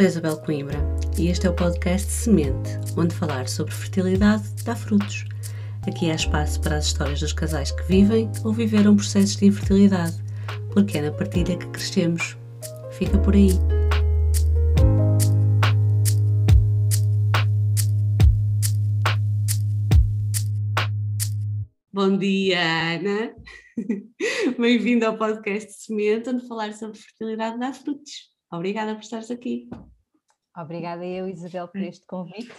Sou Isabel Coimbra e este é o podcast Semente, onde falar sobre fertilidade dá frutos. Aqui há espaço para as histórias dos casais que vivem ou viveram processos de infertilidade, porque é na partilha que crescemos. Fica por aí. Bom dia, Ana. Bem-vindo ao podcast Semente, onde falar sobre fertilidade dá frutos. Obrigada por estares aqui. Obrigada eu, Isabel, por este convite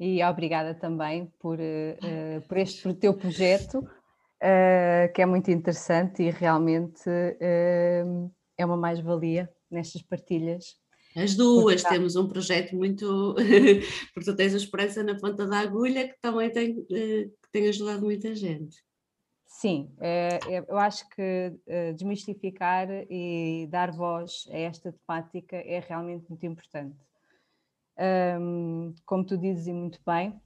e obrigada também por, uh, por este por teu projeto, uh, que é muito interessante e realmente uh, é uma mais-valia nestas partilhas. As duas, porque, temos um projeto muito. porque tu tens a esperança na ponta da agulha que também tem, que tem ajudado muita gente. Sim, é, eu acho que eh, desmistificar e dar voz a esta temática é realmente muito importante. como tu dizes e muito bem,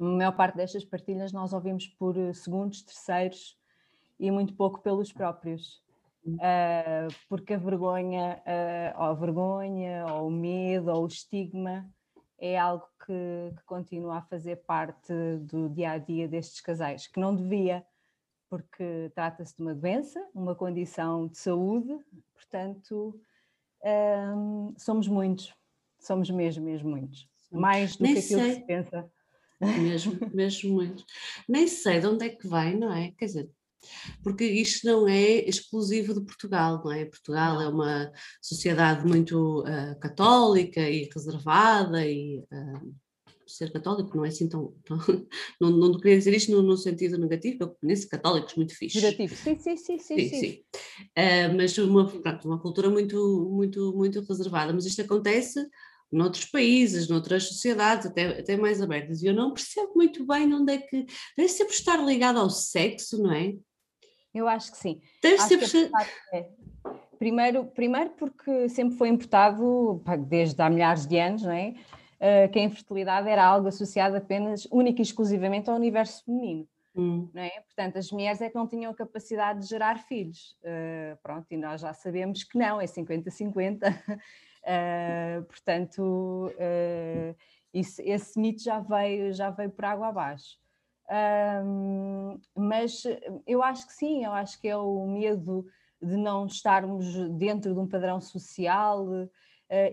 a maior parte destas partilhas nós ouvimos por eh, segundos, terceiros e muito pouco pelos próprios. Uh, porque a vergonha, uh, ou a vergonha, ou o medo, ou o estigma é algo que, que continua a fazer parte do dia a dia destes casais, que não devia, porque trata-se de uma doença, uma condição de saúde, portanto, hum, somos muitos, somos mesmo, mesmo muitos, mais do Nem que aquilo sei. que se pensa. Mesmo, mesmo muitos. Nem sei de onde é que vem, não é? Quer dizer, porque isto não é exclusivo de Portugal, não é? Portugal é uma sociedade muito uh, católica e reservada e uh, ser católico não é assim tão. tão não, não queria dizer isto no, no sentido negativo, eu conheço católicos muito fixos. Negativo, sim, sim, sim, sim. sim, sim. Uh, mas uma, pronto, uma cultura muito, muito, muito reservada. Mas isto acontece noutros países, noutras sociedades, até, até mais abertas. E eu não percebo muito bem onde é que. Deve sempre estar ligado ao sexo, não é? Eu acho que sim. Deve acho sempre. É. Primeiro, primeiro porque sempre foi importado, desde há milhares de anos, não é? Uh, que a infertilidade era algo associado apenas, única e exclusivamente ao universo feminino. Hum. Não é? Portanto, as mulheres é que não tinham a capacidade de gerar filhos. Uh, pronto, e nós já sabemos que não, é 50-50. uh, eh, portanto, uh, isso, esse mito já veio, já veio por água abaixo. mas eu acho que sim, eu acho que é o medo de não estarmos dentro de um padrão social,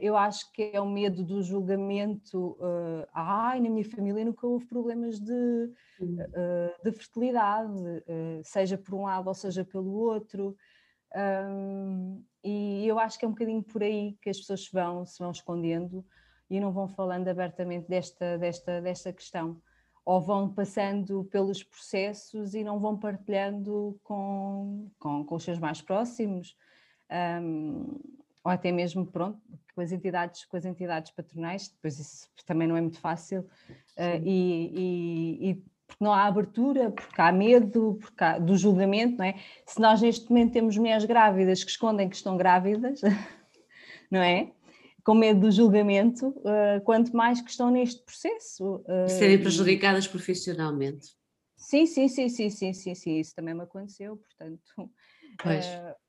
eu acho que é o medo do julgamento. Uh, Ai, na minha família nunca houve problemas de, uh, de fertilidade, seja por um lado ou seja pelo outro. E eu acho que é um bocadinho por aí que as pessoas se vão, se vão escondendo e não vão falando abertamente desta, desta, desta questão. Ou vão passando pelos processos e não vão partilhando com, com, com os seus mais próximos. Um, ou até mesmo pronto, com as entidades, com as entidades patronais, depois isso também não é muito fácil, uh, e, e, e, porque não há abertura, porque há medo porque há, do julgamento, não é? Se nós neste momento temos mulheres grávidas que escondem que estão grávidas, não é? Com medo do julgamento, uh, quanto mais que estão neste processo. Uh, Serem prejudicadas profissionalmente. Sim, sim, sim, sim, sim, sim, sim, isso também me aconteceu, portanto. Pois.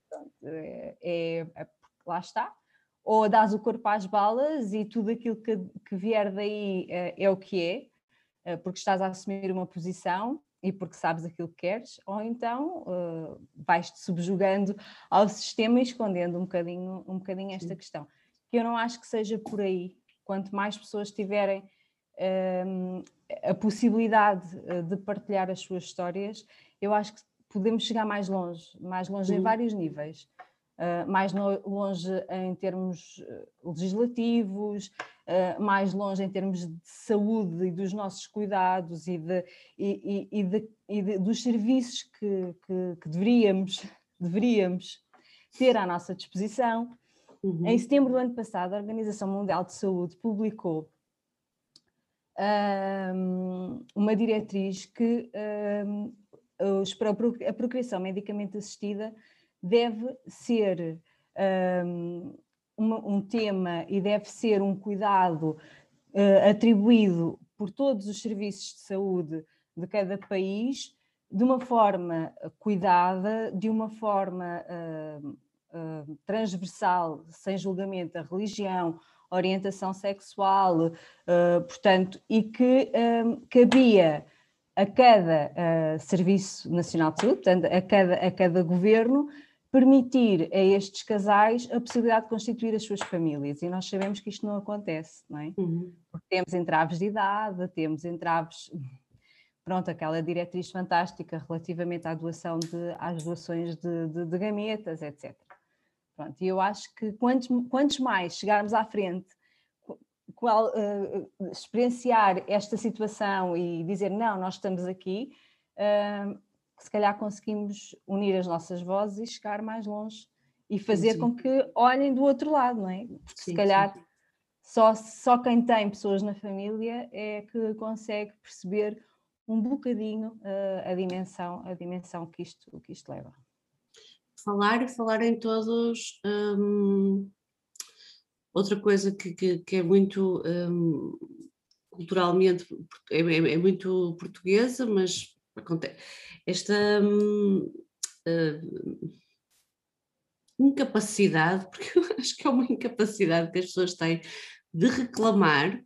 Pronto, é, é, é, lá está, ou dás o corpo às balas e tudo aquilo que, que vier daí uh, é o que é, uh, porque estás a assumir uma posição e porque sabes aquilo que queres, ou então uh, vais-te subjugando ao sistema e escondendo um bocadinho, um bocadinho esta Sim. questão. Que eu não acho que seja por aí. Quanto mais pessoas tiverem ehm, a possibilidade de partilhar as suas histórias, eu acho que podemos chegar mais longe, mais longe em vários níveis. Uh, mais longe em termos eh, legislativos, uh, mais longe em termos de saúde e dos nossos cuidados e, de, e, e, de, e de, dos serviços que, que, que, deveríamos, deveríamos ter à nossa disposição. Uhum. Em setembro do ano passado, a Organização Mundial de Saúde publicou um, uma diretriz que um, os, para a procriação medicamente assistida deve ser um, um, tema e deve ser um cuidado uh, atribuído por todos os serviços de saúde de cada país de uma forma cuidada, de uma forma uh, uh, transversal, sem julgamento, a religião, orientação sexual, uh, portanto, e que um, cabia a cada uh, Serviço Nacional de Saúde, portanto, a cada, a cada governo, permitir a estes casais a possibilidade de constituir as suas famílias. E nós sabemos que isto não acontece, não é? Uhum. Porque temos entraves de idade, temos entraves. Pronto, aquela diretriz fantástica relativamente à doação de, às doações de, de, de gametas, etc. Pronto, e eu acho que quantos, quantos mais chegarmos à frente, qual, uh, experienciar esta situação e dizer não, nós estamos aqui, uh, se calhar conseguimos unir as nossas vozes e chegar mais longe e fazer sim. com que olhem do outro lado, não é? Porque sim, se calhar sim. Só, só quem tem pessoas na família é que consegue perceber um bocadinho uh, a dimensão, a dimensão que isto, que isto leva falar e falar em todos. Um, outra coisa que, que, que é muito um, culturalmente é, é, é, muito portuguesa, mas acontece esta um, uh, incapacidade, porque eu acho que é uma incapacidade que as pessoas têm de reclamar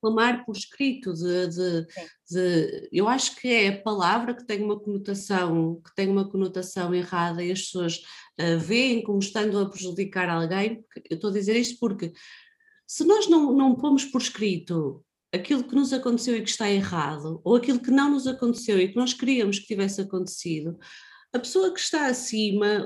reclamar por escrito, de, de, de, eu acho que é a palavra que tem uma conotação, que tem uma conotação errada e as pessoas uh, veem como estando a prejudicar alguém, eu estou a dizer isto porque se nós não, não pomos por escrito aquilo que nos aconteceu e que está errado, ou aquilo que não nos aconteceu e que nós queríamos que tivesse acontecido, a pessoa que está acima,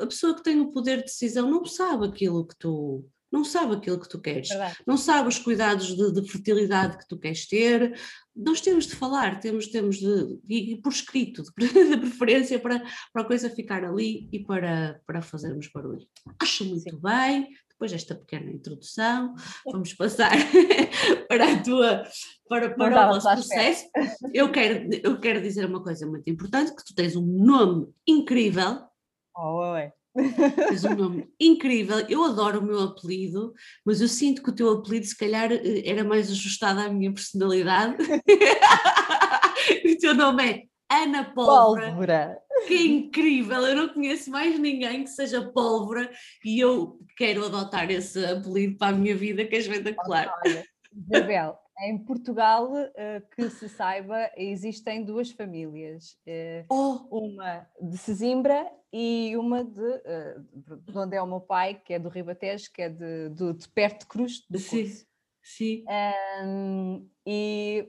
a pessoa que tem o poder de decisão, não sabe aquilo que tu, não sabe aquilo que tu queres, Verdade. não sabe os cuidados de, de, fertilidade que tu queres ter. Nós temos de falar, temos, temos de, e por escrito, de, de preferência, para, para a coisa ficar ali e para, para fazermos barulho. Acho muito Sim. bem, depois desta pequena introdução, vamos passar para a tua para, para o nosso processo. Eu quero, eu quero dizer uma coisa muito importante: que tu tens um nome incrível. Oh, é. Tens um nome incrível, eu adoro o meu apelido, mas eu sinto que o teu apelido se calhar eh, era mais ajustado à minha personalidade. o teu nome é Ana Pólvora, Pólvora, que é incrível, eu não conheço mais ninguém que seja Pólvora e eu quero adotar esse apelido para a minha vida, que é espetacular. Olha, Isabel, em Portugal, uh, que se saiba, existem duas famílias. Uh, oh. Uma de Sesimbra e uma de, uh, de onde é o meu pai, que é do Ribatejo, que é de, de, de perto de Cruz do Sim. Sim. Um, e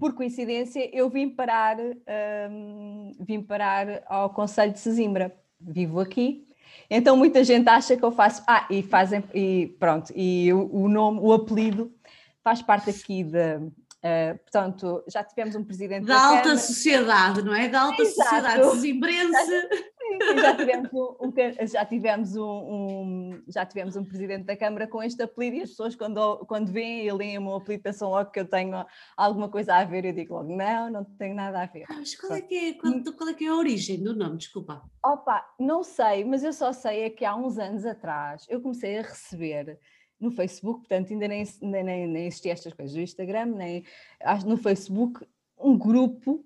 por coincidência eu vim parar, um, vim parar ao Conselho de Sesimbra. Vivo aqui então muita gente acha que eu faço. Ah, e fazem. E pronto, e o, o nome, o apelido faz parte aqui da. Uh, portanto, já tivemos um presidente da, da alta Câmara. sociedade, não é? Da alta Exato. sociedade zimbrense. Já, tivemos, um, um, já, tivemos um, já tivemos um presidente da Câmara com este apelido e as pessoas quando, quando veem e leem o meu apelido pensam logo que eu tenho alguma coisa a ver. Eu digo logo, não, não tenho nada a ver. Ah, mas qual é, que é, qual, qual é que é a origem do nome? Desculpa. Opa, não sei, mas eu só sei é que há uns anos atrás eu comecei a receber no Facebook, portanto, ainda nem, nem, nem, nem existia estas coisas do Instagram, nem no Facebook, um grupo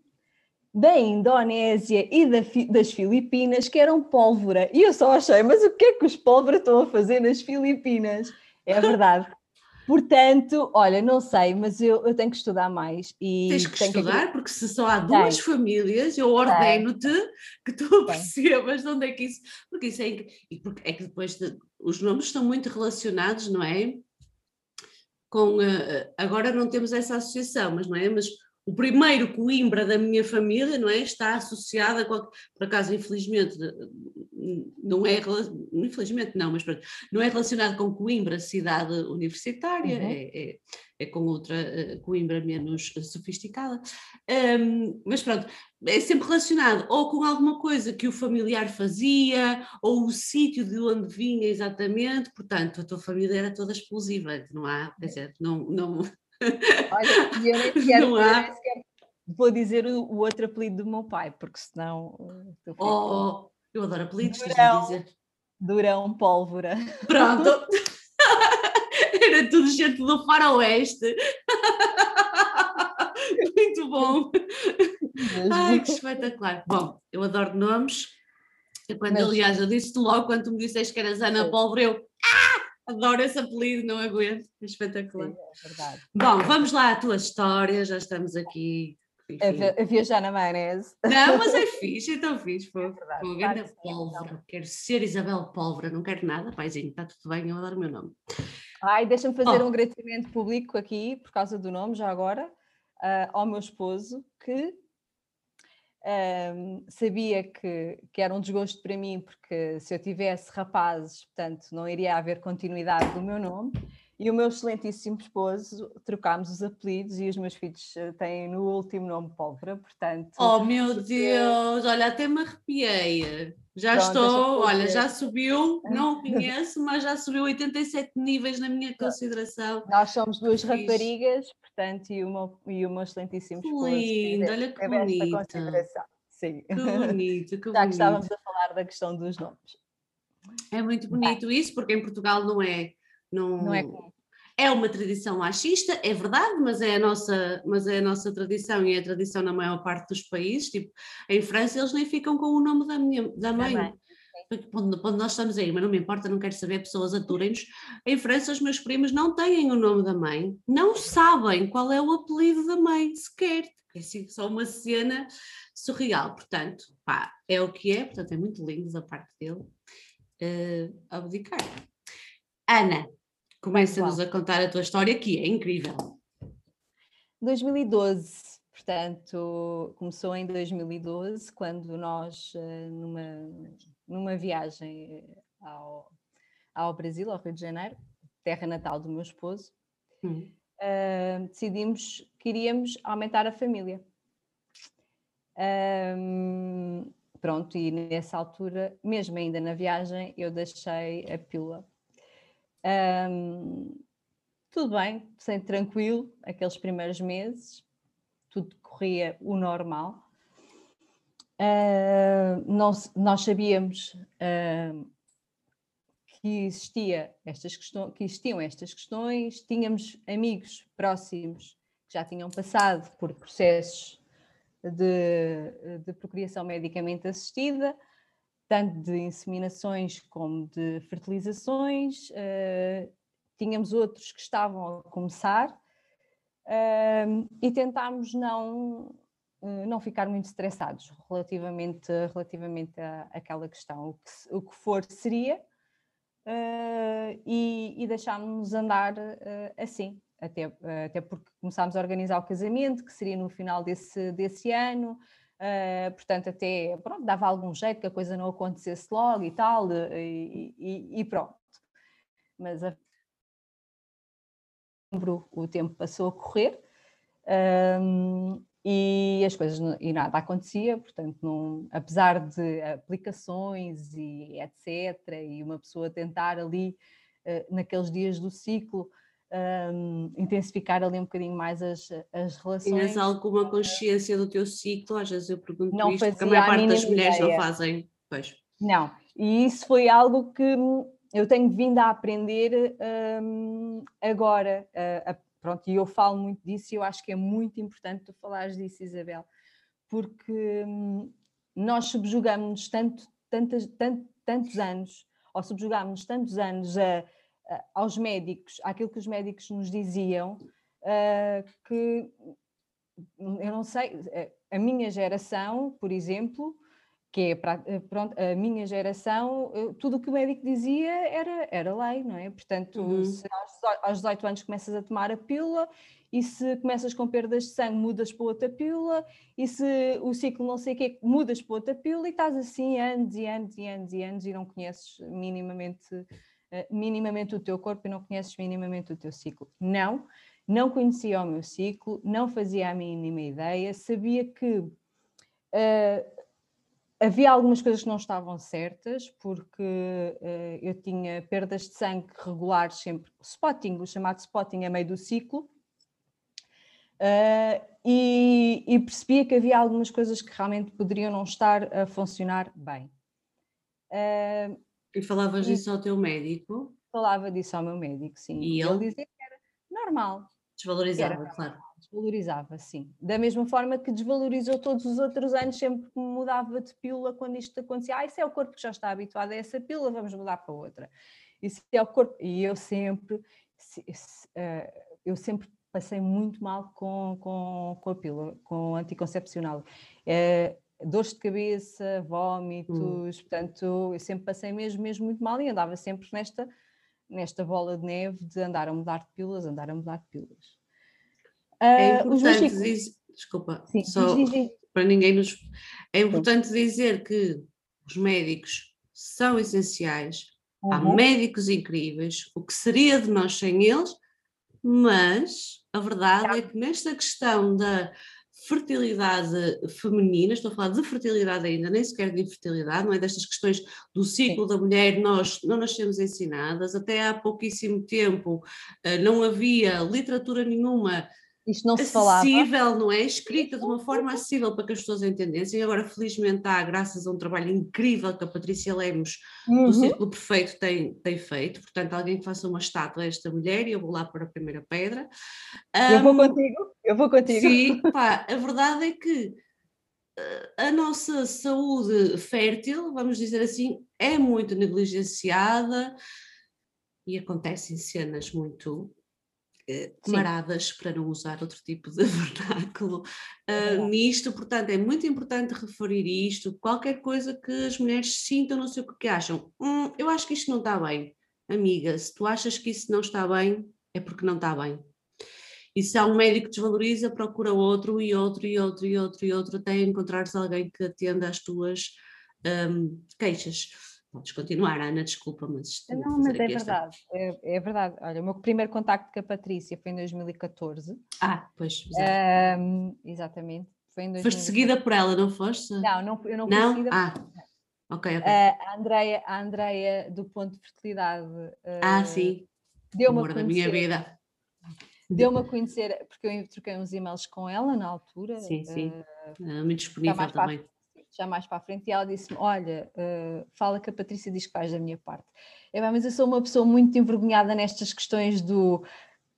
da Indonésia e da, das Filipinas que eram pólvora. E eu só achei, mas o que é que os pólvora estão a fazer nas Filipinas? É verdade. Portanto, olha, não sei, mas eu, eu tenho que estudar mais. E Tens que estudar, que... porque se só há duas Tem. famílias, eu ordeno-te que tu percebas de onde é que isso. Porque isso é. E porque é que depois de, os nomes estão muito relacionados, não é? Com. Uh, agora não temos essa associação, mas não é? Mas o primeiro Coimbra da minha família, não é? Está associado a qualquer, por acaso, infelizmente, não é, infelizmente não, mas pronto, não é relacionado com Coimbra, cidade universitária, uhum. é, é, é, com outra uh, Coimbra menos sofisticada, um, mas pronto, é sempre relacionado ou com alguma coisa que o familiar fazia, ou o sítio de onde vinha exatamente, portanto, a tua família era toda explosiva, não há, quer dizer, não... não Olha, eu nem quero, não há... vou dizer o, o, outro apelido do meu pai, porque senão... Uh, oh, eu adoro apelidos, Durão, dizer. Durão Pólvora. Pronto. Era tudo gente do faroeste. Muito bom. Ai, que espetacular. Bom, eu adoro nomes. Eu, quando, Mas... Aliás, eu disse-te logo quando tu me disseste que eras Ana Pólvora, eu adoro esse apelido, não aguento. É espetacular. Sim, é verdade. Bom, vamos lá à tua história, já estamos aqui a, a, viajar na maionese. Não, mas é fixe, então fixe. Pô, é verdade, grande pólvora. Quero ser Isabel Pólvora, não quero nada, paizinho, está tudo bem, eu adoro o meu nome. Ai, deixa-me fazer um agradecimento público aqui, por causa do nome, já agora, uh, ao meu esposo, que um, sabia que, que era um desgosto para mim, porque se eu tivesse rapazes, portanto, não iria haver continuidade do meu nome e o meu excelentíssimo esposo, trocámos os apelidos e os meus filhos eh, têm no último nome Pólvora, portanto. Oh meu Deus, olha, até me arrepiei. Já Pronto, estou, olha, já subiu, não o conheço, mas já subiu 87 níveis na minha consideração. Nós somos duas Fiz. raparigas, portanto, e meu, e o meu excelentíssimo esposo. Lindo, olha que bonito. Sim. Que bonito, que Já bonito. que estávamos a falar da questão dos nomes. É muito bonito Bem. isso, porque em Portugal não é não, não é É uma tradição machista, é verdade, mas é, a nossa, mas é a nossa tradição e é a tradição na maior parte dos países. Tipo, em França eles nem ficam com o nome da, minha, da mãe. Quando, nós estamos aí, mas não me importa, não quero saber, pessoas aturem-nos. Em França, os meus primos não têm o nome da mãe, não sabem qual é o apelido da mãe sequer. É assim, só uma cena surreal. Portanto, pá, é o que é, portanto, é muito lindo da parte dele uh, abdicar. Ana, Começa-nos a contar a tua história, que é incrível. 2012, portanto, começou em 2012, quando nós, eh, numa, numa viagem eh, ao, ao Brasil, ao Rio de Janeiro, terra natal do meu esposo, hum. uh, decidimos que iríamos aumentar a família. Um, pronto, e nessa altura, mesmo ainda na viagem, eu deixei a pílula um, tudo bem, sem tranquilo, aqueles primeiros meses, tudo corria o normal. Uh, nós, sabíamos uh, que, existia estas questões, que existiam estas questões, tínhamos amigos próximos que já tinham passado por processos de, de procriação medicamente assistida, tanto de inseminações como de fertilizações. Uh, tínhamos outros que estavam a começar uh, e tentámos não, não ficar muito estressados relativamente, relativamente a, àquela questão. O que, o que for seria e, e deixámos andar assim. Até, até porque começámos a organizar o casamento, que seria no final desse, desse ano, Uh, portanto, até pronto, dava algum jeito que a coisa não acontecesse logo e tal, e, e, e pronto. Mas a... o tempo passou a correr um, e as coisas e nada acontecia, portanto, não, apesar de aplicações e etc., e uma pessoa tentar ali uh, naqueles dias do ciclo um, intensificar ali um bocadinho mais as, as relações. Tinhas alguma consciência do teu ciclo? Às vezes eu pergunto não isto, porque a maior parte das mulheres ideia. não fazem. Pois. Não, e isso foi algo que eu tenho vindo a aprender um, agora. Uh, a, pronto, e eu falo muito disso e eu acho que é muito importante tu falares disso, Isabel, porque um, nós subjugamos tanto, tantos, tantos anos, ou subjugamos tantos anos a uh, aos médicos, àquilo que os médicos nos diziam, uh, que eu não sei, eh, a minha geração, por exemplo, que é pronto, a minha geração, tudo o que o médico dizia era, era lei, não é? Portanto, uhum. se aos, aos 18 anos começas a tomar a pílula e se começas com perdas de sangue, mudas para outra pílula, e se o ciclo não sei o quê, mudas para outra pílula e estás assim anos e anos e anos e anos e não conheces minimamente eh, minimamente o teu corpo e não conheces minimamente o teu ciclo. Não, não conhecia o meu ciclo, não fazia a mínima ideia, sabia que uh, havia algumas coisas que não estavam certas, porque uh, eu tinha perdas de sangue regulares sempre, spotting, o chamado spotting a meio do ciclo, uh, e, e, percebia que havia algumas coisas que realmente poderiam não estar a funcionar bem. Uh, e falavas disso ao teu médico? Falava disso ao meu médico, sim. E ele, ele dizia que era normal. Desvalorizava, era claro. Desvalorizava, sim. Da mesma forma que desvalorizou todos os outros anos, sempre que mudava de pílula quando isto acontecia. Ah, isso é o corpo que já está habituado a essa pílula, vamos mudar para outra. Isso é o corpo. E eu sempre, eh, eu sempre passei muito mal com, com, com a pílula, com o anticoncepcional. É, dores de cabeça, vômitos, hum. portanto, eu sempre passei mesmo, mesmo muito mal e andava sempre nesta, nesta bola de neve de andar a mudar de pílulas, andar a mudar de pílulas. É ah, importante dizer, desculpa, Sim, só diz, diz. para ninguém nos. É importante Sim. dizer que os médicos são essenciais, uhum. há médicos incríveis, o que seria de nós sem eles, mas a verdade é que nesta questão da fertilidade feminina, estou a falar de fertilidade ainda, nem sequer de infertilidade, não é? Destas questões do ciclo Sim. da mulher, nós não nascemos ensinadas, até há pouquíssimo tempo eh, não havia literatura nenhuma isto não se falava. Acessível, não é? Escrita de uma forma acessível para que as pessoas entendessem. E agora, felizmente, há, graças a um trabalho incrível que a Patrícia Lemos, uhum. do Círculo Perfeito, tem, tem feito. Portanto, alguém que faça uma estátua a esta mulher e eu vou lá para a primeira pedra. Eu um, vou contigo, eu vou contigo. Sim, pá, a verdade é que eh, a nossa saúde fértil, vamos dizer assim, é muito negligenciada e acontecem cenas muito camaradas, para não usar outro tipo de vernáculo, uh, nisto. Portanto, é muito importante referir isto. Qualquer coisa que as mulheres sintam, não sei o que acham. Hum, eu acho que isto não está bem. Amiga, se tu achas que isso não está bem, é porque não está bem. E se há um médico que desvaloriza, procura outro e outro e outro e outro e outro até encontrares alguém que atenda às tuas um, queixas. Podes continuar, Ana, desculpa, mas. Não, mas é verdade, é, é, verdade. Olha, o meu primeiro contacto com a Patrícia foi em 2014. Ah, pois. Um, exatamente. Foi em 2014. Foste seguida por ela, não foste? Não, não eu não fui não? seguida ah. por ela. Ok, ok. Uh, a, Andrea, a do ponto de fertilidade. Uh, ah, sim. Deu-me a conhecer. da minha vida. Deu-me a conhecer, porque eu troquei uns e-mails com ela na altura. Sim, sim. Uh, muito disponível também já mais para a frente, e ela disse-me: Olha, uh, fala que a Patrícia diz que faz da minha parte. Eu, mas eu sou uma pessoa muito envergonhada nestas questões do.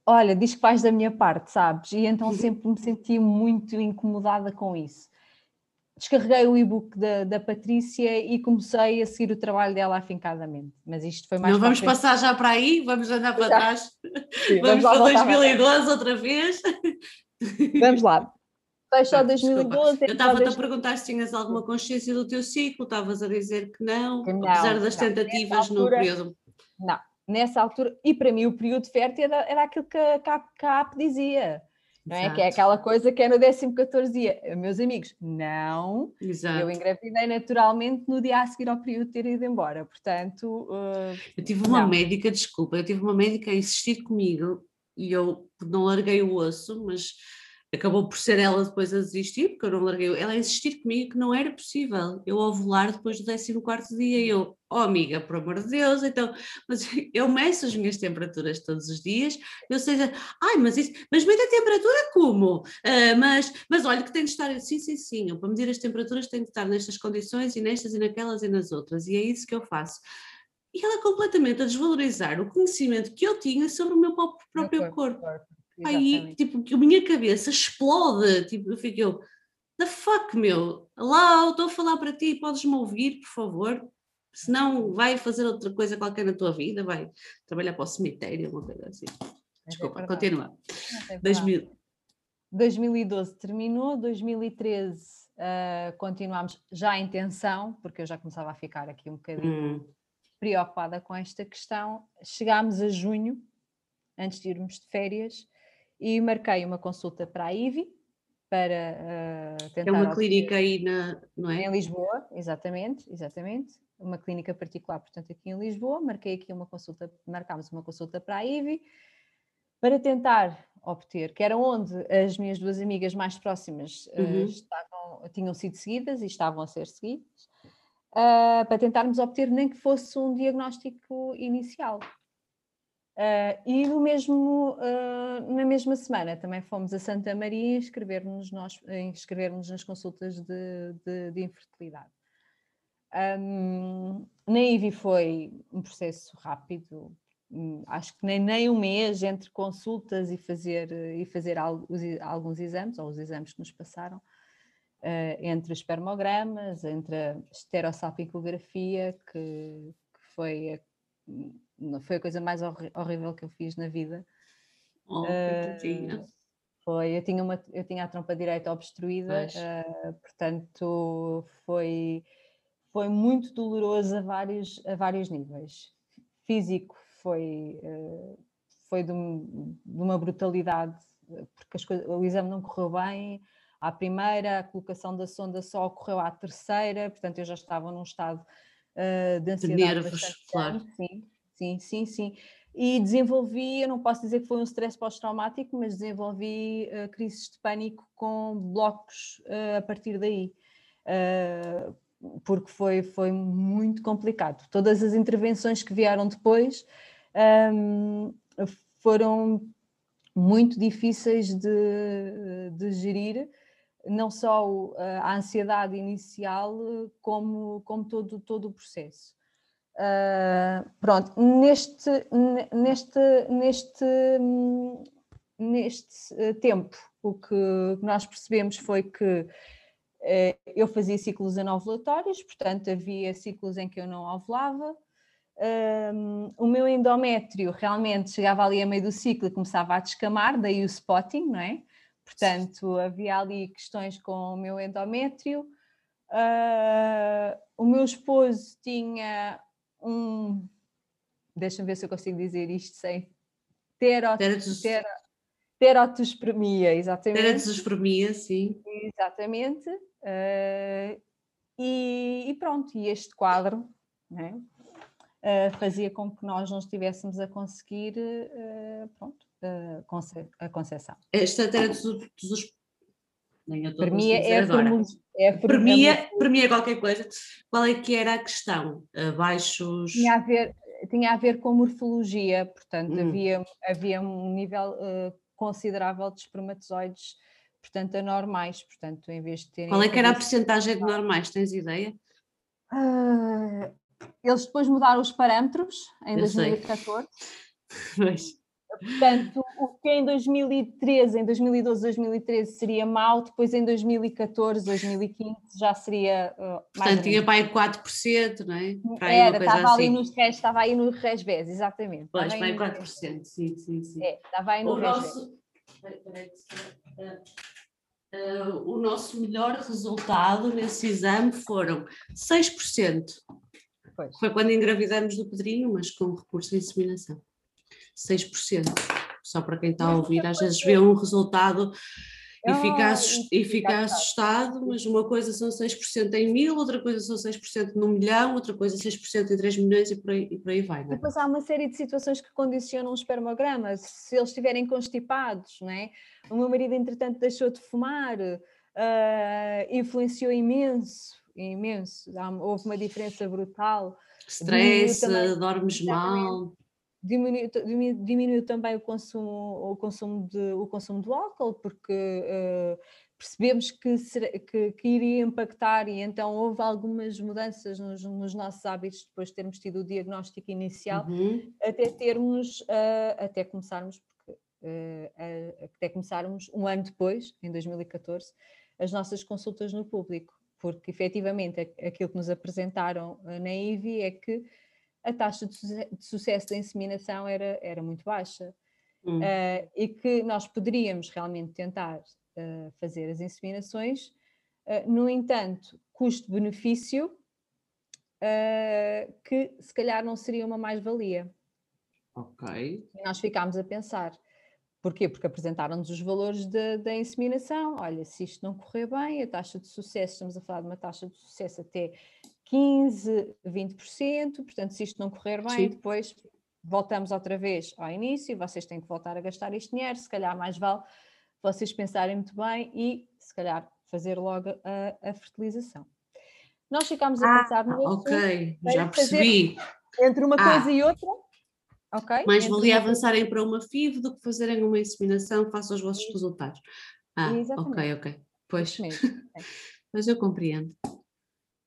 Olha, diz que faz da minha parte, sabes? E então sempre me senti muito incomodada com isso. Descarreguei o e-book da, da Patrícia e comecei a seguir o trabalho dela afincadamente. Mas isto foi mais. Não vamos passar já para aí, vamos andar para trás. Sim, vamos, vamos para 2012 outra vez. Vamos lá. Faz só 2012. Eu estava-te a perguntar se tinhas alguma consciência do teu ciclo, estavas a dizer que não, que não apesar das não. tentativas altura, no período. Não, nessa altura, e para mim o período fértil era, era aquilo que a, que a AP dizia. Não é? Que é aquela coisa que é no 14 dia. Meus amigos, não. Exato. Eu engravidei naturalmente no dia a seguir ao período de ter ido embora. Portanto. Uh, eu tive uma não. médica, desculpa, eu tive uma médica a insistir comigo e eu não larguei o osso, mas acabou por ser ela depois a desistir, porque eu não larguei, ela a insistir comigo que não era possível eu ovular depois do 14 dia, e eu, oh amiga, por amor de Deus, então, mas eu meço as minhas temperaturas todos os dias, eu sei, ai, mas isso, mas mede a temperatura como? Uh, mas, mas olha que tem de estar, sim, sim, sim, eu, para medir as temperaturas tem de estar nestas condições e nestas e naquelas e nas outras, e é isso que eu faço. E ela completamente a desvalorizar o conhecimento que eu tinha sobre o meu próprio corpo. corpo. corpo. Aí, tipo, que a minha cabeça explode, tipo, eu fico eu, the fuck, meu, lá, estou a falar para ti, podes-me ouvir, por favor? Senão vai fazer outra coisa qualquer na tua vida, vai trabalhar para o cemitério, uma coisa assim. É Desculpa, é continua. É 2000. 2012 terminou, 2013 uh, continuámos já em tensão, porque eu já começava a ficar aqui um bocadinho hum. preocupada com esta questão. Chegámos a junho, antes de irmos de férias, e marquei uma consulta para a IVI para uh, tentar. É uma clínica aí na, não é? Em Lisboa, exatamente, exatamente. Uma clínica particular, portanto, aqui em Lisboa. Marquei aqui uma consulta, marcámos uma consulta para a IVI para tentar obter, que era onde as minhas duas amigas mais próximas uh, uhum. estavam, tinham sido seguidas e estavam a ser seguidas, uh, para tentarmos obter nem que fosse um diagnóstico inicial. Uh, e no mesmo, uh, na mesma semana também fomos a Santa Maria inscrever-nos inscrever nas consultas de, de, de infertilidade. Um, na IVI foi um processo rápido, hum, acho que nem, nem um mês entre consultas e fazer, e fazer alguns exames, ou os exames que nos passaram, uh, entre espermogramas, entre a estereosalpingografia, que, que foi, a, foi a coisa mais horrível que eu fiz na vida. Oh, uh, foi, eu tinha, uma, eu tinha a trompa direita obstruída, uh, portanto foi, foi muito doloroso a vários, a vários níveis. Físico foi, uh, foi de, de, uma brutalidade, porque coisas, o exame não correu bem, à primeira, a colocação da sonda só ocorreu à terceira, portanto eu já estava num estado uh, de ansiedade. De nervos, claro. Sim, sim, sim, sim. E desenvolvi, eu não posso dizer que foi um stress pós-traumático, mas desenvolvi uh, crises de pânico com blocos uh, a partir daí. porque foi, foi muito complicado. Todas as intervenções que vieram depois um, foram muito difíceis de, de gerir, não só a ansiedade inicial, como, como todo, todo o processo. Uh, pronto, neste, neste, neste, neste eh, tempo, o que nós percebemos foi que uh, eu fazia ciclos anovulatórios, portanto, havia ciclos em que eu não ovulava. Um, o meu endométrio realmente chegava ali a meio do ciclo e começava a descamar, daí o spotting, não é? Portanto, havia ali questões com o meu endométrio. Uh, o meu esposo tinha um. Deixa-me ver se eu consigo dizer isto sem. Terot, Terotos... ter, terotospermia, exatamente. Terotospermia, sim. Exatamente. Uh, e, e, pronto, e este quadro né, uh, fazia com que nós não estivéssemos a conseguir uh, pronto, a concepção. Esta terra dos, dos para mim é. É, para, mim é, para mim é qualquer coisa. Qual é que era a questão? Abaixos. Tinha a ver, tinha a ver com morfologia, portanto, hum. havia, havia um nível uh, considerável de espermatozoides, portanto, anormais. Portanto, em vez de terem. Qual é que era a porcentagem de normais? Tens ideia? Uh, eles depois mudaram os parâmetros em Eu 2014. Pois. Portanto, o que em 2013, em 2012, 2013 seria mau, depois em 2014, 2015 já seria uh, mais Portanto, tinha para aí 4%, não é? Para Era, estava assim. ali nos res, estava aí no resbés, exatamente. Pois, para aí 4%, sim, sim, sim. É, estava aí no o nosso, uh, o nosso melhor resultado nesse exame foram 6%. Pois. Foi quando engravidamos do Pedrinho, mas com recurso de inseminação. 6%. Só para quem está a ouvir, às vezes vê um resultado e fica, assust, e fica assustado, mas uma coisa são 6% em mil, outra coisa são 6% num milhão, outra coisa 6% em 3 milhões e por aí, e por aí vai. É? Depois há uma série de situações que condicionam o espermograma, se eles estiverem constipados, não é? O meu marido, entretanto, deixou de fumar, uh, influenciou imenso, imenso, houve uma diferença brutal. Stress, dormes mal diminuiu, diminuiu também o consumo, o consumo, de, o consumo do álcool, porque uh, percebemos que, que, que, iria impactar e então houve algumas mudanças nos, nos, nossos hábitos depois de termos tido o diagnóstico inicial, uhum. até termos, uh, até começarmos, porque, uh, até começarmos um ano depois, em 2014, as nossas consultas no público, porque efetivamente aquilo que nos apresentaram na IVI é que a taxa de, sucesso da inseminação era, era muito baixa. Hum. Uh, e que nós poderíamos realmente tentar uh, fazer as inseminações, uh, no entanto, custo-benefício, que se calhar não seria uma mais-valia. Ok. E nós ficámos a pensar. Porquê? Porque apresentaram-nos os valores da inseminação. Olha, se isto não correr bem, a taxa de sucesso, estamos a falar de uma taxa de sucesso até 15, 20%, portanto, se isto não correr bem, Sim. depois voltamos outra vez ao início, vocês têm que voltar a gastar este dinheiro, se calhar mais vale vocês pensarem muito bem e, se calhar, fazer logo a, a fertilização. Nós ficámos a ah, pensar no Ok, já percebi. Entre uma ah. coisa e outra, ok? Mais entre valia avançarem para uma FIV do que fazerem uma inseminação face aos vossos resultados. Ah, Exatamente. ok, ok. Pois. Mas eu compreendo.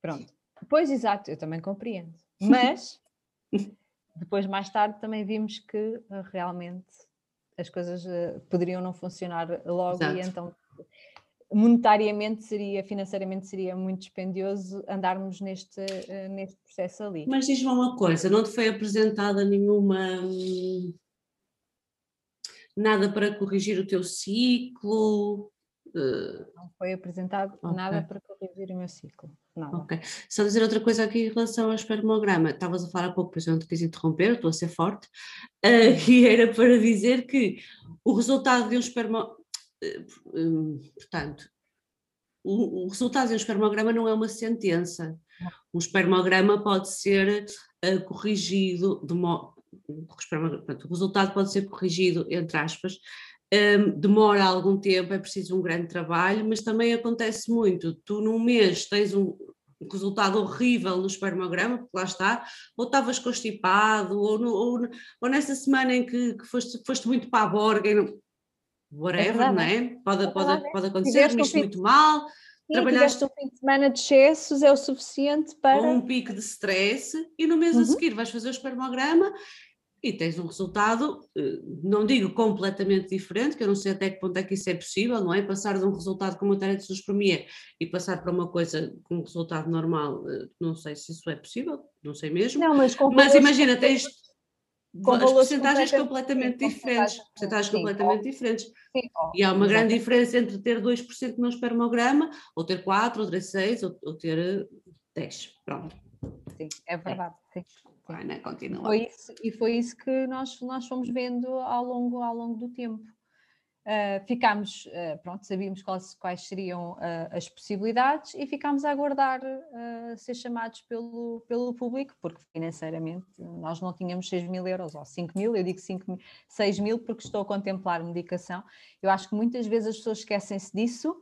Pronto. Pois, exato, eu também compreendo. Mas depois, mais tarde, também vimos que realmente as coisas poderiam não funcionar logo Exato. e então monetariamente seria, financeiramente seria muito dispendioso andarmos neste, neste processo ali. Mas diz-me uma coisa, não te foi apresentada nenhuma hum, nada para corrigir o teu ciclo? Eh, não foi apresentado okay. nada para corrigir o meu ciclo. Ok. Só dizer outra coisa aqui em relação ao espermograma. Estavas a falar há pouco, pois eu não te quis interromper, estou a ser forte, uh, e era para dizer que o resultado de um espermograma, uh, um, portanto, o, o, resultado de um espermograma não é uma sentença. Um espermograma pode ser uh, corrigido de modo o resultado pode ser corrigido, entre aspas, um, demora algum tempo, é preciso um grande trabalho, mas também acontece muito. Tu, num mês, tens um resultado horrível no espermograma, porque lá está, ou estavas constipado, ou, no, ou, ou, nessa semana em que, que foste, foste, muito para a borga, whatever, é não é? Pode, é pode, pode acontecer, comeste muito mal. Sim, trabalhaste um fim de semana de excessos é o suficiente para. Um pico de stress e no mês uhum. a seguir vais fazer o espermograma e tens um resultado, eh, não digo completamente diferente, que eu não sei até que ponto é que isso é possível, não é? Passar de um resultado com uma tarefa de suspremia e passar para uma coisa com um resultado normal, eh, não sei se isso é possível, não sei mesmo. Não, mas, mas imagina, tens as porcentagens completamente diferentes, porcentagens completamente diferentes. Sim, e há uma grande diferença entre ter 2% no espermograma, ou ter 4, ou ter 6, ou, ou ter 10. Eh, Pronto. Sim, é verdade. É. Sim vai, né? Continua. Foi isso, e foi isso que nós, nós fomos vendo ao longo, ao longo do tempo. Uh, ficámos, uh, pronto, sabíamos quais, quais seriam uh, as possibilidades e ficámos a aguardar ser chamados pelo, pelo público, porque financeiramente nós não tínhamos 6 mil euros ou 5 mil, eu digo 5 mil, 6 mil porque estou a contemplar medicação. Eu acho que muitas vezes as pessoas esquecem-se disso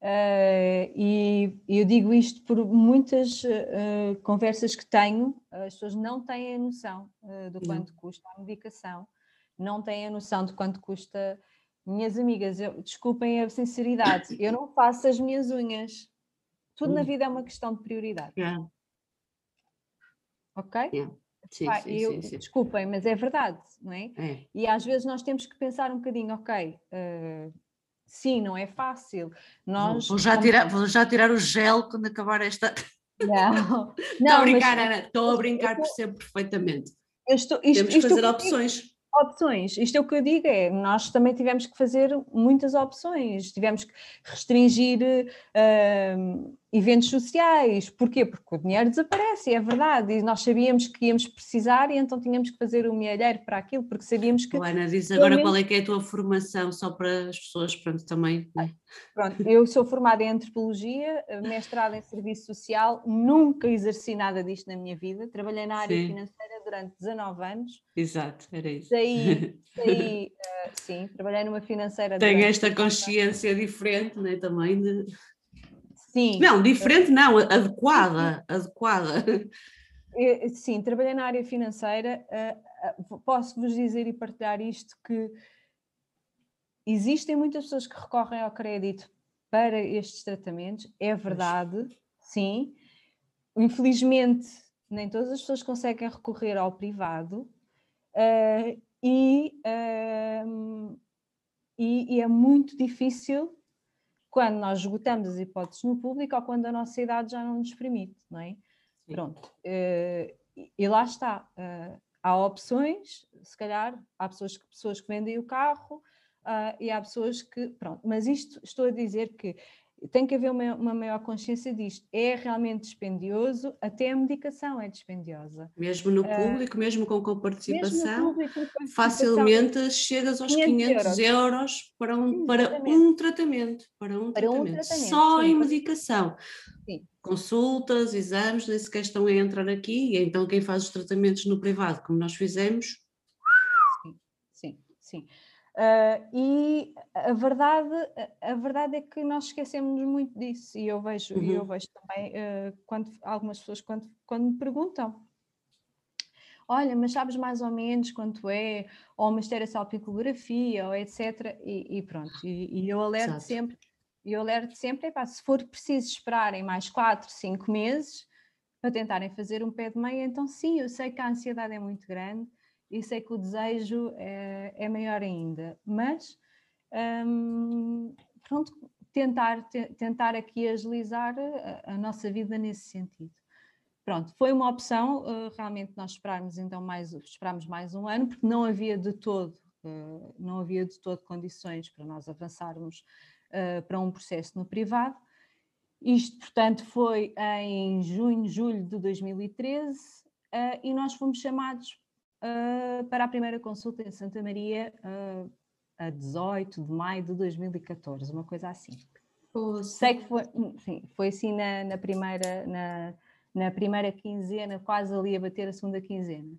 Uh, e eu digo isto por muitas uh, conversas que tenho, as pessoas não têm a noção uh, do quanto custa a medicação, não têm a noção de quanto custa. Minhas amigas, eu, desculpem a sinceridade, eu não faço as minhas unhas. Tudo na hum. vida é uma questão de prioridade. Yeah. Ok? Yeah. Sim, Pá, sim, eu, sim, sim, Desculpem, mas é verdade, não é? é? E às vezes nós temos que pensar um bocadinho, ok, Sim, não é fácil. Nós, vou, já tirar, vou já tirar o gel quando acabar esta. Não, estou a brincar, mas... Ana, estou a brincar, percebo perfeitamente. Estou, isto, Temos que fazer opções opções. Isto é o que eu digo, é nós também tivemos que fazer muitas opções, tivemos que restringir uh, eventos sociais. Porquê? Porque o dinheiro desaparece, é verdade, e nós sabíamos que íamos precisar e então tínhamos que fazer o milheiro para aquilo, porque sabíamos que... Ana, diz agora qual é que é a tua formação, só para as pessoas, pronto, também... Né? Pronto, eu sou formada em Antropologia, mestrada em Serviço Social, nunca exerci nada disto na minha vida, trabalhei na área Sim. financeira durante 19 anos. Exato, era isso. Daí, daí uh, sim, trabalhei numa financeira... Tenho esta consciência diferente, né, também de Sim. Não, diferente não, adequada, adequada. Sim, trabalhei na área financeira, uh, posso-vos dizer e partilhar isto que existem muitas pessoas que recorrem ao crédito para estes tratamentos, é verdade, sim. Infelizmente, nem todas as pessoas conseguem recorrer ao privado uh, e, uh, e, e, é muito difícil quando nós esgotamos as hipóteses no público ou quando a nossa idade já não nos permite, não é? Sim. Pronto. Uh, e lá está. Há opções, se calhar, há pessoas que, pessoas que vendem o carro uh, e há pessoas que. Pronto, mas isto estou a dizer que tem que haver uma, uma, maior consciência disto. É realmente dispendioso, até a medicação é dispendiosa. Mesmo no público, uh, mesmo com coparticipação, facilmente chegas aos 500 euros, euros para, um, para um tratamento. Para um, para tratamento. um tratamento. Só sim. em medicação. Sim. Consultas, exames, nem sequer estão a entrar aqui, e então quem faz os tratamentos no privado, como nós fizemos. Sim, sim, sim. Uh, e a verdade, a verdade é que nós esquecemos muito disso, e eu vejo, uhum. eu vejo também uh, quando algumas pessoas quando, quando me perguntam. Olha, mas sabes mais ou menos quanto é, ou uma estereosalpicografia, ou etc. E, e pronto, e, e, eu alerto Exato. sempre, eu alerto sempre, epá, se for preciso esperarem mais 4, 5 meses, para tentarem fazer um pé de meia. Então, sim, eu sei que a ansiedade é muito grande e sei que o desejo é, é maior ainda, mas hum, pronto, tentar, tentar aqui agilizar a, a, nossa vida nesse sentido. Pronto, foi uma opção, uh, realmente nós esperámos então mais, esperámos mais um ano, porque não havia de todo, uh, não havia de todo condições para nós avançarmos uh, para um processo no privado. Isto, portanto, foi em junho, julho de 2013 e nós fomos chamados para a primeira consulta em Santa Maria a 18 de maio de 2014, uma coisa assim. Sei que foi, sim, foi assim na, na, primeira, na, na primeira quinzena, quase ali a bater a segunda quinzena.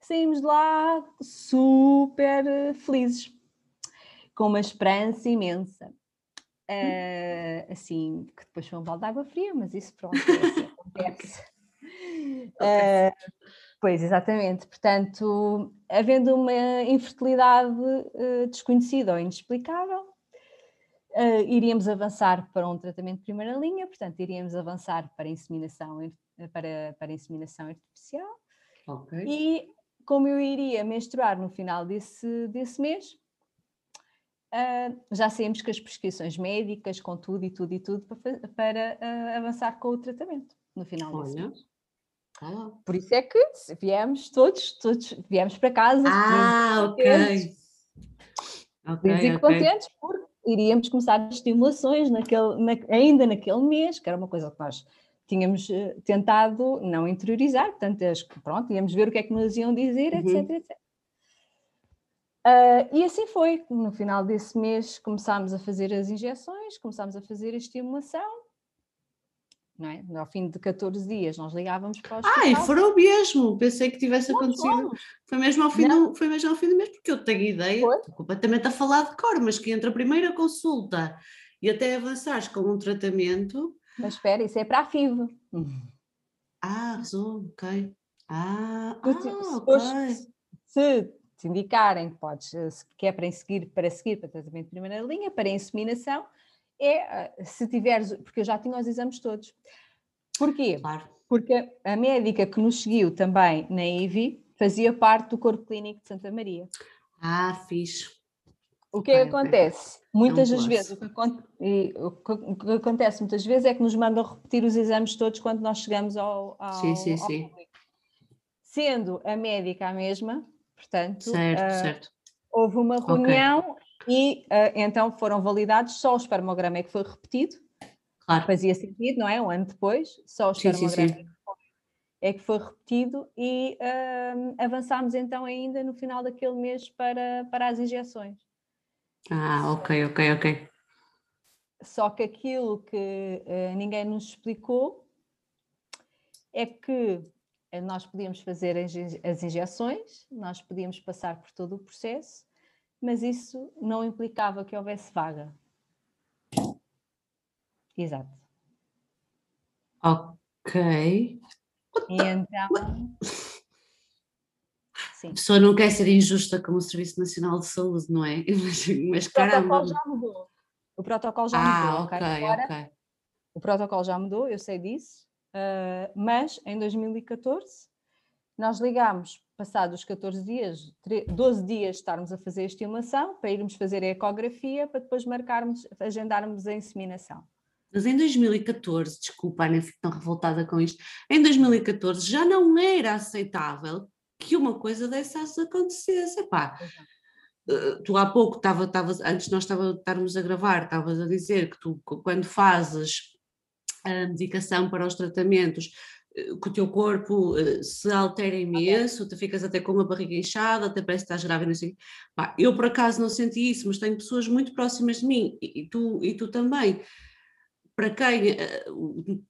Saímos de lá super felizes, com uma esperança imensa. Uh, assim, que depois foi um balde de água fria, mas isso pronto, é assim, acontece. Uh, pois, exatamente. Portanto, havendo uma infertilidade uh, desconhecida ou inexplicável, Uh, iríamos avançar para um tratamento de primeira linha, portanto, iríamos avançar para inseminação, para, para inseminação artificial. Okay. E como eu iria menstruar no final desse, desse mês, uh, já saímos com as prescrições médicas, com tudo e tudo e tudo, para, para uh, avançar com o tratamento no final Olha. desse mês. Ah. Por isso é que viemos todos, todos viemos para casa. Ah, ok. Okay, okay. contentes porque iríamos começar as estimulações naquele, na, ainda naquele mês, que era uma coisa que nós tínhamos eh, tentado não interiorizar, portanto, as, pronto, íamos ver o que é que nos iam dizer, uhum. etc, etc. Uh, e assim foi, no final desse mês começámos a fazer as injeções, começámos a fazer a estimulação, não é? Ao fim de 14 dias nós ligávamos para o hospital. Ai, foram mesmo, pensei que tivesse acontecido. Foi mesmo, ao fim do, foi mesmo ao fim do mês, porque eu tenho ideia, foi? estou completamente a falar de cor, mas que entre a primeira consulta e até avançares com um tratamento. Mas espera, isso é para a FIV. Ah, resumo, ok. Ah, ah ok. Se te indicarem podes, que é para seguir, para seguir para tratamento de primeira linha, para inseminação, é ah, se tiveres, porque eu já tinha os exames todos. Porquê? Claro. Porque a médica que nos seguiu também na IVI fazia parte do corpo clínico de Santa Maria. Ah, fixe. O que é que acontece? Muitas das vezes, o que, o que, acontece muitas vezes é que nos mandam repetir os exames todos quando nós chegamos ao, ao, sim, sim, ao sim. público. Sendo a médica a mesma, portanto, certo, uh, certo. houve uma reunião. E uh, então foram validados, só o espermograma é que foi repetido. Claro. Fazia sentido, não é? Um ano depois, só o espermograma sim, sim, sim. é que foi repetido e uh, avançámos então ainda no final daquele mês para, para as injeções. Ah, ok, ok, ok. Só que aquilo que uh, ninguém nos explicou é que nós podíamos fazer as injeções, nós podíamos passar por todo o processo, mas isso não implicava que houvesse vaga. Exato. Ok. E então. Sim. A pessoa não quer ser injusta com o Serviço Nacional de Saúde, não é? Mas, mas o protocolo já mudou. O protocolo já ah, mudou. Ok, Agora, ok. O protocolo já mudou, eu sei disso, uh, mas em 2014 nós ligámos passados os 14 dias, 12 dias estarmos a fazer a estimulação, para irmos fazer a ecografia, para depois marcarmos, agendarmos a inseminação. Mas em 2014, desculpa, Ana, fico tão revoltada com isto, em 2014 já não era aceitável que uma coisa dessas acontecesse. Epá, eh, tu há pouco estava, antes nós estava, estarmos a gravar, estavas a dizer que tu, quando fazes a medicação para os tratamentos, que o teu corpo uh, se altera imenso, okay. tu ficas até com a barriga inchada, até parece que estás grávida, não sei. Bah, eu por acaso não senti isso, mas tenho pessoas muito próximas de mim e, e tu, e tu também. Para quem uh,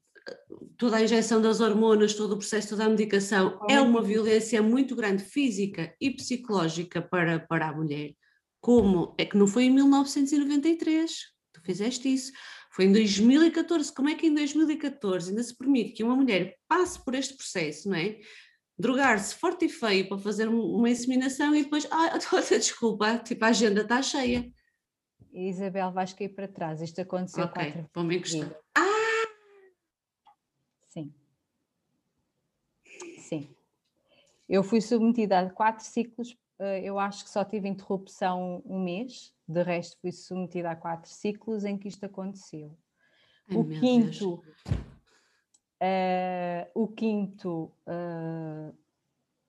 toda a injeção das hormonas, todo o processo, toda a medicação é uma violência muito grande física e psicológica para, para a mulher. Como é que não foi em 1993 tu fizeste isso? Foi em 2014. Como é que em 2014 ainda se permite que uma mulher passe por este processo, não é? Drogar-se forte e feio para fazer uma inseminação e depois, ah, desculpa, tipo, a agenda está cheia. Isabel, vais cair para trás. Isto aconteceu Ok, vamos encostar. Ah! Sim. Sim. Eu fui submetida a quatro ciclos, eu acho que só tive interrupção um mês, de resto fui submetida a quatro ciclos em que isto aconteceu. Ai, o, quinto, uh, o quinto, uh,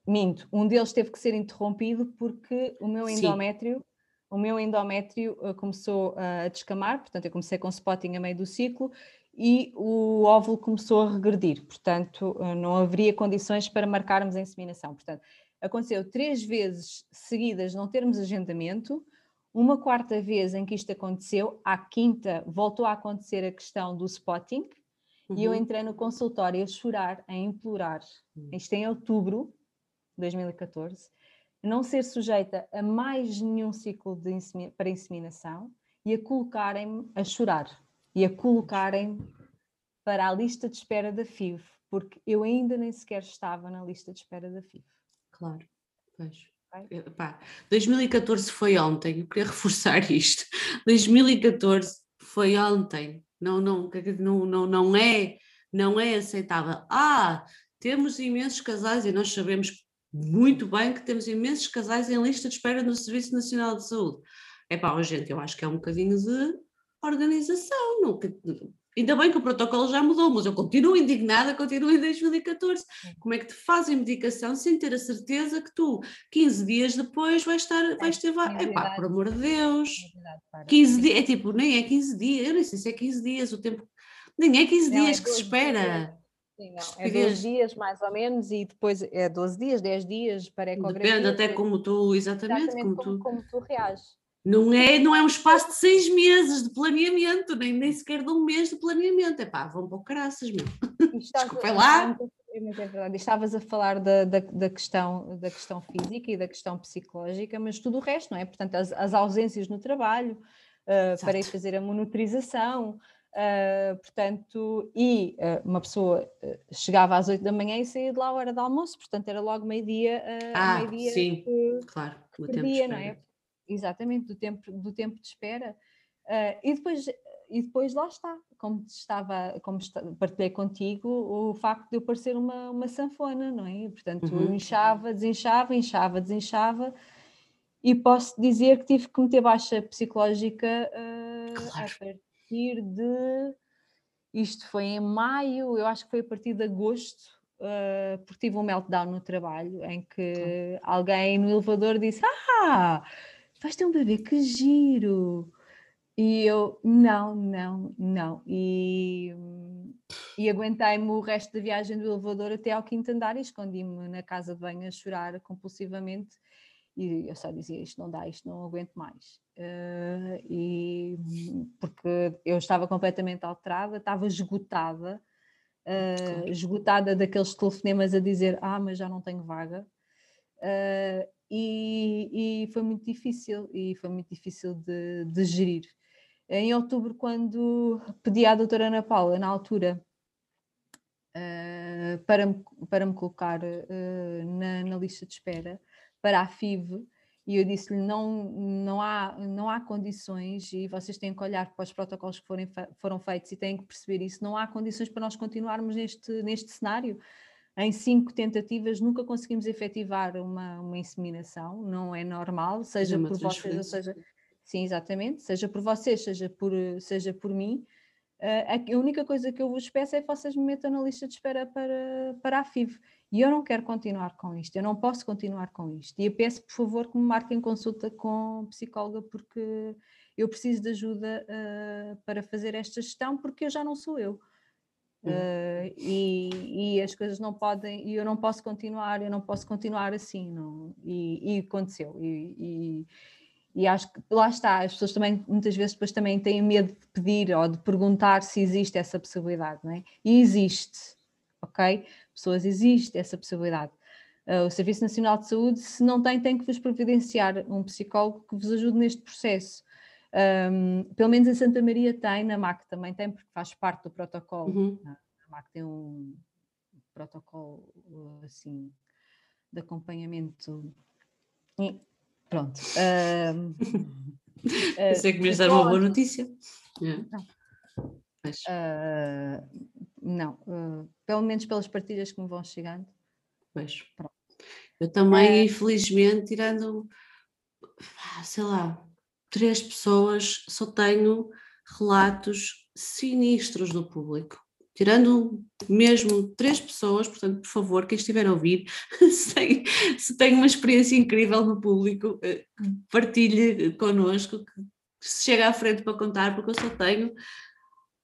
minto, um deles teve que ser interrompido porque o meu endométrio, Sim. o meu endométrio uh, começou a descamar, portanto eu comecei com spotting a meio do ciclo e o óvulo começou a regredir, portanto não haveria condições para marcarmos a inseminação. Portanto, aconteceu três vezes seguidas não termos agendamento, uma quarta vez em que isto aconteceu, à quinta voltou a acontecer a questão do spotting, uhum. e eu uhum. entrei no consultório a chorar, a implorar, uhum. isto em outubro de 2014, não ser sujeita a mais nenhum ciclo de para inseminação e a colocarem-me a chorar e a colocarem para a lista de espera da FIV, porque eu ainda nem sequer estava na lista de espera da FIV. Claro, pois. Epá, 2014 foi ontem, eu queria reforçar isto. 2014 foi ontem, não, não, não, não, não, é, não é aceitável. Ah, temos imensos casais e nós sabemos muito bem que temos imensos casais em lista de espera no Serviço Nacional de Saúde. É pá, gente, eu acho que é um bocadinho de organização. Não, ainda bem que o protocolo já mudou, mas eu continuo indignada, continuo em 2014. Como é que te fazem medicação sem ter a certeza que tu, 15 dias depois, vais estar, vais ter. É pá, por amor de Deus. 15 dias, é tipo, nem é 15 dias, eu nem sei se é 15 dias, o tempo. Nem é 15 não, dias é que se espera. Sim, não, é 12 dias mais ou menos e depois é 12 dias, 10 dias para ecografia. Depende até como tu, exatamente, exatamente como, como, tu. como tu reages. Não é, não é um espaço de seis meses de planeamento, nem, nem sequer de um mês de planeamento. É pá, vão para o caraças, meu. Desculpa lá. É. Estavas a falar da, da, da, questão, da questão física e da questão psicológica, mas tudo o resto, não é? Portanto, as, as ausências no trabalho, uh, para ir fazer a monitorização, uh, portanto, e uh, uma pessoa chegava às oito da manhã e saía de lá à hora do almoço, portanto, era logo meio-dia. ah, meio-dia sim, que, claro, o tempo dia, não é? Exatamente, do tempo, do tempo de espera. Uh, e, depois, e depois lá está, como estava, como está, partilhei contigo, o facto de eu parecer uma, uma sanfona, não é? Portanto, uhum. inchava, desinchava, inchava, desinchava, e posso dizer que tive que meter baixa psicológica uh, claro. a partir de. Isto foi em maio, eu acho que foi a partir de agosto, uh, porque tive um meltdown no trabalho em que alguém no elevador disse: Ah, vais ter um bebê, que giro! E eu, não, não, não. E, e aguentei-me o resto da viagem do elevador até ao quinto andar e escondi-me na casa de banho a chorar compulsivamente. E eu só dizia: Isto não dá, isto não aguento mais. Uh, e porque eu estava completamente alterada, estava esgotada, uh, esgotada daqueles telefonemas a dizer: Ah, mas já não tenho vaga. Uh, e, e, foi muito difícil, e foi muito difícil de, de, gerir. Em outubro, quando pedi à doutora Ana Paula, na altura, uh, para, me, para me colocar uh, na, na, lista de espera para a FIV, e eu disse-lhe, não, não, há, não há condições, e vocês têm que olhar para os protocolos que forem, foram feitos e têm que perceber isso, não há condições para nós continuarmos neste, neste cenário em cinco tentativas nunca conseguimos efetivar uma, uma inseminação, não é normal, seja por vocês, ou seja, sim, exatamente, seja por vocês, seja por, seja por mim. Uh, a única coisa que eu vos peço é que vocês me metam na lista de espera para, para a FIV. E eu não quero continuar com isto, eu não posso continuar com isto. E eu peço, por favor, que me marquem consulta com psicóloga, porque eu preciso de ajuda uh, para fazer esta gestão, porque eu já não sou eu. Uh, e, e, as coisas não podem, e eu não posso continuar, eu não posso continuar assim, não, e, e aconteceu, e, e, acho que lá está, as pessoas também muitas vezes depois também têm medo de pedir ou de perguntar se existe essa possibilidade, não é? E existe, ok? Pessoas, existe essa possibilidade. Uh, o Serviço Nacional de Saúde, se não tem, tem que vos providenciar um psicólogo que vos ajude neste processo. Um, pelo menos em Santa Maria tem, na MAC também tem, porque faz parte do protocolo. Uhum. A MAC tem um protocolo assim de acompanhamente. E, pronto. Um, uh, sei que me dar uma boa notícia. Não. Uh, não, uh, pelo menos pelas partilhas que me vão chegando, Pois. Eu também, é... infelizmente, tirando, sei lá, três pessoas, só tenho relatos sinistros do público. Tirando mesmo três pessoas, portanto, por favor, quem estiver a ouvir, se tem, se tem uma experiência incrível no público, eh, partilhe connosco, que se chega à frente para contar, porque eu só tenho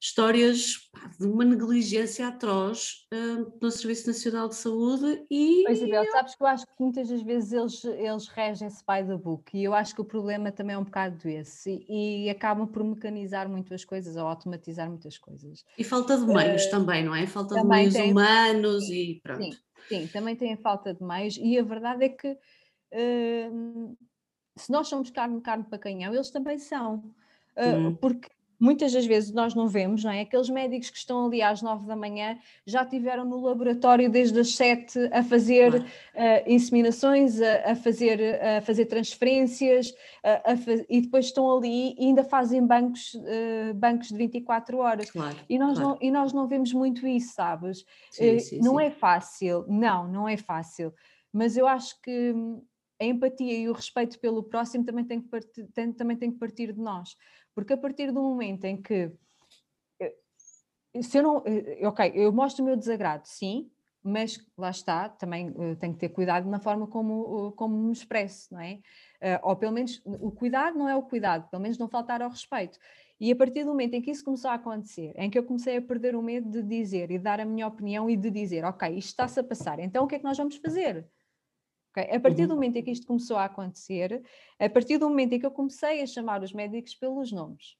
histórias pá, de uma negligência atroz uh, no Serviço Nacional de Saúde e... Pois, Isabel, sabes que eu acho que muitas das vezes eles, eles regem-se by the book e eu acho que o problema também é um bocado esse e, e acabam por mecanizar muitas coisas ou automatizar muitas coisas. E falta de meios uh, também, não é? Falta de meios tem, humanos e pronto. Sim, sim, também tem falta de meios e a verdade é que uh, se nós somos carne, carne para canhão, eles também são. Hum. Porque muitas das vezes nós não vemos, não é? Aqueles médicos que estão ali às nove da manhã já tiveram no laboratório desde as sete a fazer uh, inseminações, a, a, fazer, a fazer transferências a, a e depois estão ali e ainda fazem bancos, uh, bancos de 24 horas. Claro, e, nós claro. não, e nós não vemos muito isso, sabes? Sim, uh, sim, não sim. é fácil, não, não é fácil. Mas eu acho que a empatia e o respeito pelo próximo também tem que partir, tem, também tem que partir de nós. Porque a partir do momento em que eh, se eu não, eh, ok, eu mostro o meu desagrado, sim, mas lá está, também tenho que ter cuidado na forma como, como me expresso, não é? Ou pelo menos o cuidado não é o cuidado, pelo menos não faltar ao respeito. E a partir do momento em que isso começou a acontecer, em que eu comecei a perder o medo de dizer e dar a minha opinião e de dizer, ok, isto está-se a passar, então o que é que nós vamos fazer? Okay? A partir do uhum. momento em que isto começou a acontecer, a partir do momento em que eu comecei a chamar os médicos pelos nomes,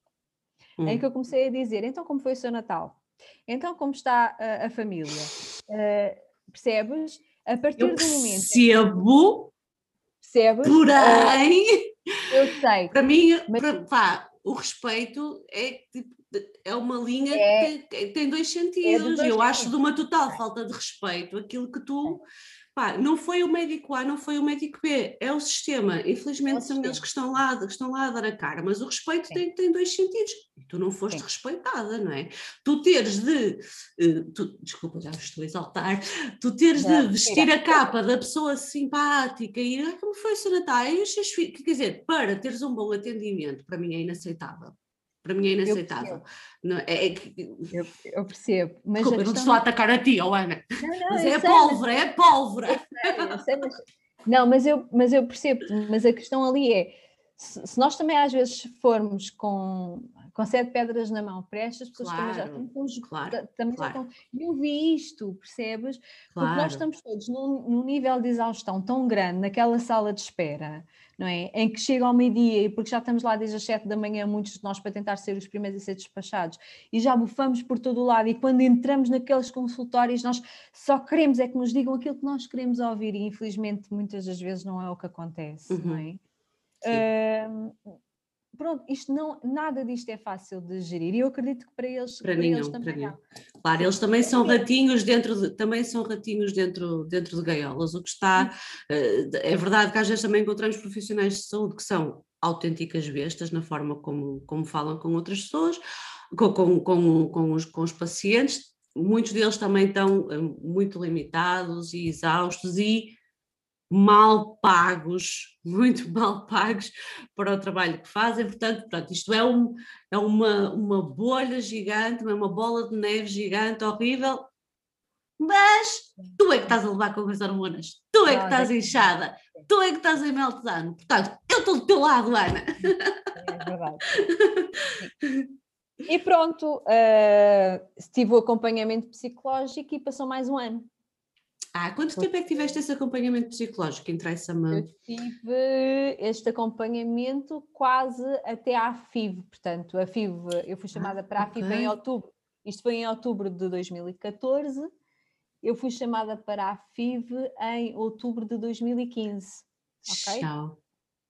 uhum. em que eu comecei a dizer, então como foi o seu Natal? Então como está a, a família? Uh, percebes? A partir eu do momento... Percebo, percebes? porém... Uh, eu sei. Para mim, mas... para, pá, o respeito é tipo, é uma linha é, que tem, tem dois é sentidos. É dois eu acho de uma total falta de respeito aquilo que tu Pá, não foi o médico A, não foi o médico B, é o sistema. Infelizmente é são eles que estão lá, que estão lá a dar a cara, mas o respeito tem, tem dois sentidos. Tu não foste Sim. respeitada, não é? Tu teres de, uh, tu, desculpa, já estou a exaltar, tu teres de vestir a capa da pessoa simpática e ah, como foi o seu Natal? E os seus filhos, quer dizer, para teres um bom atendimento, para mim é inaceitável. Para mim é inaceitável. Não, é, é eu, eu, percebo. Mas Desculpa, não estou a atacar a ti, oh Ana. Não, não, mas é sei, pólvora, mas... é pólvora. Eu sei, mas... Não, mas eu, mas eu percebo, mas a questão ali é, se, se nós também às vezes formos com, com sete pedras na mão para estas pessoas claro, também já estão com claro, também claro. já estão. Eu vi isto, percebes? Porque nós estamos todos num, num nível de exaustão tão grande naquela sala de espera não é? Em que chega ao meio-dia, e porque já estamos lá desde as 7 da manhã, muitos de nós para tentar ser os primeiros a ser despachados, e já bufamos por todo o lado, e quando entramos naqueles consultórios, nós só queremos é que nos digam aquilo que nós queremos ouvir, e infelizmente muitas das vezes não é o que acontece, uhum. não é? Uh, pronto, isto não, nada disto é fácil de gerir e eu acredito que para eles, para, para nenhum, eles também para Claro, eles também são ratinhos dentro de, também são ratinhos dentro, dentro de gaiolas, o que está, eh, é verdade que às vezes também encontramos profissionais de saúde que são autênticas bestas na forma como, como falam com outras pessoas, com, com, com, com, os, com os pacientes, muitos deles também estão eh, muito limitados e exaustos e mal pagos, muito mal pagos para o trabalho que fazem, portanto, portanto isto é, um, é uma, uma bolha gigante, uma bola de neve gigante, horrível, mas tu é que estás a levar com as hormonas, tu é que estás inchada, tu é que estás em meltdown, portanto, eu estou do teu lado, Ana. É verdade. E pronto, uh, tive o acompanhamento psicológico e passou mais um ano. Ah, quanto tempo é que tiveste esse acompanhamento psicológico? Interessa-me. Eu tive este acompanhamento quase até à FIV, portanto, a FIV, eu fui chamada ah, para a okay. FIV em outubro, isto foi em outubro de 2014, eu fui chamada para a FIV em outubro de 2015. Ok? Tchau.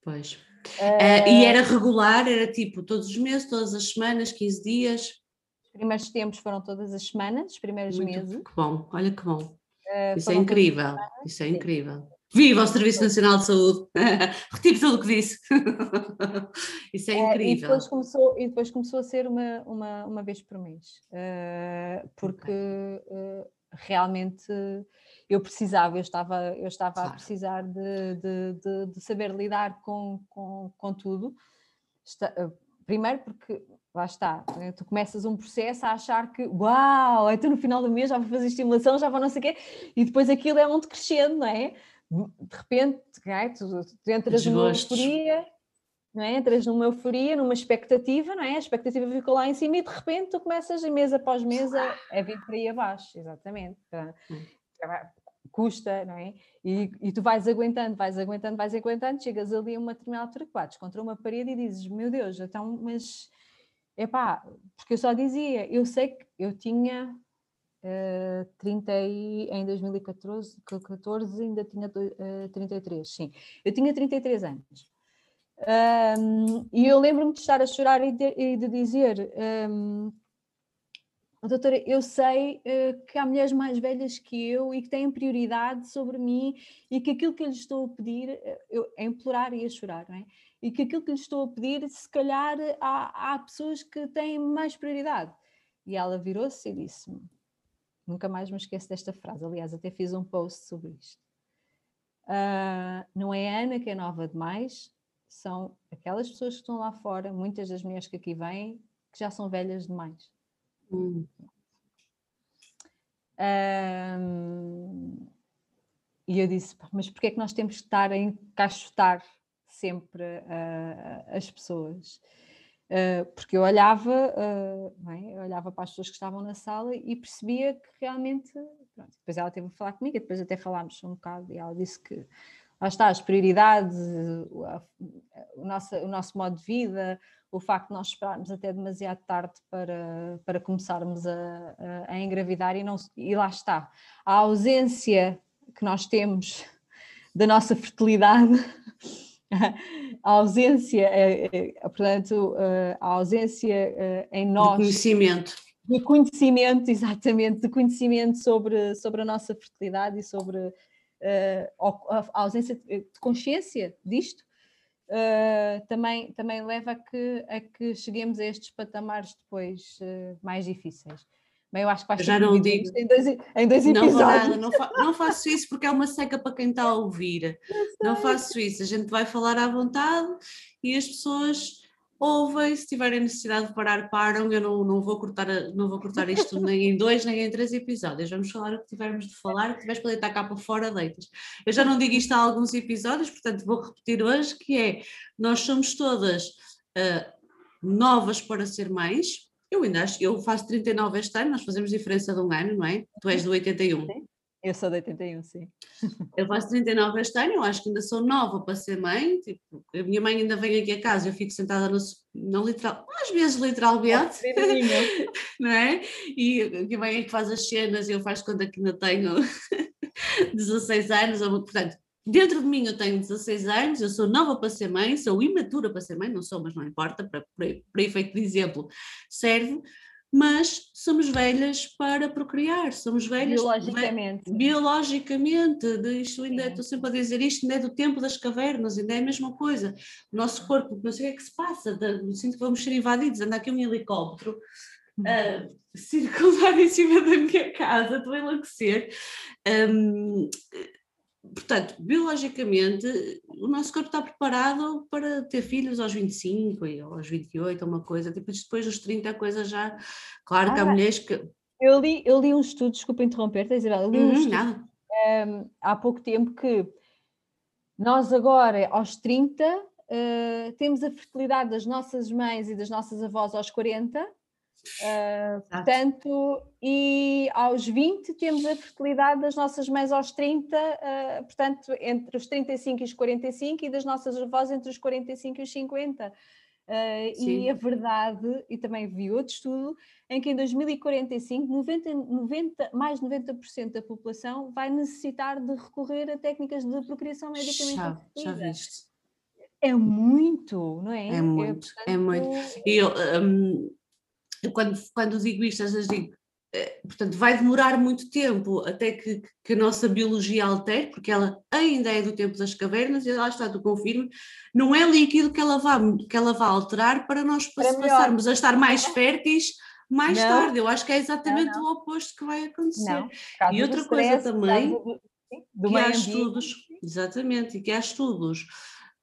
Pois. Uh, e era regular, era tipo todos os meses, todas as semanas, 15 dias? Os primeiros tempos foram todas as semanas, os primeiros Muito, meses. Que bom, olha que bom. Uh, isso é incrível, isso é sim. incrível. Viva o Serviço Nacional de Saúde! Retiro tudo o que disse. isso é incrível. Uh, e, depois começou, e depois começou a ser uma, uma, uma vez por mês, uh, porque realmente eu precisava, eu estava, eu estava claro. a precisar de, de, de, de, saber lidar com, com, com tudo. Está, eh, primeiro porque lá está, tu começas um processo a achar que uau, então no final do mês já vou fazer estimulação, já vou não sei o quê, e depois aquilo é um decrescendo, não é? De repente, é? tu, tu entras numa euforia, não é? entras numa euforia, numa expectativa, não é? A expectativa ficou lá em cima e de repente tu começas mês após mês a, a vir para aí abaixo, exatamente. Hum custa, não é? E, e, tu vais aguentando, vais aguentando, vais aguentando, chegas ali a uma determinada altura que bates contra uma parede e dizes, meu Deus, então, mas, é pá, porque eu só dizia, eu sei que eu tinha uh, 30 e, em 2014, 14 ainda tinha uh, 33, sim, eu tinha 33 anos. Um, e eu lembro-me de estar a chorar e de, e de dizer, um, doutora, eu sei uh, que há mulheres mais velhas que eu e que têm prioridade sobre mim e que aquilo que lhes estou a pedir, eu, é implorar e a chorar, não é? E que aquilo que lhes estou a pedir, se calhar há, há pessoas que têm mais prioridade. E ela virou-se e disse-me, nunca mais me esqueço desta frase, aliás, até fiz um post sobre isto. Uh, não é a Ana que é nova demais, são aquelas pessoas que estão lá fora, muitas das mulheres que aqui vêm, que já são velhas demais Hum. Um, e eu disse, mas porquê é que nós temos que estar a encaixotar sempre uh, as pessoas? Uh, porque eu olhava, uh, é? eu olhava para as pessoas que estavam na sala e percebia que realmente. Pronto, depois ela teve a falar comigo, depois até falámos um bocado e ela disse que lá está, as prioridades, o, a, o, nosso, o nosso modo de vida, o facto de nós esperarmos até demasiado tarde para, para começarmos a, a, a engravidar e, não, e lá está. A ausência que nós temos da nossa fertilidade, a ausência, é, é, portanto, a ausência em nós. De conhecimento. De conhecimento, exatamente, de conhecimento sobre, sobre a nossa fertilidade e sobre a ausência de consciência disto, também, também leva a que, a que cheguemos a estes patamares depois mais difíceis. Bem, eu acho que vais já não digo em dois, em dois não episódios. Nada, não, fa não, faço isso porque é uma seca para quem está a ouvir. Não faço isso. A gente vai falar à vontade e as pessoas ouvem, se tiverem necessidade de parar, param. Eu não, não, vou, cortar, não vou cortar isto nem em dois, nem em três episódios. Vamos falar o que tivermos de falar, que tiveres para deitar cá para fora, deitas. Eu já não digo isto há alguns episódios, portanto vou repetir hoje, que é, nós somos todas uh, novas para ser mães, eu ainda acho, eu faço 39 este ano, nós fazemos diferença de um ano, não é? Tu és do 81. Sim. Eu sou de 81, sim. Eu faço 39 este ano, eu acho que ainda sou nova para ser mãe. Tipo, a minha mãe ainda vem aqui a casa, eu fico sentada no, não literal, às vezes literalmente, não é? E a minha mãe é que faz as cenas e eu faço conta que ainda tenho 16 anos, portanto, dentro de mim eu tenho 16 anos, eu sou nova para ser mãe, sou imatura para ser mãe, não sou, mas não importa, para, para, para efeito de exemplo, serve mas somos velhas para procriar, somos velhas biologicamente. biologicamente, isto ainda, estou sempre a dizer isto, ainda é do tempo das cavernas, ainda é a mesma coisa. O nosso corpo, não sei o que é que se passa, sinto que vamos ser invadidos, anda aqui um helicóptero a circular em cima da minha casa, estou a enlouquecer. Um, portanto, biologicamente, o nosso corpo está preparado para ter filhos aos 25 ou aos 28, uma coisa, tipo, depois dos 30 a coisa já, claro ah, que há ah, mulheres que... Eu li, eu li um estudo, desculpa interromper, Isabel, eu li um estudo um, ehm, há pouco tempo que nós agora, aos 30, uh, eh, temos a fertilidade das nossas mães e das nossas avós aos 40, Uh, portanto, e aos 20 temos a fertilidade das nossas mães aos 30, uh, portanto, entre os 35 e os 45, e das nossas avós entre os 45 e os 50. Uh, ah, e a verdade, e também vi outro estudo, em que em 2045 90, 90, mais de 90% da população vai necessitar de recorrer a técnicas de procriação medicamente já, já viste. É muito, não é? É muito, é, portanto... é muito. E eu, quando, quando digo isto, às vezes digo, eh, portanto, vai demorar muito tempo até que, que, a nossa biologia altere, porque ela ainda é do tempo das cavernas, e lá está, tu confirmo, não é líquido que ela vá, que ela vá alterar para nós para passarmos a estar mais férteis mais Não. tarde. Eu acho que é exatamente Não, o oposto que vai acontecer. Não, E outra coisa stress, também, do, do que há estudos, exatamente, e que há estudos,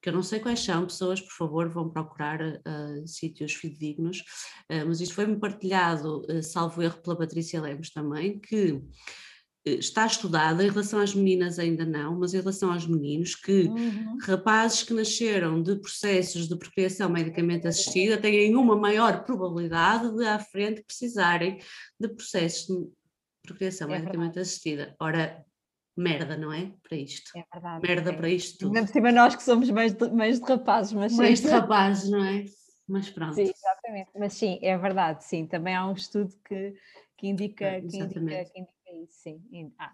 que eu não sei quais são, pessoas, por favor, vão procurar ah, sítios fidedignos, ah, mas isto foi-me partilhado, ah, salvo erro, pela Patrícia Lemos também, que está estudado em relação às meninas ainda não, mas em relação aos meninos, que Uhum. rapazes que nasceram de processos de procriação medicamente assistida têm uma maior probabilidade de à frente precisarem de processos de procriação É medicamente assistida. Ora, merda, não é? Para isto. É verdade. Merda é. para isto tudo. Ainda por cima nós que somos meios de, meios de rapazes, mas sim. Mais de rapazes, não é? Mas pronto. Sim, exatamente. Mas sim, é verdade, sim. Também há um estudo que, que, indica, É, que, indica, que indica isso, sim. Ah,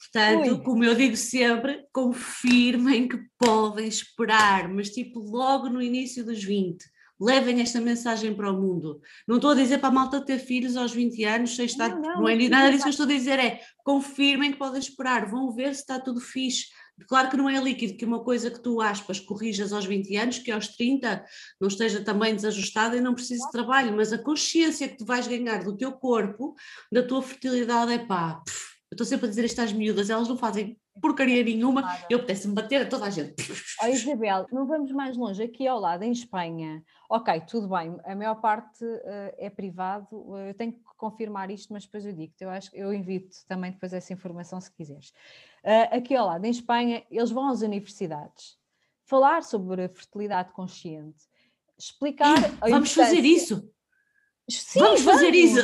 Portanto, Ui. como eu digo sempre, confirmem que podem esperar, mas tipo logo no início dos 20. Levem esta mensagem para o mundo. Não estou a dizer para a malta ter filhos aos 20 anos, sem estar. Não, Não, não, é mas nada disso que eu estou a dizer, é confirmem que podem esperar, vão ver se está tudo fixe. Claro que não é líquido, que uma coisa que tu, aspas, corrijas aos 20 anos, que aos 30 não esteja também desajustada e não precise de trabalho, mas a consciência que tu vais ganhar do teu corpo, da tua fertilidade, é pá, pff, eu estou sempre a dizer isto às miúdas, elas não fazem porcaria nenhuma, Nada. eu apetece-me bater a toda a gente. Ó Isabel, não vamos mais longe, aqui ao lado, em Espanha. Ok, tudo bem, a maior parte eh, é privado, eh, eu tenho que confirmar isto, mas depois eu digo eu acho eu invito também depois essa informação se quiseres. Eh, aqui ao lado, em Espanha, eles vão às universidades falar sobre a fertilidade consciente, explicar. a Vamos fazer isso, Sim, vamos fazer vamos! isso.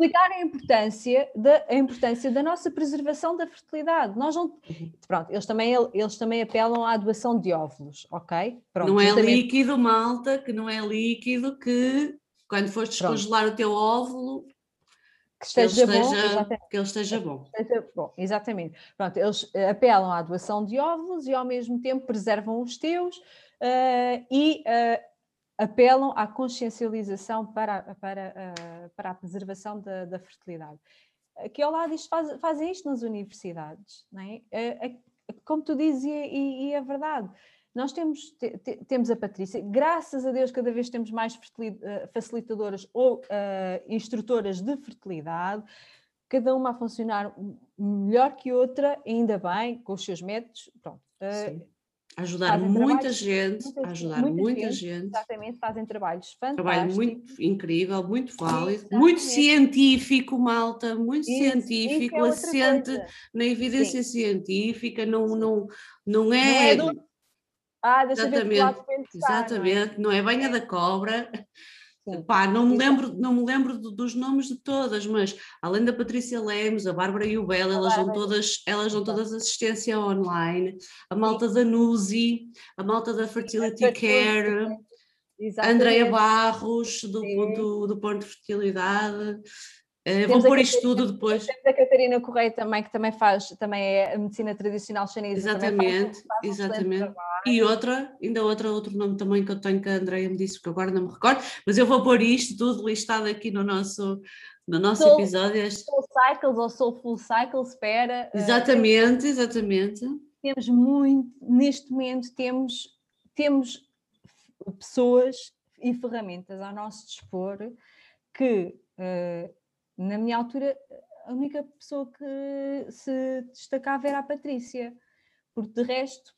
Explicar a importância da, a importância da nossa preservação da fertilidade. Nós não, pronto, eles também, eles também apelam à doação de óvulos, ok? Pronto, não é justamente- líquido, malta, que não é líquido, que quando fores Pronto. descongelar o teu óvulo, que que ele esteja, bom, esteja, que ele esteja bom. esteja bom, exatamente. Pronto, eles eh, apelam à doação de óvulos e ao mesmo tempo preservam os teus eh, e eh, apelam à consciencialização para, para, eh, para a preservação da, da fertilidade. Aqui ao lado isto faz- fazem isto nas universidades, não é? Eh, eh, como tu dizes, e, e- e é verdade. Nós temos, te- te- temos a Patrícia, graças a Deus, cada vez temos mais facilitadoras ou eh, instrutoras de fertilidade, cada uma a funcionar melhor que outra, ainda bem, com os seus métodos. Pronto. Sim. Ajudar muita gente, muita- a ajudar muita muita, gente, gente. Exatamente, fazem trabalhos fantásticos. Trabalho muito incrível, muito válido, exatamente. muito científico, malta, muito Isso- isso científico, é outra assente coisa. na evidência científica, não, não, não Não é. é do- Ah, deixa eu ver lado Exatamente, pensar, não é? Exatamente, não é banha da cobra. Sim. Pá, não me lembro, não me lembro do- dos nomes de todas, mas além da Patrícia Lemos, a Bárbara e o Bela, elas dão todas, elas dão todas assistência online, a malta da Nuzi, a malta da Fertility Care, a Exatamente. Andreia Barros, do, do, do Ponto de Fertilidade. Temos vou pôr isto tudo depois. Temos a Catarina Correia também, que também faz, também é a medicina tradicional chinesa. faz- Exatamente, faz um exatamente. trabalho. E outra, ainda outra, outro nome também que eu tenho que a Andreia me disse, que agora não me recordo, mas eu vou pôr isto tudo listado aqui no nosso, no nosso Soul- episódio. Soul Cycles ou Soulful Cycles, espera. eh, Exatamente, exatamente. temos muito, neste momento temos, temos pessoas e ferramentas ao nosso dispor que, eh, na minha altura, a única pessoa que se destacava era a Patrícia, porque de resto,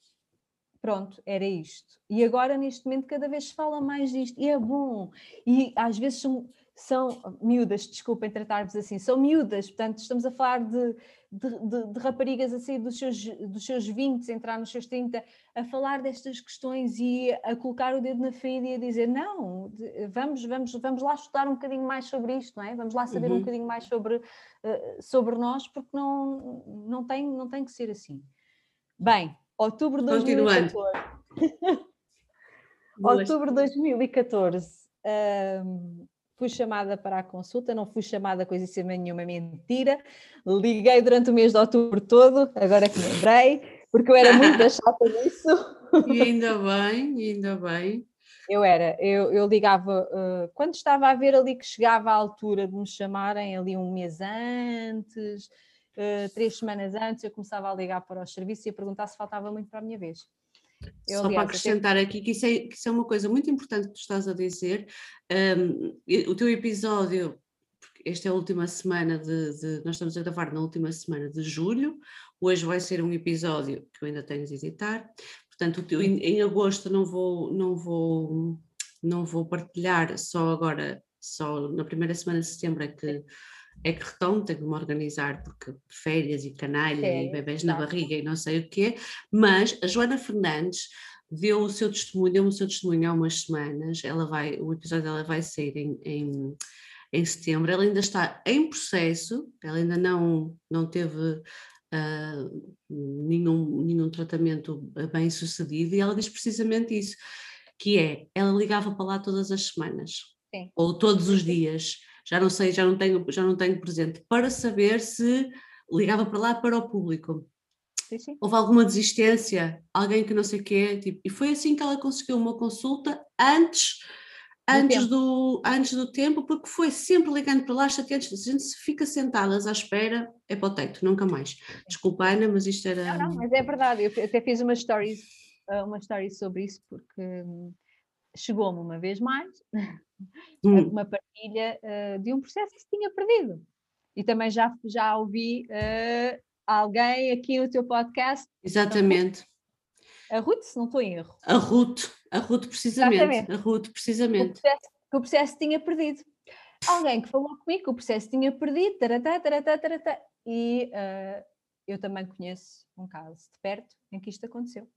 pronto, era isto. E agora, neste momento, cada vez se fala mais disto, e é bom. E às vezes são, são miúdas, desculpem tratar-vos assim, são miúdas, portanto, estamos a falar de, de, de- de raparigas a sair dos seus, dos seus 20, entrar nos seus 30, a falar destas questões e a colocar o dedo na ferida e a dizer: não, vamos, vamos, vamos lá estudar um bocadinho mais sobre isto, não é? Vamos lá saber um Uhum. bocadinho mais sobre, eh, sobre nós, porque não, não, tem, não tem que ser assim. Bem, outubro de Continuando. 2014. Outubro de 2014. hum, fui chamada para a consulta, não fui chamada coisa nenhuma, mentira. Liguei durante o mês de outubro todo, agora que lembrei, porque eu era muito chata nisso. E ainda bem, ainda bem. Eu era, eu, eu ligava, eh, quando estava a ver ali que chegava a altura de me chamarem ali um mês antes, eh, três semanas antes, eu começava a ligar para os serviços e a perguntar se faltava muito para a minha vez. Eu, Só aliás, para acrescentar até... aqui que isso, é, que isso é uma coisa muito importante que tu estás a dizer. Um, o teu episódio, esta é a última semana de, de, Nós estamos a gravar na última semana de julho. Hoje vai ser um episódio que eu ainda tenho de editar. Portanto, teu, em, em, agosto não vou, não vou, não vou partilhar só agora, só na primeira semana de setembro é que é que retomo, tenho que me organizar porque férias e canalha é, e bebés na barriga e não sei o quê, mas a Joana Fernandes deu o seu testemunho, deu o seu testemunho há umas semanas, ela vai, o episódio dela vai sair em, em, em setembro, ela ainda está em processo, ela ainda não, não teve uh, nenhum, nenhum tratamento bem sucedido e ela diz precisamente isso, que é, ela ligava para lá todas as semanas, Sim. ou todos os dias, já não sei, já não tenho, já não tenho presente, para saber se ligava para lá para o público. Sim, sim. Houve alguma desistência, alguém que não sei o quê, tipo, e foi assim que ela conseguiu uma consulta antes antes do, antes do tempo, porque foi sempre ligando para lá, chateados, a gente se fica sentadas à espera, é para o teto, nunca mais. Desculpa, Ana, mas isto era... Não, não, mas é verdade, eu até fiz uma story, uma story sobre isso, porque hum, chegou-me uma vez mais hum. uma partilha uh, de um processo que se tinha perdido. E também já, já ouvi uh, alguém aqui no teu podcast. Exatamente. A Ruth, se não estou em erro. A Ruth, a Ruth precisamente. Exatamente. A Ruth, precisamente. O processo, que o processo tinha perdido. Alguém que falou comigo que o processo tinha perdido, taratá, taratá, taratá, e uh, eu também conheço um caso de perto em que isto aconteceu.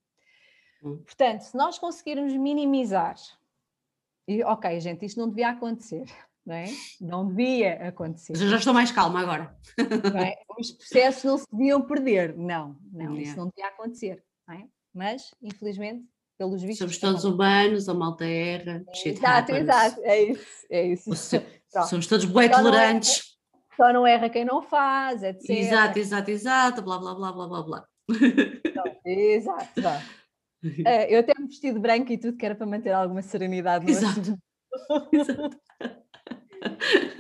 Hum. Portanto, se nós conseguirmos minimizar, e ok, gente, isto não devia acontecer, não é? Não devia acontecer. Já estou mais calma agora. É? Os processos não se deviam perder, não, não, é. isso não devia acontecer, não é? Mas, infelizmente, pelos vistos. Somos todos humanos, a malta erra. É, exato, exato, é isso, é isso. Somos todos bué tolerantes. Só não erra quem não faz, etc. Exato, exato, exato, blá blá blá blá blá blá. exato, exato. Uh, eu até me vesti de branco e tudo, que era para manter alguma serenidade. No Exato. Exato.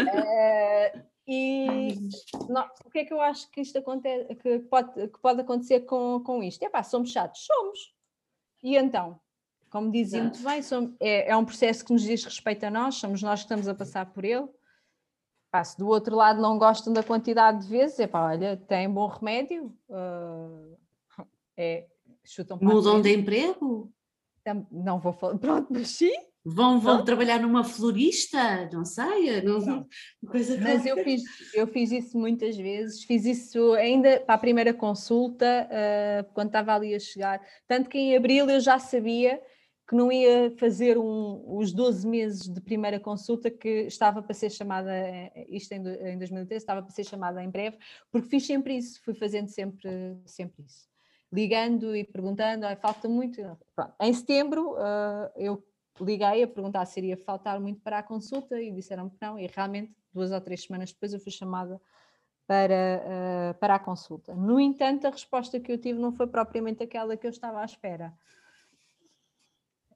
uh, e não, o que é que eu acho que isto acontece, que pode, que pode acontecer com, com isto? É pá, somos chatos, somos. E então, como dizia muito bem, somos, é, é um processo que nos diz respeito a nós, somos nós que estamos a passar por ele. Pá, se do outro lado não gostam da quantidade de vezes, é pá, olha, tem bom remédio. Uh, é, chutam Mudam de emprego? Não vou falar, pronto, mas sim. Vão, vão trabalhar numa florista, não sei, não, não. Coisa mas eu fiz, eu fiz isso muitas vezes, fiz isso ainda para a primeira consulta, uh, quando estava ali a chegar, tanto que em abril eu já sabia que não ia fazer um, os 12 meses de primeira consulta que estava para ser chamada, isto em, em 2013, estava para ser chamada em breve, porque fiz sempre isso, fui fazendo sempre, sempre isso ligando e perguntando, ah, falta muito. Pronto. Em setembro uh, eu liguei a perguntar se iria faltar muito para a consulta e disseram que não, e realmente duas ou três semanas depois eu fui chamada para, uh, para a consulta. No entanto, a resposta que eu tive não foi propriamente aquela que eu estava à espera.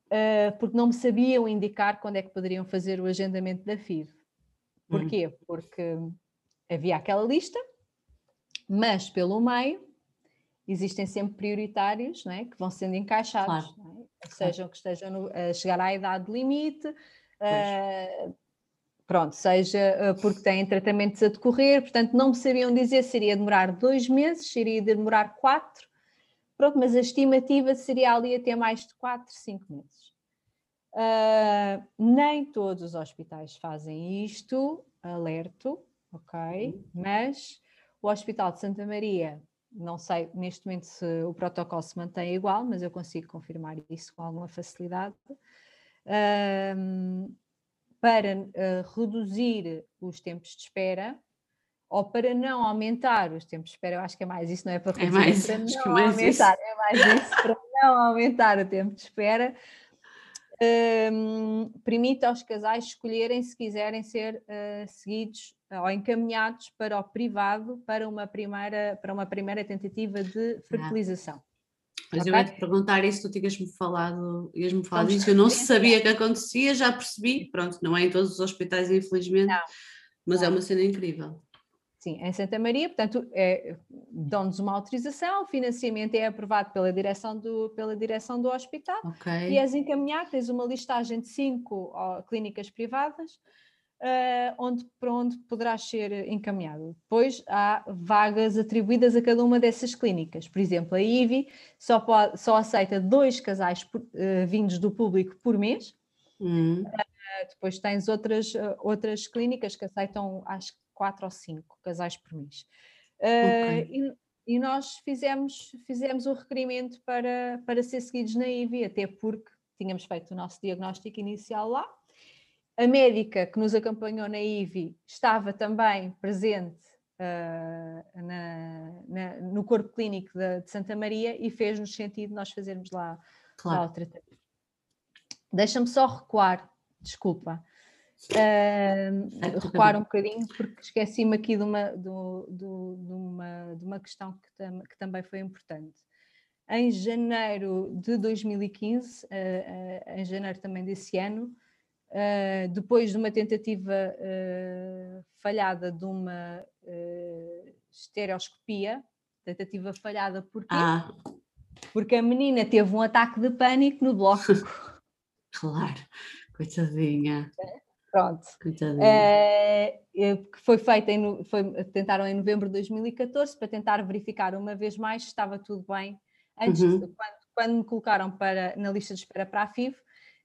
Uh, porque não me sabiam indicar quando é que poderiam fazer o agendamento da FIV. Porquê? Uhum. Porque havia aquela lista, mas pelo meio existem sempre prioritários não é? que vão sendo encaixados, claro. é? sejam que estejam no, a chegar à idade limite, uh, pronto, seja uh, porque têm tratamentos a decorrer, portanto não me sabiam dizer se iria demorar dois meses, se iria demorar quatro, pronto, mas a estimativa seria ali até mais de quatro, cinco meses. Uh, nem todos os hospitais fazem isto, alerto, ok, uhum. mas o Hospital de Santa Maria não sei neste momento se o protocolo se mantém igual, mas eu consigo confirmar isso com alguma facilidade. Um, para uh, reduzir os tempos de espera ou para não aumentar os tempos de espera, eu acho que é mais isso, não é para reduzir, é mais, para não é mais aumentar, isso. é mais isso, para não aumentar o tempo de espera, um, permite aos casais escolherem se quiserem ser uh, seguidos ou encaminhados para o privado para uma primeira, para uma primeira tentativa de fertilização. Mas okay? eu ia te perguntar isso, tu tinhas-me falado, ias-me falar disso, eu não sabia que acontecia, já percebi, pronto, não é em todos os hospitais, infelizmente, não. mas é não. é uma cena incrível. Sim, em Santa Maria, portanto, é, dão-nos uma autorização, o financiamento é aprovado pela direção do, pela direção do hospital Ok. e és encaminhado, tens uma listagem de cinco clínicas privadas uh, onde, para onde poderás ser encaminhado. Depois há vagas atribuídas a cada uma dessas clínicas. Por exemplo, a IVI só, pode, só aceita dois casais por, uh, vindos do público por mês. Uh, depois tens outras, outras clínicas que aceitam, acho que quatro ou cinco casais por mês. Uh, e, e nós fizemos, fizemos o requerimento para, para ser seguidos na IVI, até porque tínhamos feito o nosso diagnóstico inicial lá. A médica que nos acompanhou na IVI estava também presente uh, na, na, no corpo clínico de, de Santa Maria e fez-nos sentido nós fazermos lá, lá claro. o tratamento. Deixa-me só recuar, desculpa, uh, recuar um bocadinho, porque esqueci-me aqui de uma, do, do, de, uma, de uma questão que, tam, que também foi importante. Em janeiro de 2015, uh, uh, em janeiro também desse ano, Uh, depois de uma tentativa uh, falhada de uma uh, estereoscopia, tentativa falhada porquê? Ah, Porque a menina teve um ataque de pânico no bloco. claro. Coitadinha. Pronto. Que foi feita, em, foi, tentaram em novembro de 2014 para tentar verificar uma vez mais se estava tudo bem. Antes, Uhum. quando, quando me colocaram para, na lista de espera para a FIV,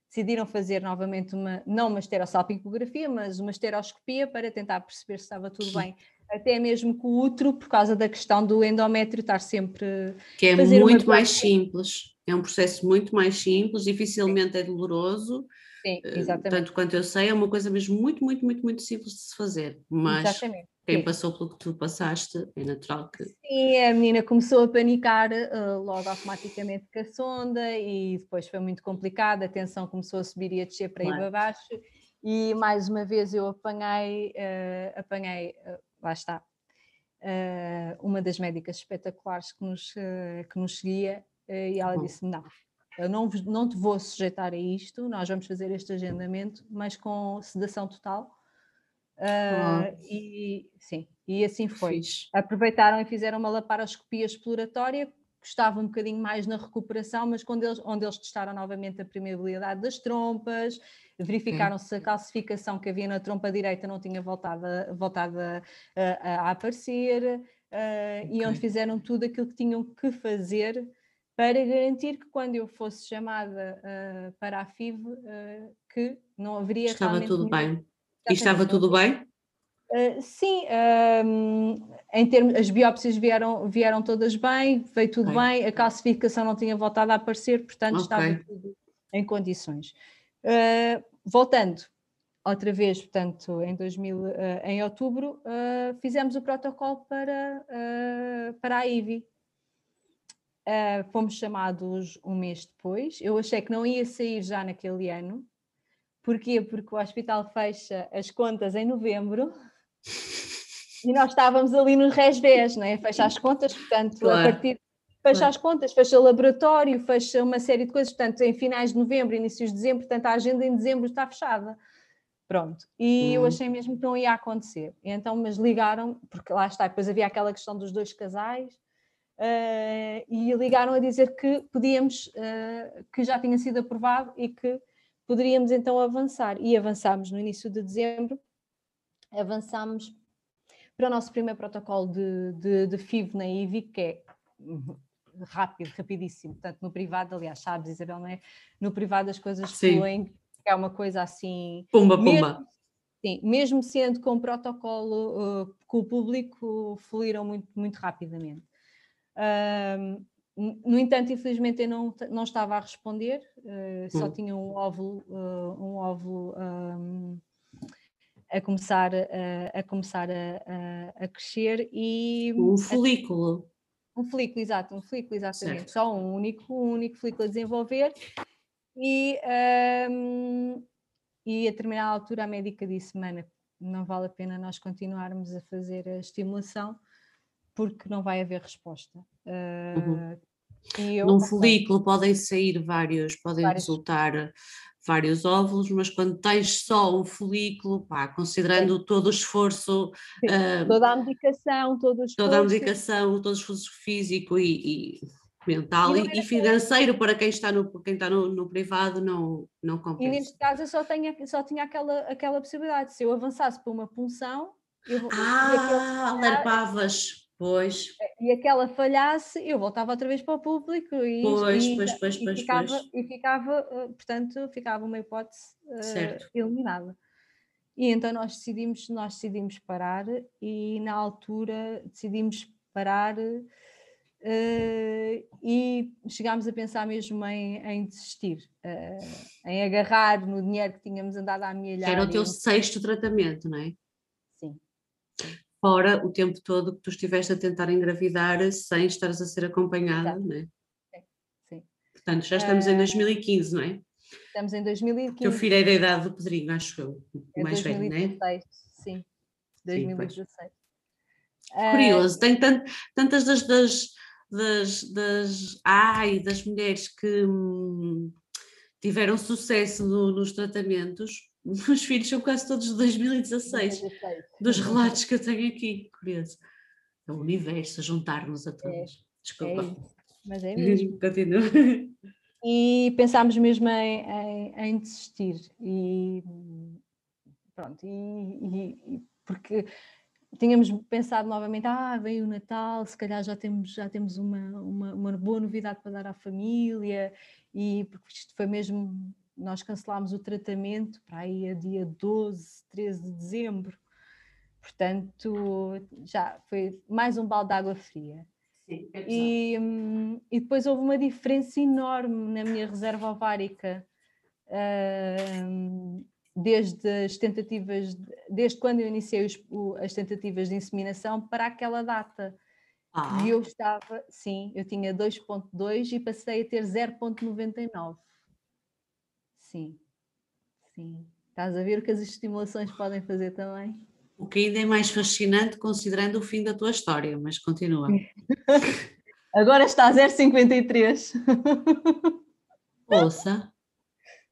decidiram fazer novamente uma, não uma esterosalpingografia, mas uma estereoscopia para tentar perceber se estava tudo bem. Até mesmo com o útero, por causa da questão do endométrio estar sempre. Que é muito mais simples. É um processo muito mais simples, dificilmente é doloroso. Sim, eh, exatamente. Tanto quanto eu sei, é uma coisa mesmo muito, muito, muito, muito simples de se fazer. Mas exatamente. quem sim. passou pelo que tu passaste, é natural que. Sim, a menina começou a panicar uh, logo automaticamente com a sonda e depois foi muito complicado, a tensão começou a subir e a descer para ir Claro. para baixo e mais uma vez eu apanhei, uh, apanhei, uh, lá está, uma das médicas espetaculares que nos, que nos seguia e ela Bom. disse, não, eu não, não te vou sujeitar a isto, nós vamos fazer este agendamento, mas com sedação total. Uh, e sim, e assim foi Fixe. aproveitaram e fizeram uma laparoscopia exploratória, estava um bocadinho mais na recuperação, mas quando eles, onde eles testaram novamente a permeabilidade das trompas, verificaram se a calcificação que havia na trompa direita não tinha voltado a, voltado a, a- a aparecer, eh, e onde fizeram tudo aquilo que tinham que fazer para garantir que quando eu fosse chamada eh, para a FIV, eh, que não haveria Estava tudo nenhum- bem. E estava tudo bem? Uh, sim, um, em termos, as biópsias vieram, vieram todas bem, veio tudo bem, a calcificação não tinha voltado a aparecer, portanto estava Ok. tudo em condições. Uh, voltando outra vez, portanto, em 2000, uh, em outubro, uh, fizemos o protocolo para, uh, para a IVI. Uh, fomos chamados um mês depois. Eu achei que não ia sair já naquele ano. Porquê? Porque o hospital fecha as contas em novembro e nós estávamos ali no resvés, não é? Fecha as contas, portanto, Claro. a partir. Fecha Claro. as contas, fecha o laboratório, fecha uma série de coisas, portanto, em finais de novembro, inícios de dezembro, portanto, a agenda em dezembro está fechada. Pronto. E eu Hum. achei mesmo que não ia acontecer. E então, mas ligaram, porque lá está, depois havia aquela questão dos dois casais, e ligaram a dizer que podíamos, eh, que já tinha sido aprovado e que poderíamos então avançar. E avançámos no início de dezembro, avançámos para o nosso primeiro protocolo de, de, de FIV na IVI, que é rápido, rapidíssimo, portanto no privado, aliás, sabes Isabel, não é? No privado as coisas Sim. fluem, é uma coisa assim... Pumba, Mesmo- pumba. Sim, mesmo sendo com protocolo uh, com o público, fluíram muito, muito rapidamente. No entanto, infelizmente eu não, não estava a responder, uh, só Hum. tinha um óvulo, uh, um óvulo ahm, a começar, a, a começar a, a- crescer e Um folículo. um folículo, exato, um folículo, exatamente. Certo. Só um único, um único folículo a desenvolver. E, ahm, e a determinada altura a médica disse, mana, não vale a pena nós continuarmos a fazer a estimulação porque não vai haver resposta. Uhum. Ah, Num folículo podem sair vários, podem Vários. resultar vários óvulos, mas quando tens só um folículo, pá, considerando Sim. todo o esforço, uh, toda a medicação, todo o esforço. toda a medicação, todo o esforço físico e, e mental e, e, financeiro para quem está no, quem está no, no, privado não, não compensa. E neste caso eu só, tenho, só tinha aquela, aquela possibilidade, se eu avançasse para uma punção, eu, ah, alarpavas. Pois. E aquela falhasse, eu voltava outra vez para o público e, pois, e, pois, pois, e pois, ficava. E ficava, eh, portanto, ficava uma hipótese uh, eliminada. E então nós decidimos, nós decidimos parar e na altura decidimos parar uh, e chegámos a pensar mesmo em, em desistir, uh, em agarrar no dinheiro que tínhamos andado a amelhar. Era o teu sexto tratamento, não é? Sim fora o tempo todo que tu estiveste a tentar engravidar sem estares a ser acompanhada, não é? Sim. Portanto, já estamos em 2015, não é? Estamos em 2015. Teu filho é da idade do Pedrinho, acho eu, é mais 2016, velho, não é? Sim, 2016. Sim, Curioso, tem tant, tantas das, das, das, das, ai, das mulheres que hum, tiveram sucesso no, nos tratamentos, os filhos são quase todos de 2016, 2016. dos relatos que eu tenho aqui, curioso. É o universo juntar-nos a todos. É, Desculpa. É mas é mesmo. Continua. E pensámos mesmo em, em, em desistir. E pronto, e, e, porque tínhamos pensado novamente, ah, veio o Natal, se calhar já temos, já temos uma, uma, uma boa novidade para dar à família, e porque isto foi mesmo nós cancelámos o tratamento para aí a dia 12, 13 de dezembro. Portanto, já foi mais um balde de água fria. Sim, é e, hum, e depois houve uma diferença enorme na minha reserva ovárica. Uh, desde as tentativas, desde quando eu iniciei os, as tentativas de inseminação para aquela data. Ah. E eu estava, sim, eu tinha 2.2 e passei a ter 0.99. Sim, sim. Estás a ver o que as estimulações podem fazer também? O que ainda é mais fascinante considerando o fim da tua história, mas continua. Agora está a 0,53. Ouça.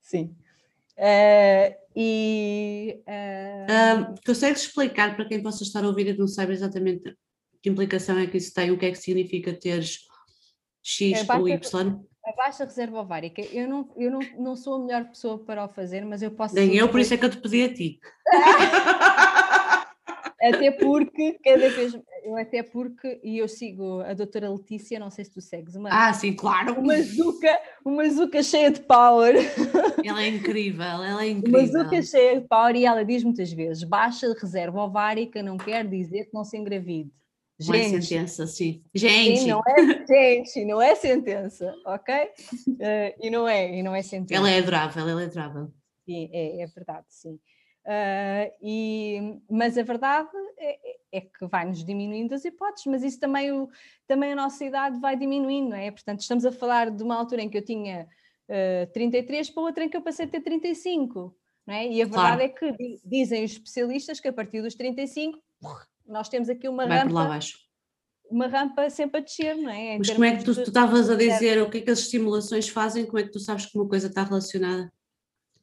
Sim. Uh, e. Uh... Uh, consegues explicar para quem possa estar a ouvir e não sabe exatamente que implicação é que isso tem, o que é que significa teres X é, ou Y? A baixa reserva ovárica, eu não, eu não, não sou a melhor pessoa para o fazer, mas eu posso. Nem eu, por isso é que eu te pedi a ti. até porque, cada vez, eu até porque, e eu sigo a doutora Letícia, não sei se tu segues, uma, ah, sim, claro. Uma zuca, uma zuca cheia de power. Ela é incrível, ela é incrível. Uma zuca cheia de power e ela diz muitas vezes: baixa reserva ovárica não quer dizer que não se engravide. Gente, não é sentença, sim. Gente. Sim, não é, gente, não é sentença, ok? Uh, e não é, e não é sentença. Ela é adorável, ela é adorável. Sim, é, é verdade, sim. Uh, e, mas a verdade é, é, que vai-nos diminuindo as hipóteses, mas isso também, o, também a nossa idade vai diminuindo, não é? Portanto, estamos a falar de uma altura em que eu tinha uh, 33 para outra em que eu passei a ter 35, não é? E a verdade claro. é que dizem os especialistas que a partir dos 35 nós temos aqui uma Vai rampa. Uma rampa sempre a descer, não é? Em Mas como é que tu estavas a dizer o que é que as estimulações fazem? Como é que tu sabes que uma coisa está relacionada?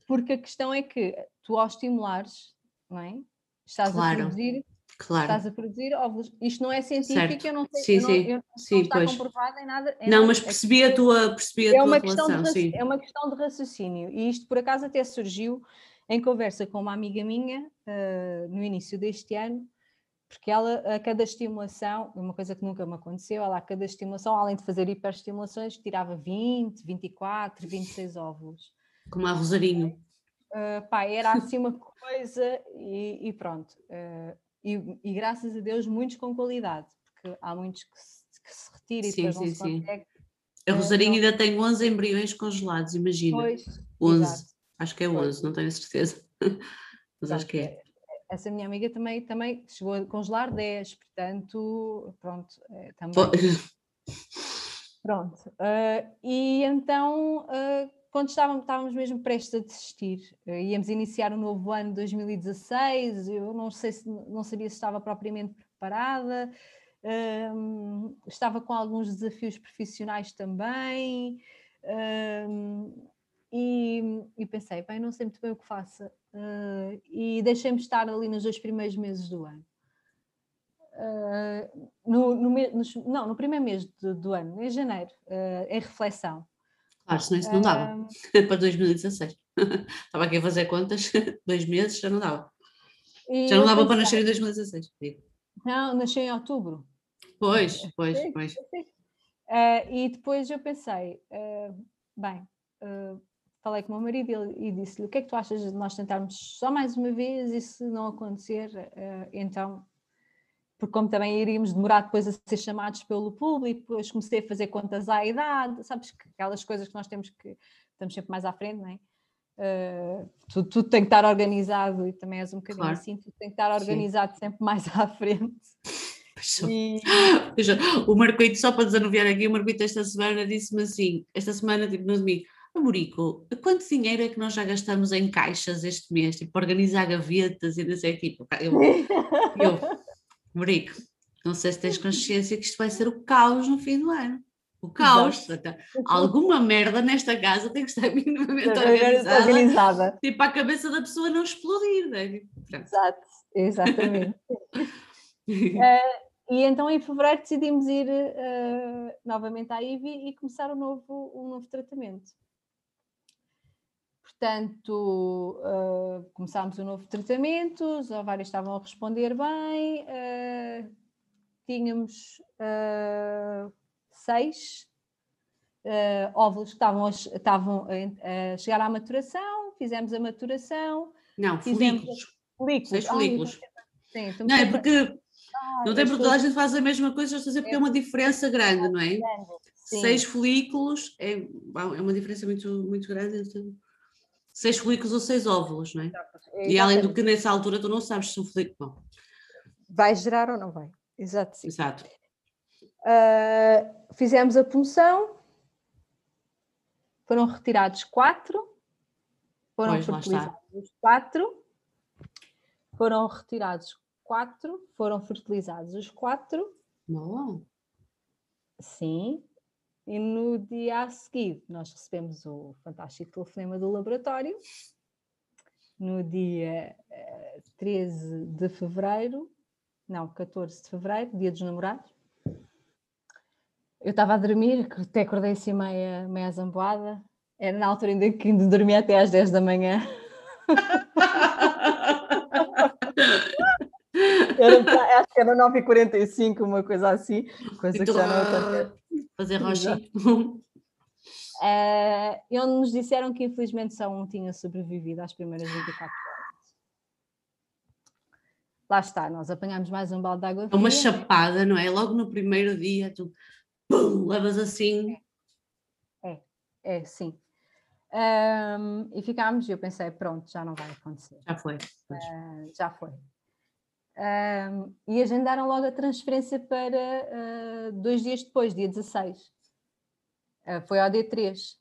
Porque a questão é que tu ao estimulares, não é? Estás claro. a produzir Claro. Estás a produzir óvulos. Isto não é científico, certo. eu não sei, sim, eu não, sim. Eu não, sim, está pois. comprovado em nada. Em não, nada. mas percebi a tua, percebi a é tua uma relação, questão de. É uma questão de raciocínio e isto por acaso até surgiu em conversa com uma amiga minha uh, no início deste ano, porque ela, a cada estimulação, uma coisa que nunca me aconteceu, ela a cada estimulação, além de fazer hiperestimulações, tirava 20, 24, 26 óvulos. Como a Rosarinho. Uh, pá, era assim uma coisa e, e pronto. Uh, e, e, graças a Deus, muitos com qualidade, porque há muitos que se, que se retiram e depois sim, não se consegue. A Rosarinho uh, ainda tem 11 embriões congelados, imagina. Pois, 11, exato. acho que é 11, pois. não tenho certeza. Mas acho que é essa minha amiga também, também chegou a congelar 10, portanto, pronto, é, também. Pronto. Uh, e então, uh, quando estávamos, estávamos mesmo prestes a desistir, uh, íamos iniciar o um novo ano de 2016, eu não sei se não sabia se estava propriamente preparada, estava com alguns desafios profissionais também. e, e, pensei, bem, não sei muito bem o que faça. Uh, e deixei-me estar ali nos dois primeiros meses do ano. Uh, no, no, no, não, no primeiro mês do, do ano, em janeiro, uh, em reflexão. Claro, senão isso não dava para 2016. Estava aqui a fazer contas, dois meses já não dava. Já não dava pensei, para nascer em 2016. Digo. Não, nasci em outubro. Pois, pois, pois. e depois eu pensei, bem, falei com o meu marido e, disse-lhe: O que é que tu achas de nós tentarmos só mais uma vez e se não acontecer, uh, então. Porque, como também iríamos demorar depois a ser chamados pelo público, depois comecei a fazer contas à idade, sabes? Aquelas coisas que nós temos que. Estamos sempre mais à frente, não é? Uh, tudo, tudo, tem que estar organizado e também és um bocadinho claro. assim, tudo tem que estar organizado Sim. sempre mais à frente. E... o Marcoito, só para desanuviar aqui, o Marcoito esta semana disse-me assim, esta semana, tipo no domingo, Amorico, quanto dinheiro é que nós já gastamos em caixas este mês? Tipo, organizar gavetas e não sei, tipo, eu, eu Amorico, não sei se tens consciência que isto vai ser o caos no fim do ano. O caos. Alguma merda nesta casa tem que estar minimamente organizada, organizada. Tipo, a cabeça da pessoa não explodir, né? Exato, exatamente. uh, e então em fevereiro decidimos ir uh, novamente à IVI e começar um novo, um novo tratamento. Portanto, uh, começámos um novo tratamento, os ovários estavam a responder bem, uh, tínhamos uh, seis óvulos que estavam, a, estavam a, chegar à maturação, fizemos a maturação. Não, folículos. folículos. Seis folículos. Sim, não, é porque ah, não tem porque toda a gente faz a mesma coisa, estou a dizer porque é, uma diferença grande, não é? Seis folículos é, é uma diferença muito, muito grande. Então seis folículos ou seis óvulos, não é? Exatamente. E além do que nessa altura tu não sabes se um folículo. Vai gerar ou não vai? Exato. Sim. Exato. Uh, fizemos a punção, foram retirados quatro, foram pois, fertilizados quatro, foram retirados quatro, foram fertilizados os quatro. Não. Sim, e no dia a seguir, nós recebemos o fantástico telefonema do laboratório. No dia 13 eh, de fevereiro, não, 14 de fevereiro, dia dos namorados. Eu estava a dormir, até acordei assim meia, meia zamboada. Era na altura ainda que ainda dormia até às 10 da manhã. Era, acho que era 9h45, uma coisa assim, coisa que já não acontece fazer roxinho. Uh, e onde nos disseram que infelizmente só um tinha sobrevivido às primeiras 24 horas. Lá está, nós apanhámos mais um balde de água fria. Uma chapada, não é? Logo no primeiro dia, tu pum, levas assim. É, é, sim. Um, e ficámos, e eu pensei, pronto, já não vai acontecer. Já foi. Uh, já foi. Um, e agendaram logo a transferência para uh, dois dias depois, dia 16. Uh, ah, foi ao dia 3.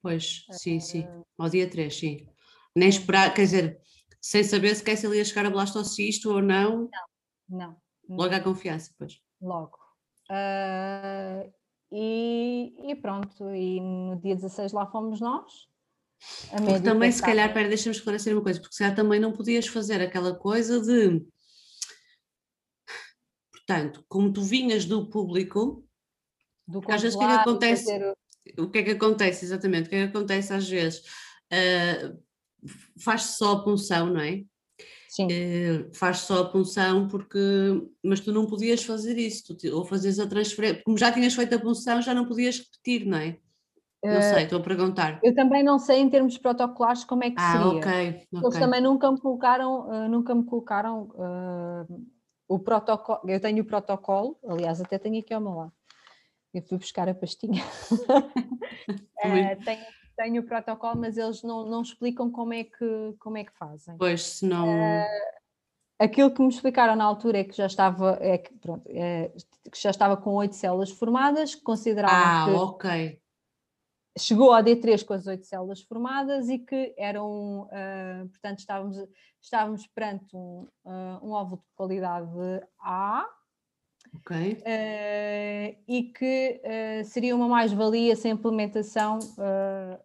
Pois, sim, sim, ao dia 3, sim. Nem esperar, quer dizer, sem saber se ele ia chegar a blastocisto ou não. Não, não. Logo à confiança, pois. Logo. Uh, e, e, pronto, e no dia 16 lá fomos nós. Porque também, se calhar, pera, deixa-me esclarecer uma coisa, porque se calhar também não podias fazer aquela coisa de Portanto, como tu vinhas do público, do às vezes o que é que acontece? Fazer... O que é que acontece, exatamente? O que é que acontece às vezes? Uh, faz só a punção, não é? Sim. Uh, faz só a punção porque. Mas tu não podias fazer isso, tu, ou fazias a transferência. Como já tinhas feito a punção, já não podias repetir, não é? Não uh, sei, estou a perguntar. Eu também não sei em termos protocolares como é que ah, seria. Okay, okay. Eles também nunca me colocaram, uh, nunca me colocaram uh, o protocolo, eu tenho o protocolo, aliás, até tenho aqui ao meu lado. Eu fui buscar a pastinha. é, tenho, tenho o protocolo, mas eles não, não explicam como é, que, como é que fazem. Pois, se não. É, aquilo que me explicaram na altura é que já estava, é que, pronto, é, que já estava com oito células formadas, consideravam ah, que ok. Chegou ao D3 com as oito células formadas e que eram, uh, portanto, estávamos estávamos perante um, uh, um óvulo de qualidade A, Ok. Uh, e que seria uma mais-valia se a implementação,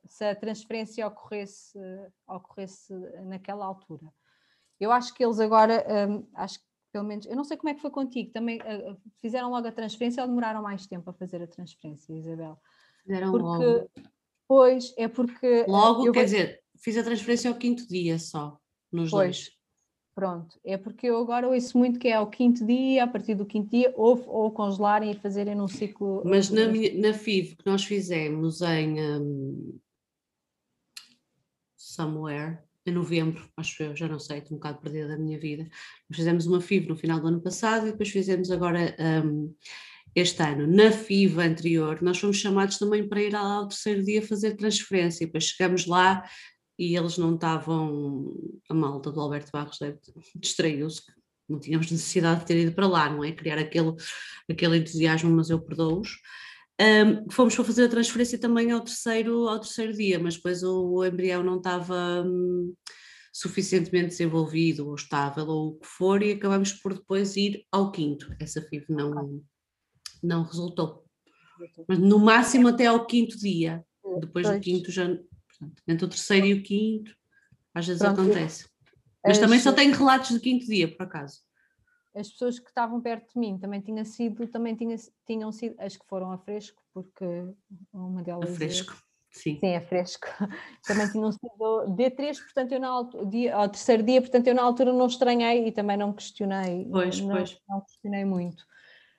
se a transferência ocorresse, ocorresse naquela altura. Eu acho que eles agora, um, acho que pelo menos, eu não sei como é que foi contigo, também fizeram logo a transferência ou demoraram mais tempo a fazer a transferência, Isabel? Fizeram porque, logo. Pois, é porque. Logo, quer vou... dizer, fiz a transferência ao quinto dia só, nos pois. dois. Pronto, é porque eu agora ouço muito que é ao quinto dia, a partir do quinto dia, ou, ou congelarem e fazerem num ciclo. Mas na, na FIV que nós fizemos em um, Somewhere, em novembro, acho eu, já não sei, estou um bocado perdida da minha vida. Nós fizemos uma FIV no final do ano passado e depois fizemos agora um, este ano. Na FIV anterior, nós fomos chamados também para ir ao terceiro dia fazer transferência, e depois chegamos lá e eles não estavam, a malta do Alberto Barros distraiu-se, não tínhamos necessidade de ter ido para lá, não é? Criar aquele, aquele entusiasmo, mas eu perdoo-os. Um, fomos para fazer a transferência também ao terceiro, ao terceiro dia, mas depois o, o embrião não estava hum, suficientemente desenvolvido ou estável ou o que for e acabamos por depois ir ao quinto. Essa FIV não, não resultou. Mas no máximo até ao quinto dia. Depois pois. do quinto já Portanto, entre o terceiro e o quinto, às vezes Pronto, acontece. Mas as, também só tenho relatos do quinto dia, por acaso. As pessoas que estavam perto de mim também tinha sido, também tinha, tinham sido, as que foram a fresco, porque uma delas. A fresco. É, Sim. Sim, é fresco. Também tinham sido D3, portanto, eu na altura, dia, ao terceiro dia, portanto, eu na altura não estranhei e também não questionei. Pois, não, pois. Não questionei muito.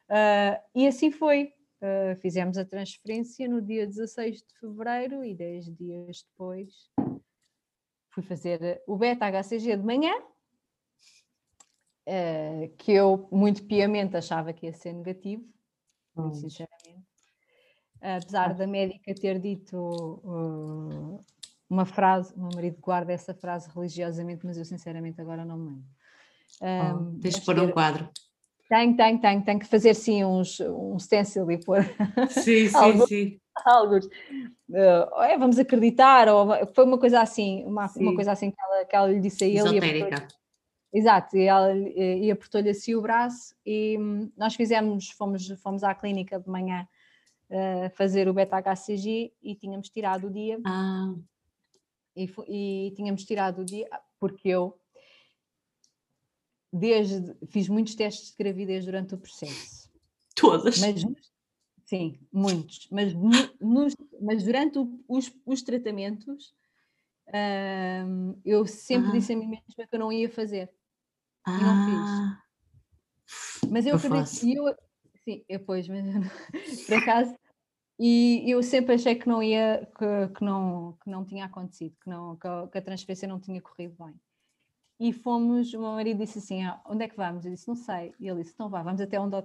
Uh, e assim foi. Uh, fizemos a transferência no dia 16 de fevereiro e 10 dias depois fui fazer o beta-HCG de manhã, uh, que eu muito piamente achava que ia ser negativo, muito hum. sinceramente. Apesar da médica ter dito uma frase, o meu marido guarda essa frase religiosamente, mas eu sinceramente agora não me lembro. Um, oh, Deixa pôr um quadro. Tem, tem, tem, tem que fazer sim uns, um stencil e pôr. Sim, sim, alguns, sim. Alguns. Uh, é, vamos acreditar, ou foi uma coisa assim, uma, uma coisa assim que ela, que ela lhe disse a ele. Esotérica. Exato, e, ela, e apertou-lhe assim o braço e hum, nós fizemos, fomos, fomos à clínica de manhã uh, fazer o beta-HCG e tínhamos tirado o dia. Ah. E, e tínhamos tirado o dia porque eu desde fiz muitos testes de gravidez durante o processo. Todas? Mas, sim, muitos. Mas, nos, mas durante o, os, os tratamentos eu sempre ah. disse a mim mesma que eu não ia fazer. Ah. E não fiz. Ah. Mas eu, eu acredito, e eu, sim, eu pois, mas por acaso, e eu sempre achei que não ia, que, que, não, que não tinha acontecido, que, não, que a, que a transferência não tinha corrido bem e fomos, o meu marido disse assim, ah, onde é que vamos? Eu disse, não sei. E ele disse, então vá, vamos até onde,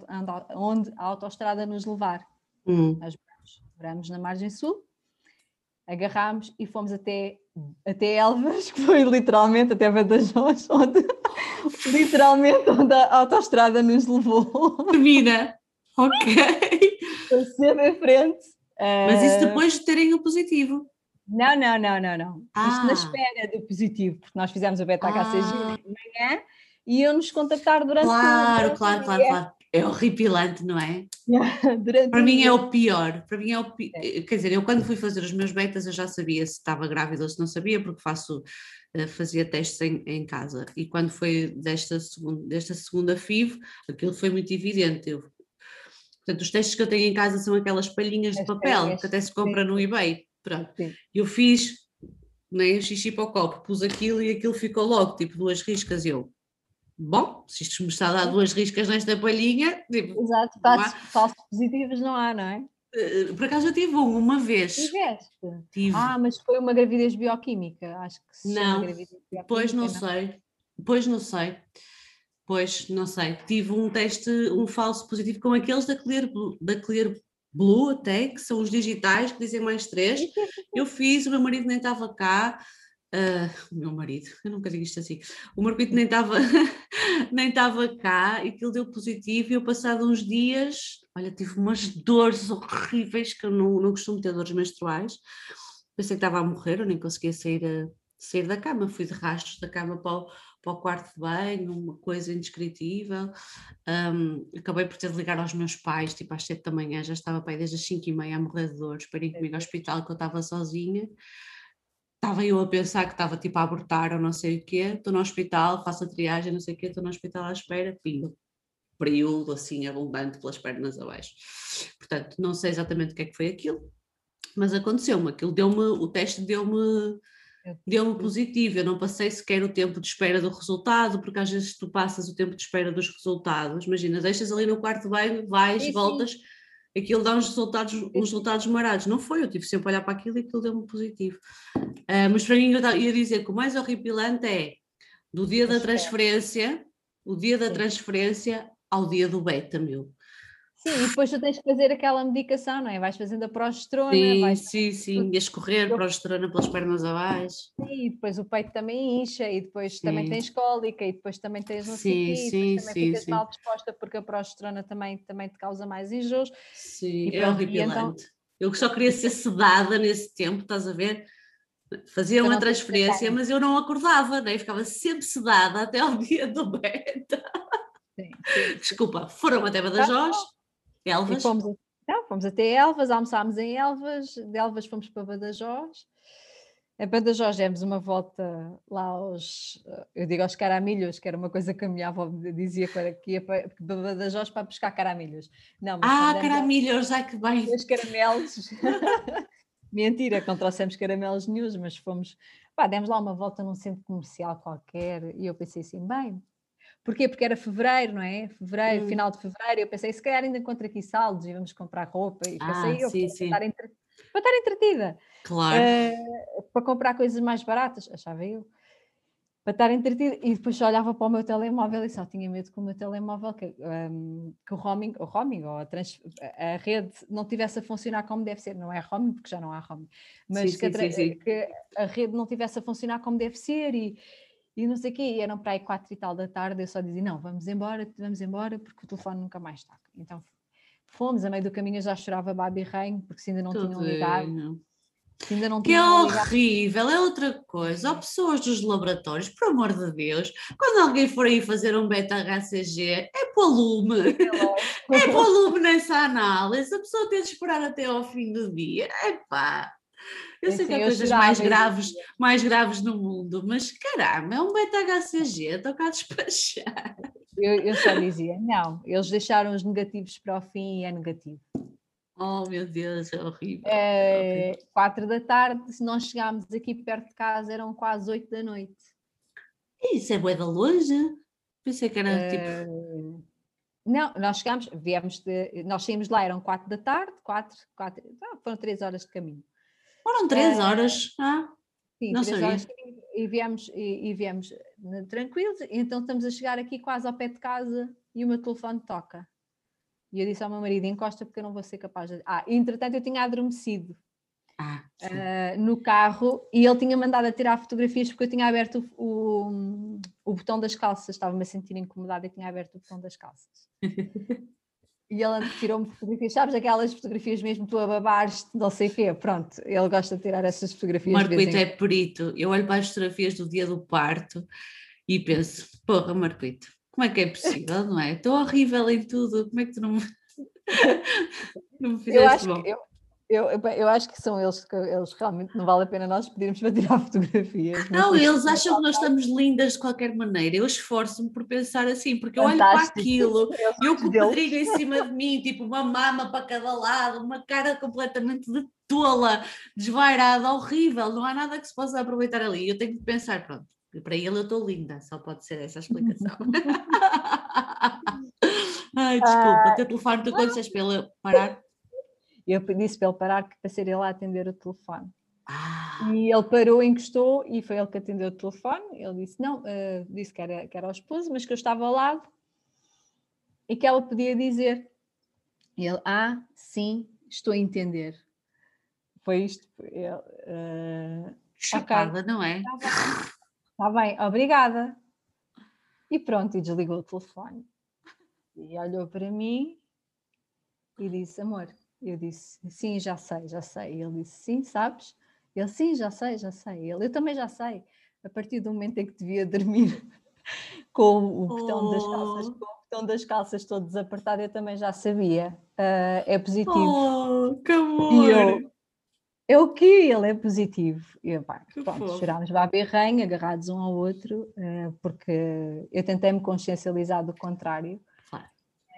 onde a autoestrada nos levar. Hum. Nós vamos na margem sul, agarrámos e fomos até, até Elvas, que foi literalmente até Badajoz, onde literalmente onde a autoestrada nos levou. Termina, ok. Sempre em frente. Mas isso eh, depois de terem o positivo. Não, não, não, não, não. Ah. Isto na ah. espera do positivo, porque nós fizemos o beta-HCG ah. de manhã e iam-nos contactar durante Claro, durante claro, claro, claro. É horripilante, não é? para mim é o pior. Para mim é o pi... é. Quer dizer, eu quando fui fazer os meus betas eu já sabia se estava grávida ou se não sabia, porque faço, eh, fazia testes em, em casa. E quando foi desta segunda, desta segunda FIV, aquilo foi muito evidente. Eu, portanto, os testes que eu tenho em casa são aquelas palhinhas de papel que até se compra no eBay. Pronto. Sim. Eu fiz nem né, xixi para o copo, pus aquilo e aquilo ficou logo, tipo duas riscas. Eu, bom, se isto me está a dar duas riscas nesta palhinha. Tipo, Exato, falsos, falsos positivos não há, não é? Eh, por acaso eu tive um, uma vez. Tiveste? Tive. Ah, mas foi uma gravidez bioquímica, acho que sim. Não, pois não, não, sei. Pois não sei. Pois não sei. Tive um teste, um falso positivo com aqueles da Clear, da Clear Blue até, que são os digitais, que dizem mais três. Eu fiz, o meu marido nem estava cá. Uh, o meu marido, eu nunca digo isto assim. O meu marido nem estava nem estava cá e aquilo deu positivo. E eu, passado uns dias, olha, tive umas dores horríveis, que eu não, não costumo ter dores menstruais. Pensei que estava a morrer, eu nem conseguia sair, a, sair da cama. Fui de rastros da cama para o, para o quarto de banho, uma coisa indescritível. Um, acabei por ter de ligar aos meus pais, tipo às 7 da manhã, já estava para aí desde as 5 e meia a morrer de dores, para irem comigo ao hospital, que eu estava sozinha. Estava eu a pensar que estava tipo a abortar ou não sei o quê, estou no hospital, faço a triagem, não sei o quê, estou no hospital à espera, pimba, período assim abundante pelas pernas abaixo. Portanto, não sei exatamente o que é que foi aquilo, mas aconteceu-me, aquilo deu-me, o teste deu-me deu-me positivo, eu não passei sequer o tempo de espera do resultado, porque às vezes tu passas o tempo de espera dos resultados, imagina, deixas ali no quarto bem, vais, sim, voltas, sim. aquilo dá uns resultados, uns resultados marados, não foi, eu tive sempre a olhar para aquilo e aquilo deu-me positivo. Uh, mas para mim eu ia dizer que o mais horripilante é do dia da transferência, o dia da transferência ao dia do beta, meu. Sim, e depois tu tens que fazer aquela medicação, não é? Vais fazendo a progesterona. Sim, vais... sim, sim, e a escorrer progesterona pelas pernas abaixo. Sim, e depois o peito também incha, e depois sim. também tens cólica, e depois também tens sei sim, sim, também sim, ficas sim. mal disposta porque a progesterona também, também te causa mais enjoos. Sim, e é horripilante. Então... Eu só queria ser sedada nesse tempo, estás a ver? Fazia uma transferência, mas eu não acordava, né? ficava sempre sedada até ao dia do beta. Sim, sim. Desculpa, foram até Badajoz, Elvas? fomos, não, fomos até Elvas, almoçámos em Elvas, de Elvas fomos para Badajoz. A Badajoz demos uma volta lá aos, eu digo aos caramilhos, que era uma coisa que a minha avó dizia que ia para Badajoz para buscar caramilhos. Não, ah, caramilhos, ai que bem! Os caramelos. Mentira, não trouxemos caramelos nenhum, mas fomos, pá, demos lá uma volta num centro comercial qualquer e eu pensei assim, bem, Porquê? Porque era fevereiro, não é? Fevereiro, hum. final de fevereiro, eu pensei, se calhar ainda encontro aqui saldos e vamos comprar roupa. E pensei ah, eu, sim, para, sim. Estar entre... para estar entretida. Claro. Uh, para comprar coisas mais baratas, achava eu. Para estar entretida. E depois olhava para o meu telemóvel e só tinha medo que o meu telemóvel, que, um, que o roaming, o roaming ou a, trans, a, rede não tivesse a funcionar como deve ser. Não é roaming, porque já não há roaming. Mas sim, que, a, que a rede não tivesse a funcionar como deve ser e e não sei o quê, e eram para aí quatro e tal da tarde, eu só dizia, não, vamos embora, vamos embora, porque o telefone nunca mais toca. Então fomos, a meio do caminho eu já chorava babi reino, porque se ainda não Tudo tinham ligado. Se ainda não que é horrível, ligado. é outra coisa. Há pessoas dos laboratórios, por amor de Deus, quando alguém for aí fazer um beta-HCG, é pôr lume, é, é pôr lume nessa análise, a pessoa tem de esperar até ao fim do dia, é pá. Eu sei que há coisas mais graves, mais graves no mundo, mas caramba, é um beta-HCG, estou cá a despachar. Eu, eu só dizia, não, eles deixaram os negativos para o fim e é negativo. Oh meu Deus, é horrível. É, quatro da tarde, se nós chegámos aqui perto de casa, eram quase oito da noite. Isso é bué da longe? Pensei que era uh, tipo... Não, nós chegámos, viemos de, nós saímos lá, eram quatro da tarde, quatro, quatro, não, foram três horas de caminho. Foram três uh, horas. Ah, sim, não três sabia. horas e viemos, e, e viemos tranquilos. Então estamos a chegar aqui quase ao pé de casa e o meu telefone toca. E eu disse ao meu marido: encosta porque eu não vou ser capaz de. Ah, entretanto eu tinha adormecido. Ah, uh, no carro e ele tinha mandado a tirar fotografias porque eu tinha aberto o, o, o botão das calças, estava-me a sentir incomodada e tinha aberto o botão das calças. e ele tirou-me fotografias, sabes aquelas fotografias mesmo tu a babares, não sei o quê, pronto, ele gosta de tirar essas fotografias. Marquito é perito, eu olho para as fotografias do dia do parto e penso, porra Marquito, como é que é possível, não é? Estou horrível em tudo, como é que tu não me, não me fizeste eu acho bom? Que eu, eu, eu acho que são eles que eles realmente não vale a pena nós pedirmos para tirar fotografias. Não, eles acham que nós estamos lindas de qualquer maneira. Eu esforço-me por pensar assim, porque eu olho para aquilo, eu com o Pedrinho em cima de mim, tipo uma mama para cada lado, uma cara completamente de tola, desvairada, horrível, não há nada que se possa aproveitar ali. Eu tenho que pensar, pronto, para ele eu estou linda, só pode ser essa a explicação. Ai, desculpa, o teu telefone, tu quando para ele parar? Eu disse para ele parar para ser ele a atender o telefone. Ah. E ele parou, encostou e foi ele que atendeu o telefone. Ele disse: Não, uh, disse que era, que era o esposo, mas que eu estava ao lado e que ela podia dizer. Ele: Ah, sim, estou a entender. Foi isto. Ele, uh, Chapada, okay, não é? Está bem, está bem, obrigada. E pronto, e desligou o telefone. E olhou para mim e disse: Amor, eu disse, sim, já sei, já sei. Ele disse, sim, sabes? Ele, sim, já sei, já sei. Ele, eu também já sei. A partir do momento em que devia dormir, com o botão das calças, com o botão das calças todo desapertado, eu também já sabia. Uh, é positivo. Oh, que amor! Eu, é o que ele é positivo. E pá, pronto, chorámos lá berranho, agarrados um ao outro, uh, porque eu tentei-me consciencializar do contrário. Claro.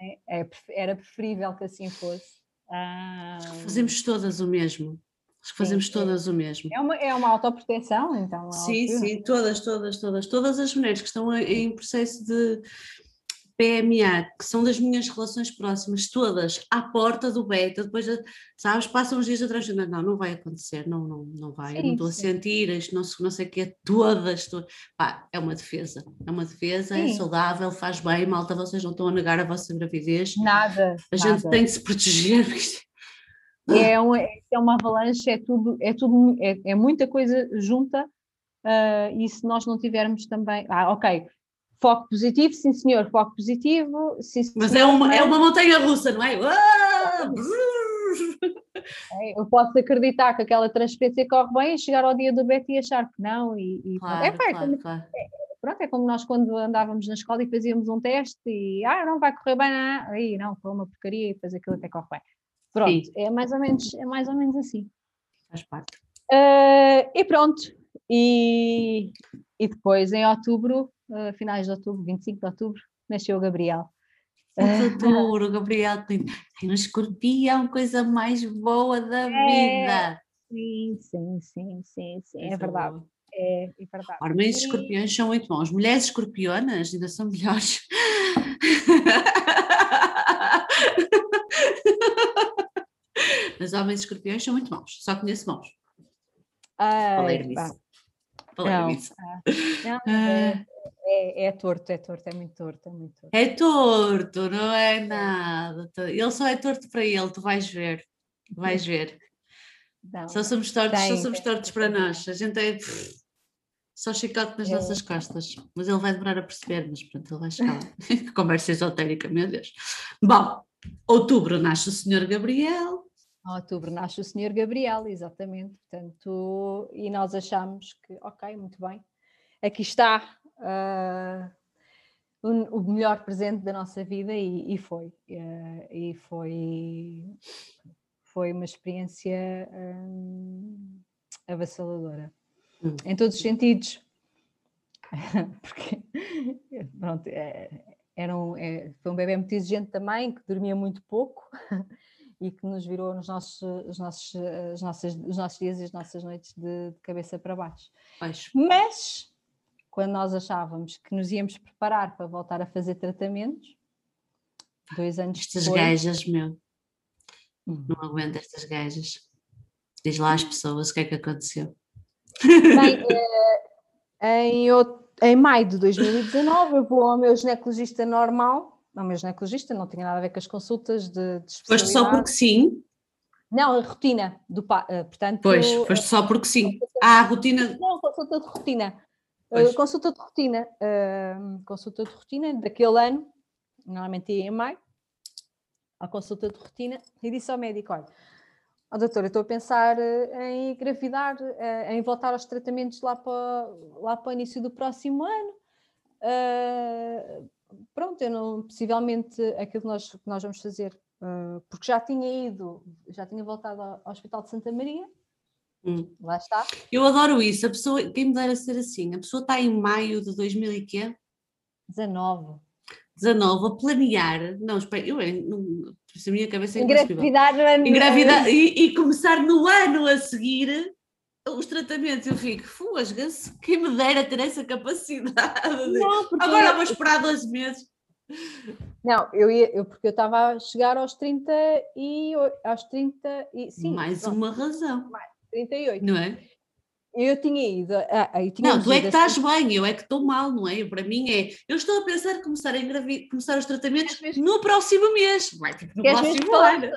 É, é, era preferível que assim fosse. Ah, Fazemos todas o mesmo. Acho que fazemos sim, todas é. o mesmo. É uma, é uma autoproteção, então. Sim, sim, todas, todas, todas. Todas as mulheres que estão em processo de PMA, que são das minhas relações próximas, todas à porta do beta, depois, sabes, passam uns dias atrás, não, não, não vai acontecer, não, não, não vai, sim, eu não estou a sentir, isto não, não sei o que é, todas, todas. Pá, é uma defesa, é uma defesa, é sim. é saudável, faz bem, malta, vocês não estão a negar a vossa gravidez. Nada. A nada. gente tem de se proteger, é, uma, é uma avalanche, é tudo, é tudo, é, é muita coisa junta, uh, e se nós não tivermos também, ah, ok, Foco positivo, sim senhor, foco positivo. Sim, Mas é uma, é uma montanha russa, não é? é? Eu posso acreditar que aquela transferência corre bem e chegar ao dia do Beto e achar que não. E, e claro, é, claro, como, claro. É, pronto, é como nós quando andávamos na escola e fazíamos um teste e ah, não vai correr bem, não. aí não, foi uma porcaria e depois aquilo até corre bem. Pronto, é mais ou menos, é mais ou menos assim. Faz parte. Uh, e pronto, e, e depois em outubro uh, finais de outubro, 25 de outubro, nasceu o Gabriel. De outubro, o Gabriel tem, um escorpião, coisa mais boa da é, vida. Sim, sim, sim, sim, sim, é, é verdade. É, é verdade. Homens escorpiões são muito bons. Mulheres escorpionas ainda são melhores. Mas homens escorpiões são muito bons. Só conheço bons. Falei nisso. Falei nisso. Não, é, é, é, torto, é torto, é muito torto, é muito torto. É torto, não é nada. Ele só é torto para ele, tu vais ver. Vais ver. Não, só somos tortos, tem, só somos tortos para nós. A gente é pff, só chicote nas é. nossas costas. Mas ele vai demorar a perceber, mas pronto, ele vai chegar. Conversa esotérica, meu Deus. Bom, outubro nasce o Senhor Gabriel. Outubro nasce o Senhor Gabriel, exatamente. Portanto, e nós achamos que, ok, muito bem, aqui está uh, o, o, melhor presente da nossa vida e, e foi. Uh, e foi, foi uma experiência um, avassaladora. Hum. Em todos os sentidos. Porque, pronto, é, era um, é, foi um bebê muito exigente também, que dormia muito pouco e que nos virou nos nossos, os, nossos, as nossas, os nossos dias e as nossas noites de, de cabeça para baixo. Pois. Mas quando nós achávamos que nos íamos preparar para voltar a fazer tratamentos, dois anos estas depois... gajas, meu, hum. não aguento estas gajas. Diz lá às pessoas o que é que aconteceu. Bem, é, em, em maio de 2019 eu vou ao meu ginecologista normal, não, meu ginecologista não tinha nada a ver com as consultas de, de Foste só porque sim? Não, a rotina do uh, portanto. Pois, foste só porque sim. Ah, a rotina. Não, consulta de rotina. Uh, consulta de rotina, uh, consulta de rotina daquele ano, normalmente ia em maio, a consulta de rotina, e disse ao médico: olha, oh, doutor, eu estou a pensar em engravidar, em voltar aos tratamentos lá para, lá para o início do próximo ano. Uh, pronto, eu não, possivelmente aquilo que nós, que nós vamos fazer, porque já tinha ido, já tinha voltado ao, ao Hospital de Santa Maria, Hum. Lá está. Eu adoro isso. A pessoa, quem me dera ser assim, a pessoa está em maio de 2000 e quê? 19. 19 a planear, não, espera, eu não, a minha cabeça é engravidar no ano engravidar e, e, começar no ano a seguir os tratamentos, eu fico, fosga-se, quem me dera ter essa capacidade. Não, Agora eu... vou esperar dois meses. Não, eu ia, eu, porque eu estava a chegar aos 30 e aos 30 e sim. Mais uma razão. Mais, 38. Não é? Eu tinha ido. Ah, não, tu é que estás assim. bem, eu é que estou mal, não é? Para mim é. Eu estou a pensar em começar, a engravid... começar os tratamentos no próximo mês. Vai, no próximo ano.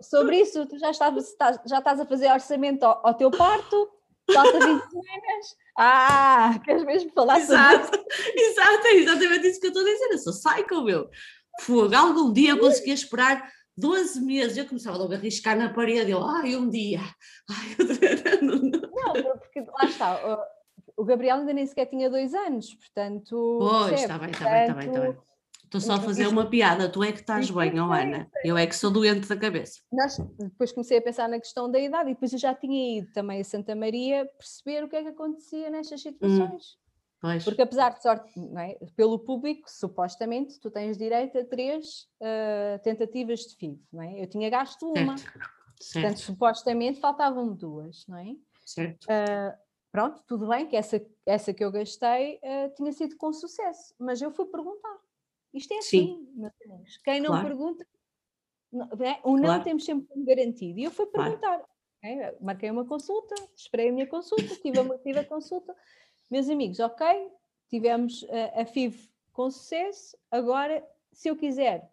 Sobre isso, tu já estás, já estás a fazer orçamento ao, ao teu parto, falta 20 semanas. Ah, queres mesmo falar exato, sobre isso? Exato, é exatamente isso que eu estou a dizer. Eu sou psycho, meu. Fogo, algum dia eu conseguia esperar 12 meses, eu começava logo a riscar na parede, eu, ai, um dia, ai, não, porque lá está, o Gabriel ainda nem sequer tinha dois anos, portanto. Pois, está bem, está bem, está bem, está bem. Estou só a fazer uma piada, tu é que estás bem, oh Ana. Eu é que sou doente da cabeça. Nós, depois comecei a pensar na questão da idade e depois eu já tinha ido também a Santa Maria perceber o que é que acontecia nestas hum, situações. Hum, Porque apesar de sorte, é? pelo público, supostamente, tu tens direito a três uh, tentativas de FIV, não é? Eu tinha gasto uma. Certo. Certo. Portanto, supostamente faltavam duas, não é? Certo. Uh, pronto, tudo bem que essa, essa que eu gastei uh, tinha sido com sucesso, mas eu fui perguntar. Isto é assim, meus amigos. Quem não claro. pergunta, não, é? o não claro. temos sempre garantido. E eu fui perguntar. Claro. É? Marquei uma consulta, esperei a minha consulta, tive a, tive a consulta. Meus amigos, ok, tivemos a, a FIV com sucesso. Agora, se eu quiser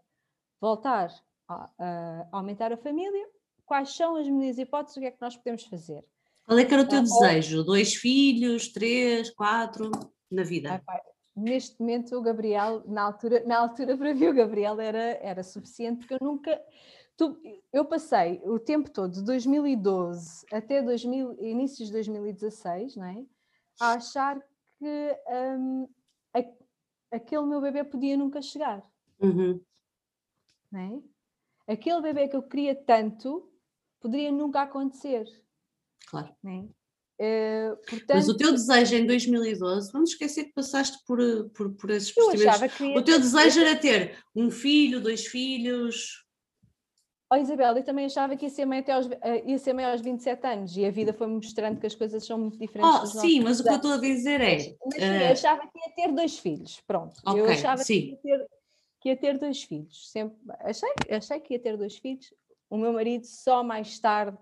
voltar a, a, aumentar a família, quais são as minhas hipóteses? O que é que nós podemos fazer? Qual é que era o teu ah, desejo? Ou... Dois filhos, três, quatro, na vida? Ah, neste momento o Gabriel, na altura, na altura para mim o Gabriel era, era suficiente, porque eu nunca. Tu, eu passei o tempo todo, de 2012 até 2000, inícios de 2016, não é? a achar que um, a, aquele meu bebê podia nunca chegar. Uhum. Não é? Aquele bebê que eu queria tanto poderia nunca acontecer. Claro. Não é? Uh, portanto, Mas o teu desejo em 2012, vamos esquecer que passaste por, eh, por, por esses procedimentos. O teu desejo era ter um filho, dois filhos. Oh, Isabel, eu também achava que ia ser, mãe até aos, eh, ia ser mãe aos 27 anos e a vida foi-me mostrando que as coisas são muito diferentes. Oh, sim, mas o que eu estou a dizer é. Mas, mas sim, uh... eu achava que ia ter dois filhos, pronto. Okay, eu achava sim. que ia, ter, que ia ter dois filhos. Sempre, achei, achei que ia ter dois filhos. O meu marido só mais tarde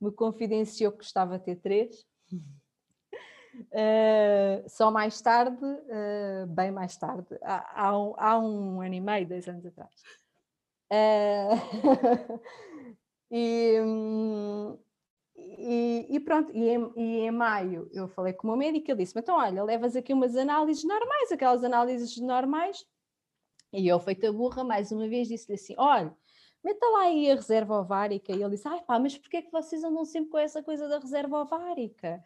me confidenciou que gostava de ter três. Uh, só mais tarde, uh, bem mais tarde, há, há, um, há, um, ano e meio, dois anos atrás. Uh, e, e, e, pronto, e em, e em, maio eu falei com o meu médico, ele disse: Então, olha, levas aqui umas análises normais, aquelas análises normais. E eu, feita burra, mais uma vez, disse-lhe assim: Olha, meta lá aí a reserva ovárica. E ele disse, ai pá, mas porquê é que vocês andam sempre com essa coisa da reserva ovárica?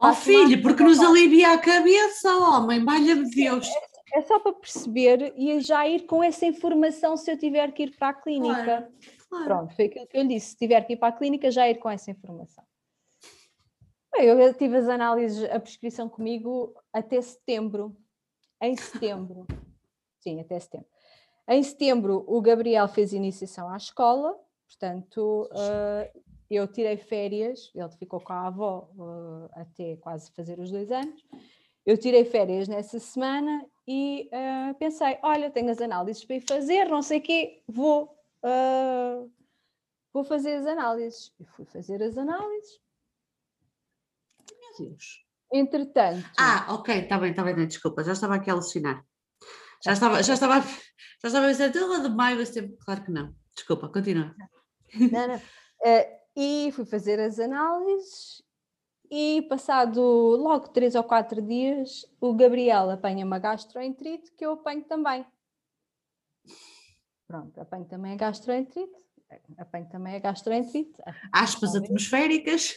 Oh filho, porque nos alivia a cabeça, homem, valha-me Deus. É, é, só para perceber e já ir com essa informação se eu tiver que ir para a clínica. Claro, claro. Pronto, foi aquilo que eu lhe disse, se tiver que ir para a clínica, já ir com essa informação. Eu tive as análises, a prescrição comigo até setembro. Em setembro. Sim, até setembro. Em setembro, o Gabriel fez iniciação à escola, portanto, uh, eu tirei férias, ele ficou com a avó uh, até quase fazer os dois anos. Eu tirei férias nessa semana e uh, pensei: olha, tenho as análises para ir fazer, não sei o quê, vou, vou fazer as análises. E fui fazer as análises. Meu Deus. Entretanto. Ah, ok, está bem, está bem, desculpa, já estava aqui a alucinar. Já estava, já estava, já estava a pensar, lá de maio vai ser. Claro que não. Desculpa, continua. Não, não. Uh, e fui fazer as análises e passado logo três ou quatro dias o Gabriel apanha uma gastroenterite que eu apanho também. Pronto, apanho também a gastroenterite, apanho também a gastroenterite. Aspas atmosféricas.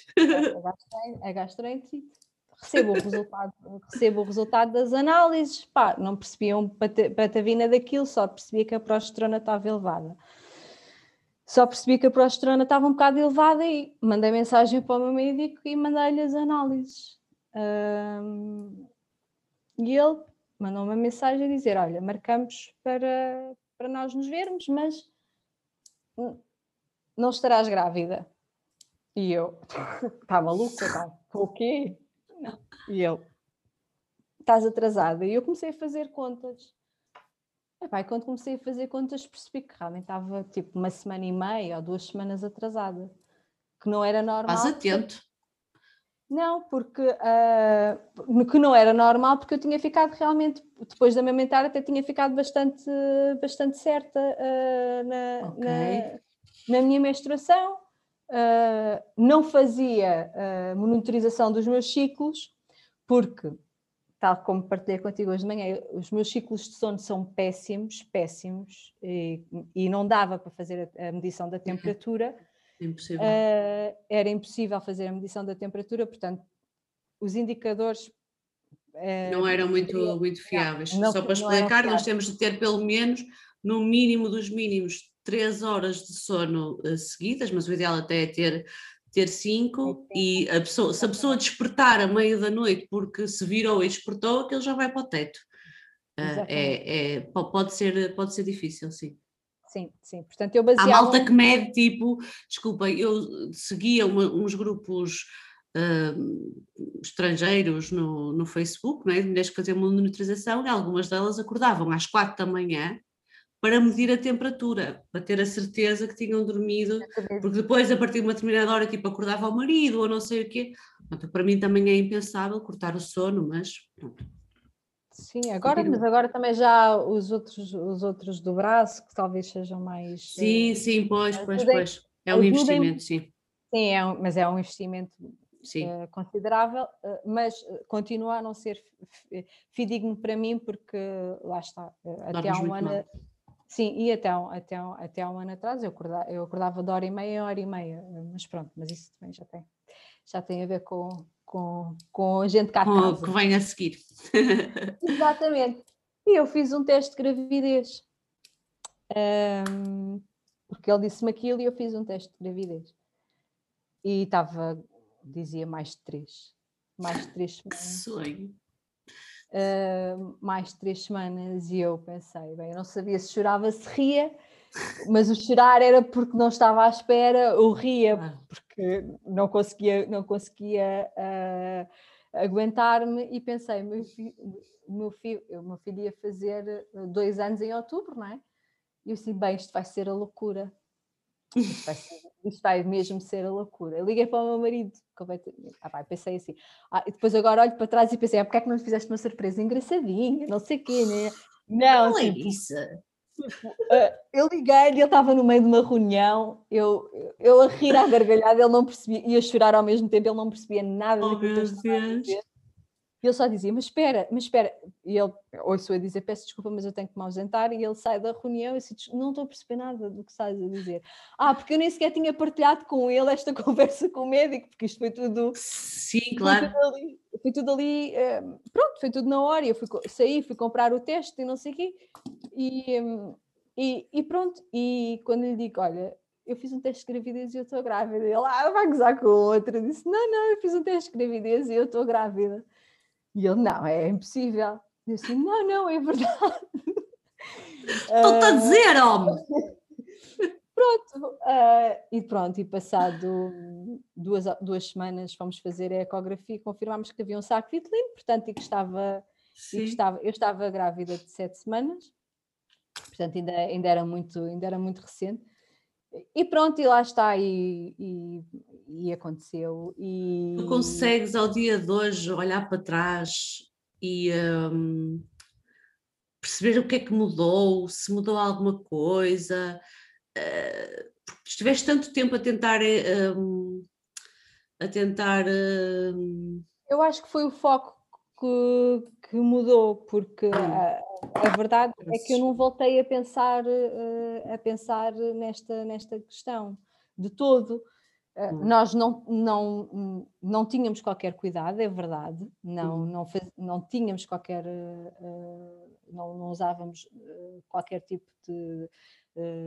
A gastroenterite recebo o resultado, recebo o resultado das análises, pá, não percebia um patavina daquilo, só percebia que a progesterona estava elevada. Só percebi que a progesterona estava um bocado elevada e mandei mensagem para o meu médico e mandei-lhe as análises. Um, e ele mandou uma mensagem a dizer: Olha, marcamos para, para nós nos vermos, mas não estarás grávida. E eu, está maluca? Tá? O quê? E eu, estás atrasada. E eu comecei a fazer contas. Epá, e quando comecei a fazer contas percebi que realmente estava tipo uma semana e meia ou duas semanas atrasada. Que não era normal. Estás atento. Não, porque uh, que não era normal porque eu tinha ficado realmente, depois de amamentar, até tinha ficado bastante, bastante certa uh, na, okay. na, na, minha menstruação uh, não fazia uh, monitorização dos meus ciclos, porque, tal como partilhei contigo hoje de manhã, os meus ciclos de sono são péssimos, péssimos, e, e não dava para fazer a, a medição da temperatura. Impossível. Uh, era impossível fazer a medição da temperatura, portanto, os indicadores não eram muito, muito fiáveis. Não, Só para explicar, nós temos de ter pelo menos, no mínimo dos mínimos, três horas de sono uh, seguidas, mas o ideal até é ter ter cinco e a pessoa, se a pessoa despertar a meio da noite porque se virou e despertou, aquele já vai para o teto. Uh, é, é, pode, ser, pode ser difícil, sim. Sim, sim. Portanto, eu baseava... Há malta que mede, tipo, desculpa, eu seguia uma, uns grupos uh, estrangeiros no, no Facebook, é de mulheres que faziam monitorização, e algumas delas acordavam às quatro da manhã para medir a temperatura, para ter a certeza que tinham dormido, porque depois, a partir de uma determinada hora, tipo, acordava o marido ou não sei o quê. Portanto, para mim também é impensável cortar o sono, mas pronto. Sim, agora, mas agora também já os outros, os outros do braço, que talvez sejam mais. Sim, uh, sim, pois, pois, pois. É um investimento, sim. Sim, é um, mas é um investimento uh, considerável, uh, mas continua a não ser fidedigno para mim, porque lá está, até há um ano. Mal. Sim, e até, até, até um ano atrás eu acordava, eu acordava de hora e meia a hora e meia, mas pronto, mas isso também já tem, já tem a ver com, com, com a gente cá com, que vem a seguir. Exatamente. E eu fiz um teste de gravidez. Um, porque ele disse-me aquilo e eu fiz um teste de gravidez. E estava, dizia mais de três. Mais de três semanas. Que sonho. Uh, mais de três semanas e eu pensei, bem, eu não sabia se chorava, se ria, mas o chorar era porque não estava à espera, ou ria ah. porque não conseguia, não conseguia uh, aguentar-me e pensei, meu filho, meu, filho, meu filho ia fazer dois anos em outubro, não é? E eu disse, bem, isto vai ser a loucura. Isto vai, mesmo ser a loucura. Eu liguei para o meu marido, ah, vai, pensei assim. Ah, e depois agora olho para trás e pensei, ah, porque é que não fizeste uma surpresa engraçadinha, não sei o quê, né? Não, não é tipo, é isso. Tipo, uh, eu liguei-lhe, ele estava no meio de uma reunião, eu, eu a rir à gargalhada, ele não percebia, e a chorar ao mesmo tempo, ele não percebia nada oh, daquilo que eu estava a dizer. E ele só dizia, mas espera, mas espera. E ele, ouço a dizer, peço desculpa, mas eu tenho que me ausentar. E ele sai da reunião e disse, não estou a perceber nada do que estás a dizer. Ah, porque eu nem sequer tinha partilhado com ele esta conversa com o médico, porque isto foi tudo... Sim, claro. Foi tudo ali, foi tudo ali um, pronto, foi tudo na hora. Eu fui, saí, fui comprar o teste e não sei o quê. E, um, e, e pronto, e quando lhe digo, olha, eu fiz um teste de gravidez e eu estou grávida. Ele, ah, vai gozar com o outro. Eu disse, não, não, eu fiz um teste de gravidez e eu estou grávida. E ele, não, é impossível. E eu assim, não, não, é verdade. Estou-te a dizer, homem! pronto, uh, e pronto, e passado duas, duas semanas fomos fazer a ecografia e confirmámos que havia um saco vitelino, portanto, e que estava, e que estava, eu estava grávida de sete semanas, portanto, ainda, ainda, era, muito, ainda era muito recente. E pronto, e lá está, e, e, e aconteceu. E... Tu consegues ao dia de hoje olhar para trás e um, perceber o que é que mudou, se mudou alguma coisa, uh, porque estiveste tanto tempo a tentar um, a tentar um... eu acho que foi o foco que, que mudou, porque a, a verdade é que eu não voltei a pensar, uh, a pensar nesta, nesta questão de todo. Uh, nós não, não, não tínhamos qualquer cuidado, é verdade, não, uhum. não, faz, não tínhamos qualquer, uh, não, não, usávamos qualquer tipo de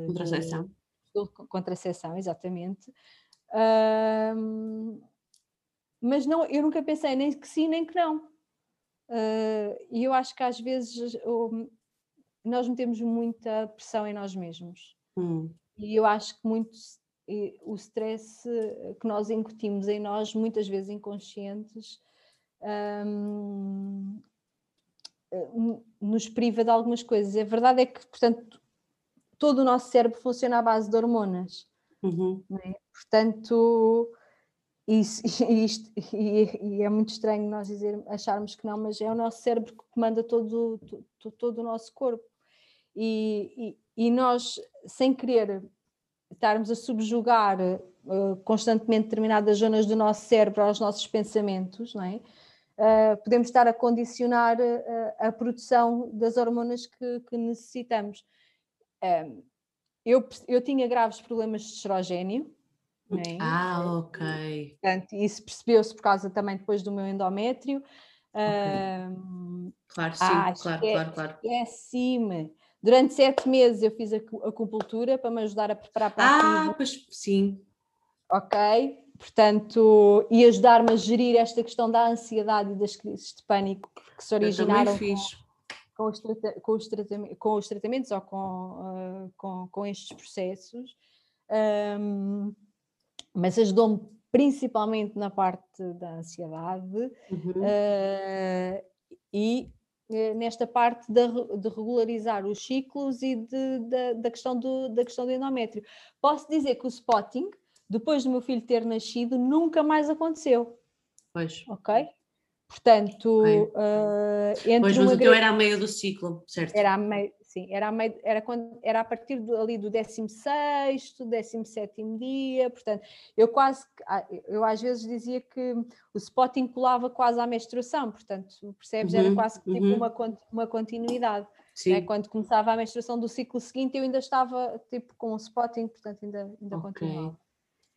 contracepção. De, contracepção, exatamente. mas não, eu nunca pensei nem que sim, nem que não. E eu acho que às vezes nós metemos muita pressão em nós mesmos. Hum. E eu acho que muito o stress que nós incutimos em nós, muitas vezes inconscientes, um, nos priva de algumas coisas. A verdade é que, portanto, todo o nosso cérebro funciona à base de hormonas. Uhum. É? Portanto, e, e, isto, e, e, é muito estranho nós dizer, acharmos que não, mas é o nosso cérebro que comanda todo, todo, todo o nosso corpo. E, e, nós, sem querer estarmos a subjugar uh, constantemente determinadas zonas do nosso cérebro aos nossos pensamentos, não é? Uh, podemos estar a condicionar uh, a produção das hormonas que, que necessitamos. eu, eu tinha graves problemas de estrogênio, É? Ah, ok. Portanto, isso percebeu-se por causa também depois do meu endométrio. Okay. Um, claro, sim, ah, claro, claro, claro. Esqueci-me. Durante sete meses eu fiz a acupuntura para me ajudar a preparar para Ah, pois sim. Ok? Portanto, e ajudar-me a gerir esta questão da ansiedade e das crises de pânico que se originaram com, com, os com, os com, os tratamentos ou com, uh, com, com estes processos. Um, mas ajudou-me principalmente na parte da ansiedade uhum. uh, e nesta parte de, de, regularizar os ciclos e de, de, da, questão do, da questão do endométrio. Posso dizer que o spotting depois do meu filho ter nascido, nunca mais aconteceu. Pois. Ok? Portanto, uh, entre pois, mas o teu era a meio do ciclo, certo? Era a meio, sim, era a, meio, era, quando, era a partir do, ali do 16 17 dia, portanto, eu quase, ah, eu às vezes dizia que o spotting colava quase à menstruação, portanto, percebes, uhum, era quase que tipo uhum. uma, uma continuidade. Né? Quando começava a menstruação do ciclo seguinte, eu ainda estava tipo com o spotting, portanto, ainda, ainda okay. continuava.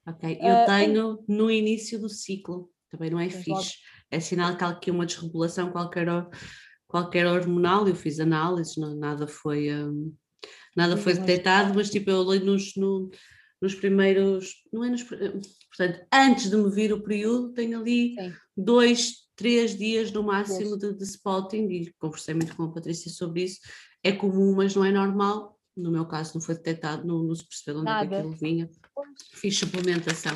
Ok, eu uh, tenho no início do ciclo, também não é fixe. É sinal que há aqui uma desregulação qualquer, qualquer hormonal, eu fiz análises, não, nada foi, um, nada foi detectado, mas tipo, eu li nos, no, nos primeiros, não é nos, portanto, antes de me vir o período, tenho ali Sim. dois, três dias no máximo de, de spotting, e conversei muito com a Patrícia sobre isso, é comum, mas não é normal, no meu caso não foi detectado, não, não se percebeu onde é que aquilo vinha. Fiz suplementação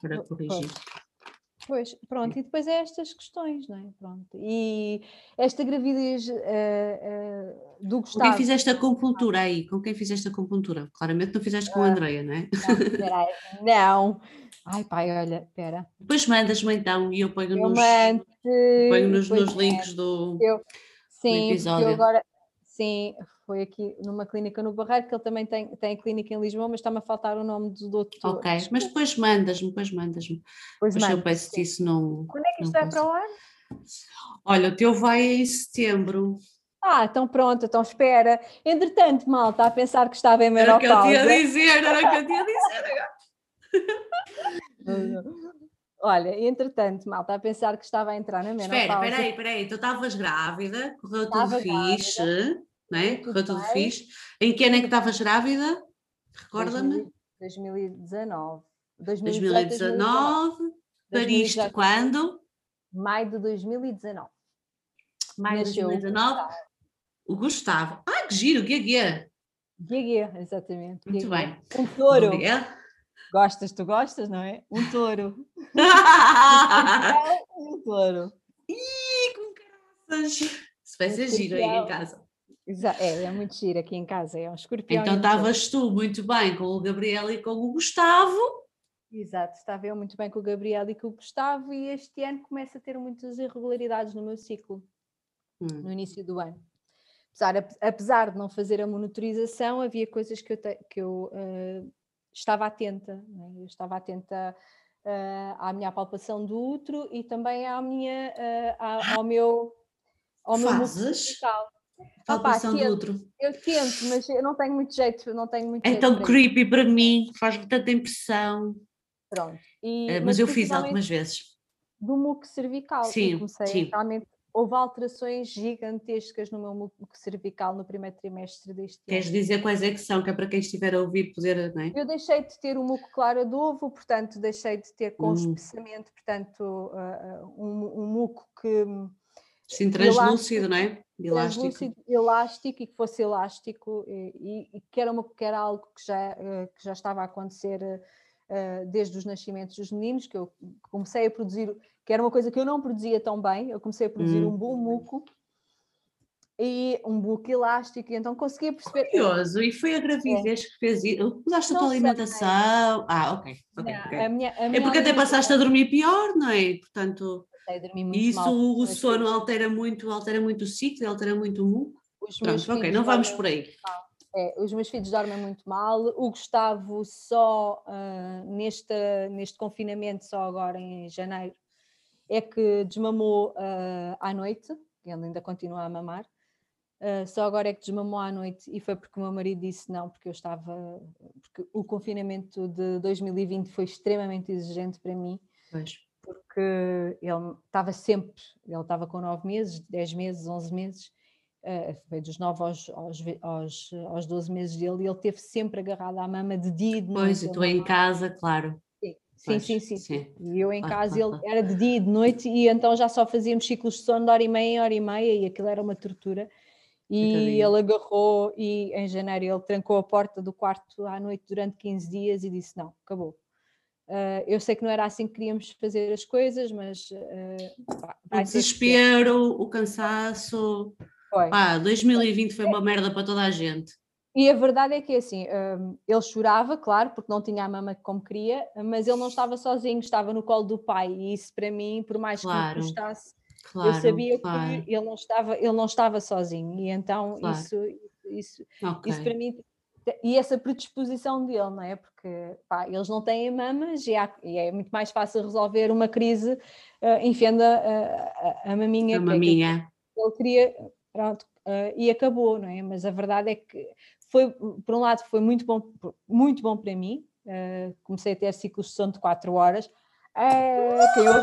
para corrigir. Pois, pronto, e depois é estas questões, não é? Pronto. E esta gravidez uh, uh, do Gustavo. Com quem fizeste a acupuntura aí? Com quem fizeste a acupuntura? Claramente não fizeste com a ah, Andreia, não é? Não, não. Ai pai, olha, espera. Depois mandas-me então e eu ponho eu nos, ponho nos, nos links do, eu, sim, do episódio. Eu agora, sim, foi aqui numa clínica no Barreiro, que ele também tem, tem clínica em Lisboa, mas está-me a faltar o nome do doutor. Ok, mas depois mandas-me, depois mandas-me. Pois depois eu peço que isso não. Quando é que isto vai para o ar? Olha, o teu vai em setembro. Ah, então pronto, então espera. Entretanto, mal, está a pensar que estava em menopausa. Era o que eu tinha a dizer, era o que eu tinha a dizer. Olha, entretanto, mal, está a pensar que estava a entrar na menopausa. Espera, espera aí, espera aí, tu estavas grávida, correu tudo fixe não é? Correu tudo fixe. Em que ano é que estavas grávida? Recorda-me? 2019. 2019. Pariste quando? Maio de 2019. Maio de 2019. O Gustavo. Ah, que giro, Guia Guia. Guia Guia, exatamente. Muito bem. Um touro. Gostas, tu gostas, não é? Um touro. um touro. Ih, com graças. Se vai ser giro aí em casa. É, é muito giro aqui em casa, é um escorpião. Então estavas tu muito bem com o Gabriel e com o Gustavo. Exato, estava eu muito bem com o Gabriel e com o Gustavo e este ano começa a ter muitas irregularidades no meu ciclo, hum. no início do ano. Apesar, apesar de não fazer a monitorização, havia coisas que eu, te, que eu uh, estava atenta, né? eu estava atenta uh, à minha palpação do útero e também à minha, uh, ao meu ao meu Palpação do outro. Eu tento, mas eu não tenho muito jeito, não tenho muito É tão creepy para mim, faz-me tanta impressão. Pronto. E, uh, mas, eu fiz algumas vezes. Do muco cervical. Sim, comecei, sim. Realmente houve alterações gigantescas no meu muco cervical no primeiro trimestre deste Queres ano. Queres dizer quais é que são, que é para quem estiver a ouvir poder, não é? Eu deixei de ter o muco claro adovo, portanto deixei de ter com hum. espessamento, portanto uh, um, um muco que... Sim, translúcido, não é? elástico. elástico e que fosse elástico e, e, que, era uma, que era algo que já, eh, que já estava a acontecer uh, desde os nascimentos dos meninos, que eu comecei a produzir, que era uma coisa que eu não produzia tom bem, eu comecei a produzir hum. um bom muco e um buco elástico, e então conseguia perceber. Curioso, e foi a gravidez é. que fez isso. Mudaste a tua alimentação? Ah, ok. okay, não, okay. A minha, a é porque até passaste a dormir pior, não é? Portanto dormir muito Isso mal, o sono altera muito, altera muito o ciclo, altera muito o muco. Os Pronto, meus ok, não vamos por aí. É, os meus filhos dormem muito mal. O Gustavo só uh, neste, neste confinamento, só agora em janeiro, é que desmamou uh, à noite, ele ainda continua a mamar. Uh, só agora é que desmamou à noite e foi porque o meu marido disse não, porque eu estava. Porque o confinamento de 2020 foi extremamente exigente para mim. Pois. Porque ele estava sempre, ele estava com 9 meses, 10 meses, 11 meses, uh, foi dos 9 aos, aos, aos, aos 12 meses dele, e ele teve sempre agarrado à mama de dia e de noite. Pois, e tu em casa, claro. Sim, sim, sim, sim, E eu em casa, ele era de dia e de noite, e então já só fazíamos ciclos de sono de hora e meia, hora e meia, e aquilo era uma tortura. E ele agarrou e em janeiro ele trancou a porta do quarto à noite durante 15 dias e disse: Não, acabou. Uh, eu sei que não era assim que queríamos fazer as coisas, mas. Uh, pá, o desespero, o cansaço. Foi. Pá, 2020 foi uma merda para toda a gente. E a verdade é que assim, um, ele chorava, claro, porque não tinha a mama como queria, mas ele não estava sozinho, estava no colo do pai, e isso para mim, por mais claro. que me custasse, Claro, eu sabia claro. que ele não estava, ele não estava sozinho e então claro. isso, isso, okay. isso para mim e essa predisposição dele, não é? Porque pá, eles não têm mamas e, há, e, é muito mais fácil resolver uma crise uh, enfiando a, a, a maminha. A maminha. Que ele queria, pronto, uh, e acabou, não é? Mas a verdade é que foi, por um lado, foi muito bom, muito bom para mim. Uh, comecei a ter ciclos de sono de 4 horas. Uh, que eu...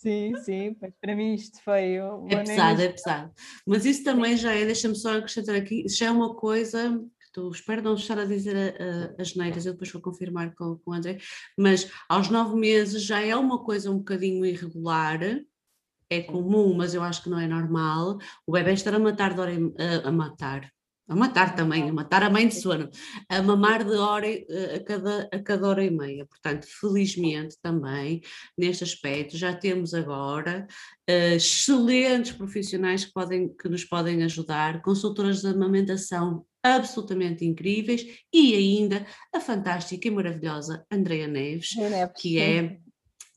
Sim, sim, para mim isto foi. É pesado, é pesado. Mas isso também já é, deixa-me só acrescentar aqui, já é uma coisa que tu espero não estar a dizer a, a, as neiras, eu depois vou confirmar com, com o André, mas aos nove meses já é uma coisa um bocadinho irregular, é comum, mas eu acho que não é normal, o bebê estar a matar a, a matar, a matar também, a matar a mãe de sono, a mamar de hora eh, a cada, a cada hora e meia. Portanto, felizmente também, neste aspecto, já temos agora uh, excelentes profissionais que, podem, que nos podem ajudar, consultoras de amamentação absolutamente incríveis e ainda a fantástica e maravilhosa Andrea Neves, que é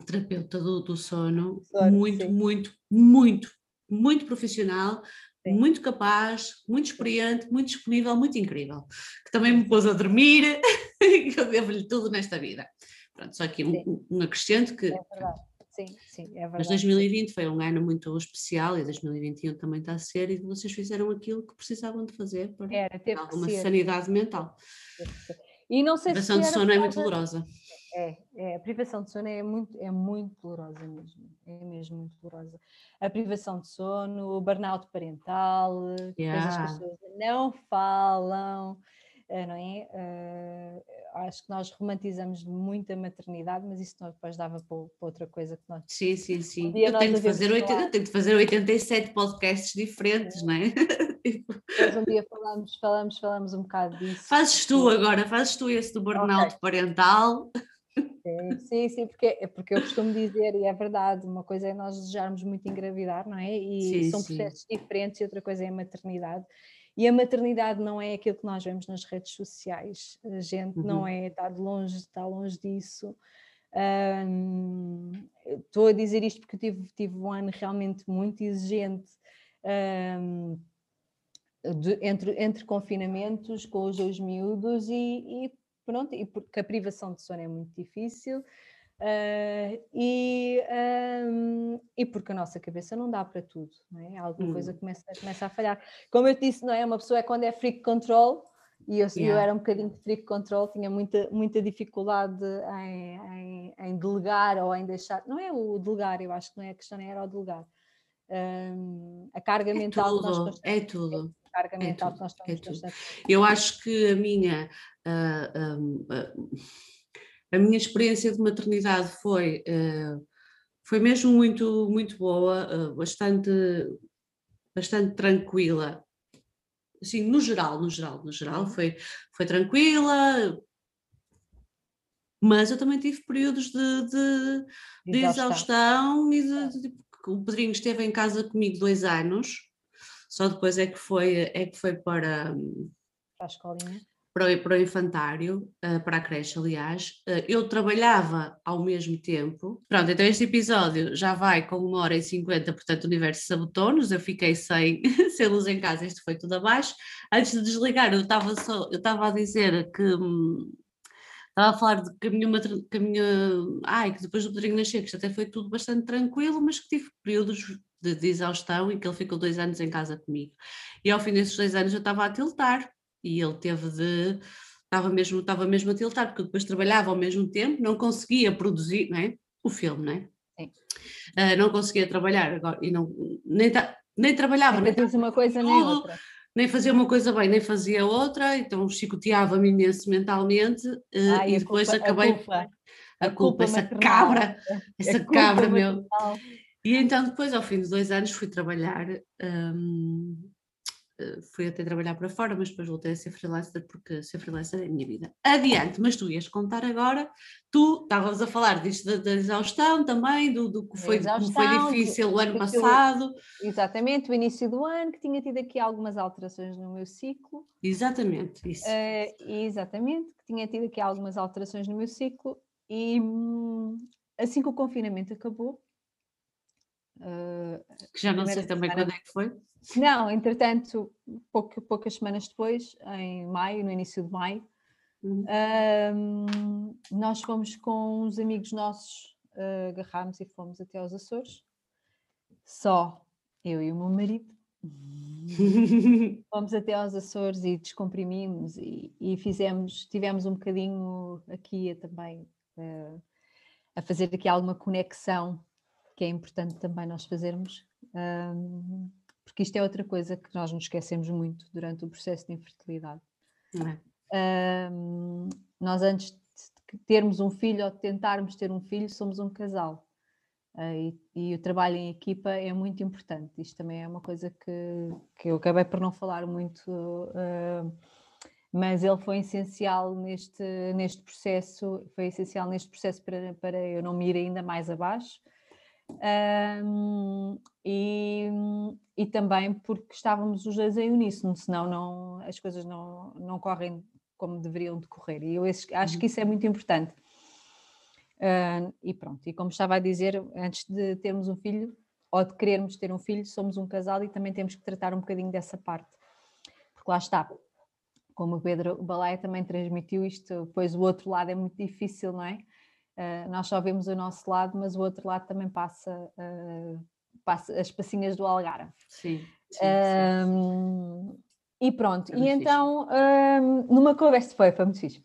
terapeuta do, do sono, muito, muito, muito, muito profissional, Sim. muito capaz, muito experiente, muito disponível, muito incrível, que também me pôs a dormir, que eu devo-lhe tudo nesta vida. Pronto, só aqui um, um acrescento que. É verdade. Sim, sim, é verdade. Mas 2020 foi um ano muito especial e 2021 também está a ser, e vocês fizeram aquilo que precisavam de fazer para Era, alguma sanidade mental. E não sei a privação de sono é muito dolorosa. É, é, a privação de sono é muito, é muito dolorosa mesmo, é mesmo muito dolorosa. A privação de sono, o burnout parental, yeah. coisas que as pessoas não falam, eh, não é? Uh, acho que nós romantizamos muito a maternidade, mas isso depois dava para, para outra coisa que nós. Sim, sim, sim. Um eu, tenho de fazer eu tenho de fazer 87 podcasts diferentes, é. não é? Mas um dia falamos, falamos, falamos um bocado disso. Fazes tu agora, fazes tu esse do burnout okay. parental. Sim, sim, sim, porque, é porque eu costumo dizer, e é verdade, uma coisa é nós desejarmos muito engravidar, não é? E sim, são processos sim. diferentes, e outra coisa é a maternidade. E a maternidade não é aquilo que nós vemos nas redes sociais. A gente uhum. não é, está de longe, está longe disso. Um, estou a dizer isto porque tive, tive um ano realmente muito exigente um, de, entre, entre confinamentos com os dois miúdos e, e pronto, e porque a privação de sono é muito difícil uh, e, um, e porque a nossa cabeça não dá para tudo, não é? Alguma hum. coisa começa, começa a falhar. Como eu disse, não é? Uma pessoa é quando é freak control, e eu, yeah. eu era um bocadinho de freak control, tinha muita, muita dificuldade em, em, em, delegar ou em deixar. Não é o delegar, eu acho que não é a questão, era o delegar. Um, a carga é mental tudo, é tudo. A carga é mental tudo, que nós estamos é Eu acho que a minha. Uh, uh, a minha experiência de maternidade foi, foi mesmo muito, muito boa, bastante, bastante tranquila. Assim, no geral, no geral, no geral, uhum. foi, foi tranquila, mas eu também tive períodos de, de, de exaustão e de, de, de, o Pedrinho esteve em casa comigo dois anos, só depois é que foi, é que foi para, para a escolinha. Para o, para o infantário, eh, para a creche, aliás. Eh, eu trabalhava ao mesmo tempo. Pronto, então este episódio já vai com uma hora e cinquenta, portanto o universo sabotou-nos, eu fiquei sem, sem luz em casa, isto foi tudo abaixo. Antes de desligar, eu estava só, eu estava a dizer que hum, Estava a falar de que a minha, que a minha ai, que depois do Pedrinho nascer, que isto até foi tudo bastante tranquilo, mas que tive períodos de, de, exaustão e que ele ficou dois anos em casa comigo. E ao fim desses dois anos eu estava a tiltar e ele teve de. Estava mesmo, estava mesmo a tiltar, porque depois trabalhava ao mesmo tempo, não conseguia produzir não é? o filme, não é? Uh, não conseguia trabalhar agora, e não, nem, nem trabalhava. Nem fazia uma coisa nem outra. Nem fazia uma coisa bem, nem fazia outra, então chicoteava-me imenso mentalmente uh, Ai, e depois culpa, acabei. A culpa, a culpa, essa cabra, essa cabra, meu. E então, depois, ao fim de dois anos, fui trabalhar, um, eh, fui até trabalhar para fora, mas depois voltei a ser freelancer, porque ser freelancer é a minha vida. Adiante, mas tu ias contar agora, tu estavas a falar disto da, da exaustão também, do, do que foi, como foi difícil o ano passado. Exatamente, o início do ano, que tinha tido aqui algumas alterações no meu ciclo. Exatamente, isso. Uh, exatamente, que tinha tido aqui algumas alterações no meu ciclo e hum, assim que o confinamento acabou, Uh, que já não sei também semana... quando é que foi. Não, entretanto, pouco, poucas semanas depois, em maio, no início de maio, uhum. uh, nós fomos com uns amigos nossos, uh, agarrámos e fomos até aos Açores, só eu e o meu marido. fomos até aos Açores e descomprimimos e, e, fizemos, tivemos um bocadinho aqui a, também uh, a fazer aqui alguma conexão que é importante também nós fazermos, um, porque isto é outra coisa que nós nos esquecemos muito durante o processo de infertilidade. É. Um, nós, antes de termos um filho ou de tentarmos ter um filho, somos um casal. Uh, e, e, o trabalho em equipa é muito importante. Isto também é uma coisa que, que eu acabei por não falar muito, uh, mas ele foi essencial neste, neste processo, foi essencial neste processo para, para eu não me ir ainda mais abaixo um, e, e também porque estávamos os dois em uníssono, senão não, as coisas não, não correm como deveriam decorrer. E eu acho que uhum. isso é muito importante. Uh, e pronto, e como estava a dizer, antes de termos um filho, ou de querermos ter um filho, somos um casal e também temos que tratar um bocadinho dessa parte. Porque lá está, como o Pedro Balaia também transmitiu isto, pois o outro lado é muito difícil, não é? Uh, nós só vemos o nosso lado, mas o outro lado também passa, uh, passa as passinhas do Algarve. Sim. sim, um, sim. E pronto, é e então um, numa conversa, foi, foi muito fixe.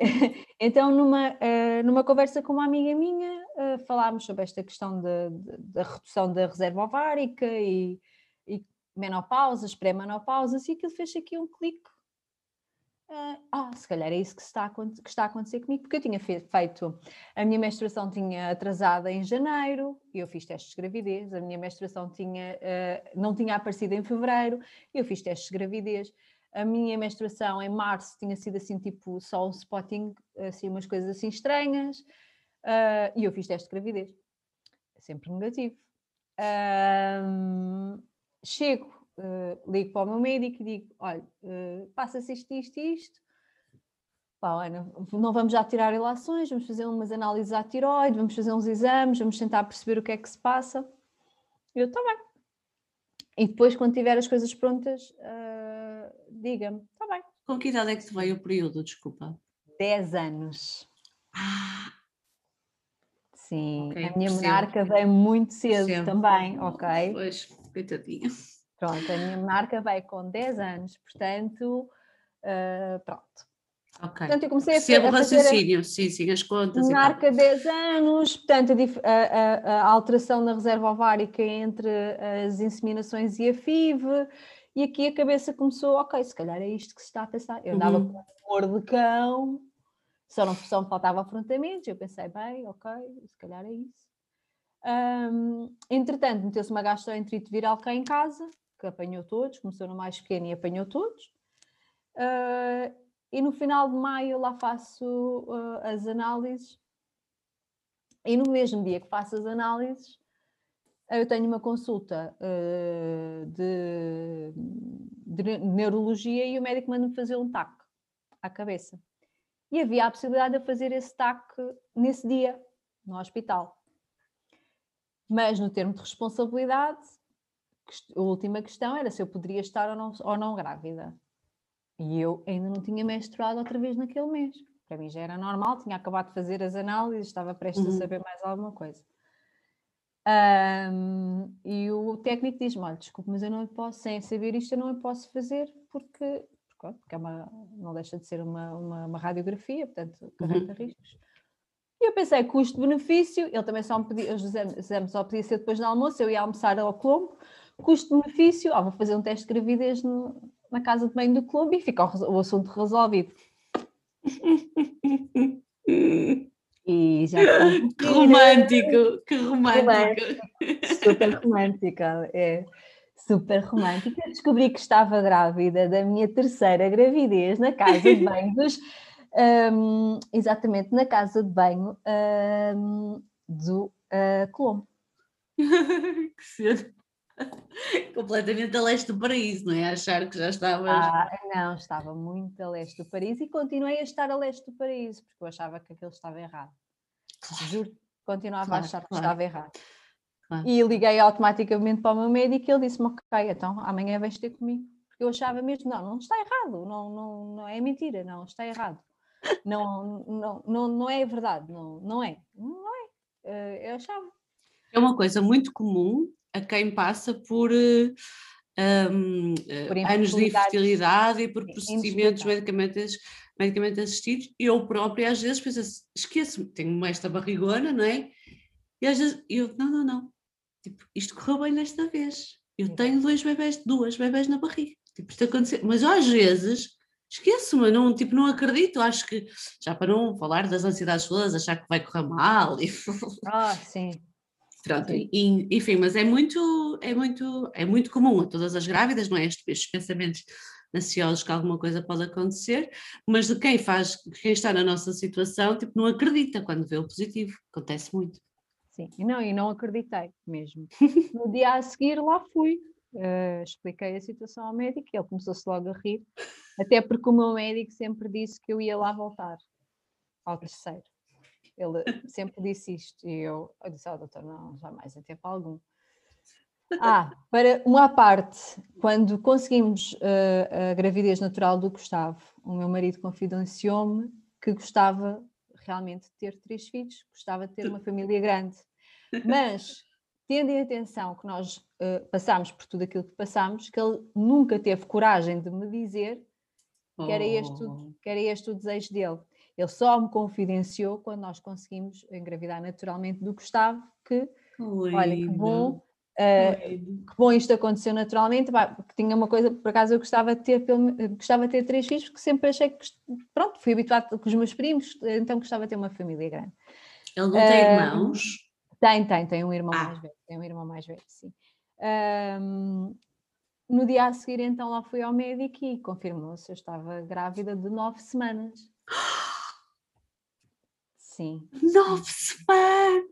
então, numa, uh, numa conversa com uma amiga minha, falámos sobre esta questão da redução da reserva ovárica e, e menopausas, pré-menopausas, e aquilo fez aqui um clique ah, ah, se calhar é isso que está, a, que está a acontecer comigo, porque eu tinha feito, a minha menstruação tinha atrasada em janeiro, eu fiz testes de gravidez, a minha menstruação tinha, uh, não tinha aparecido em fevereiro, eu fiz testes de gravidez, a minha menstruação em março tinha sido assim, tipo, só um spotting, assim, umas coisas assim estranhas, uh, e eu fiz teste de gravidez, sempre negativo. Uh, chego uh, ligo para o meu médico e digo: olha, uh, passa-se isto, isto e isto. Pá, Ana, não vamos já tirar relações, vamos fazer umas análises à tiroide, vamos fazer uns exames, vamos tentar perceber o que é que se passa. Eu, está bem. E depois, quando tiver as coisas prontas, uh, diga-me, está bem. Com que idade é que te veio o período, desculpa? 10 anos. Ah. Sim, okay, a minha percebo. monarca veio muito cedo percebo. também, ok? Pois, coitadinha. Pronto, a minha monarca vai com 10 anos, portanto, uh, pronto. Ok. Portanto, eu comecei Percebo a, fazer raciocínio, a, sim, sim, as contas. Monarca 10 anos, portanto, a, a, a, alteração na reserva ovárica entre as inseminações e a FIV, e aqui a cabeça começou, ok, se calhar é isto que se está a pensar. Eu andava uhum. com amor de cão, só não, só me faltava afrontamentos, eu pensei, bem, ok, se calhar é isso. Um, entretanto, meteu-se uma gastroenterite viral cá em casa, que apanhou todos, começou no mais pequeno e apanhou todos. Uh, e no final de maio lá faço uh, as análises. E no mesmo dia que faço as análises, eu tenho uma consulta uh, de, de, neurologia e o médico manda-me fazer um TAC à cabeça. E havia a possibilidade de fazer esse TAC nesse dia, no hospital. Mas no termo de responsabilidade, a última questão era se eu poderia estar ou não, ou não grávida. E eu ainda não tinha menstruado outra vez naquele mês. Para mim já era normal, tinha acabado de fazer as análises, estava prestes uhum. a saber mais alguma coisa. Um, e o técnico diz-me: Olha, desculpe, mas eu não posso, sem saber isto, eu não posso fazer porque, porque é uma, não deixa de ser uma, uma, uma radiografia, portanto, carrega uhum. riscos. E eu pensei, custo-benefício, ele também só me pedia, os exames só podia ser depois do almoço, eu ia almoçar ao Colombo, custo-benefício, oh, vou fazer um teste de gravidez no, na casa de banho do clube e fica o, o assunto resolvido. E já que romântico, que romântico. Super romântico, é super romântica. Descobri que estava grávida da minha terceira gravidez na casa de banho dos, um, exatamente na casa de banho um, do uh, Colombo. que cedo. Completamente a leste do paraíso, não é? Achar que já estavas. Ah, não, estava muito a leste do paraíso e continuei a estar a leste do paraíso, porque eu achava que aquilo estava errado. Claro. Juro, continuava claro, a achar que claro. estava errado. E liguei automaticamente para o meu médico e ele disse-me: Ok, então amanhã vens ter comigo. Porque eu achava mesmo: não, não está errado, não, não, não é mentira, não, está errado. Não, não, não, não é verdade, não, não é. Não é. Eh, eu achava. É uma coisa muito comum a quem passa por, um, por anos de infertilidade e por procedimentos medicamentos, medicamentos assistidos. Eu própria às vezes penso assim, esqueço-me, tenho esta barrigona, não é? E às vezes eu, não, não, não, tipo, isto correu bem desta vez. Eu tenho dois bebés, duas bebés na barriga. Tipo, isto aconteceu. Mas às vezes esqueço-me, não, tipo, não acredito, acho que, já para não falar das ansiedades todas, achar que vai correr mal. E... Ah, sim. Pronto, e, enfim, mas é muito, é muito, é muito comum a todas as grávidas, não é? Estes, pensamentos ansiosos que alguma coisa pode acontecer, mas de quem faz, quem está na nossa situação, tipo, não acredita quando vê o positivo, acontece muito. Sim, e não, e não acreditei mesmo. No dia a seguir lá fui, uh, expliquei a situação ao médico e ele começou-se logo a rir, até porque o meu médico sempre disse que eu ia lá voltar ao terceiro. Ele sempre disse isto e eu, eu disse ao oh, doutor, não, jamais em tempo algum. Ah, para uma parte, quando conseguimos uh, a gravidez natural do Gustavo, o meu marido confidenciou-me que gostava realmente de ter três filhos, gostava de ter uma família grande. Mas, tendo em atenção que nós uh, passámos por tudo aquilo que passámos, que ele nunca teve coragem de me dizer que era este, oh. que era este o desejo dele. Ele só me confidenciou quando nós conseguimos engravidar naturalmente do Gustavo, que, olha, que bom, Uh, que bom isto aconteceu naturalmente, porque tinha uma coisa, por acaso eu gostava de ter, gostava de ter três filhos, porque sempre achei que, pronto, fui habituado com os meus primos, então gostava de ter uma família grande. Ele não tem uh, irmãos? Tem, tem, tem um irmão ah. mais velho, tem um irmão mais velho, sim. no dia a seguir, então, lá fui ao médico e confirmou-se, eu estava grávida de nove semanas. Sim. Nove semanas!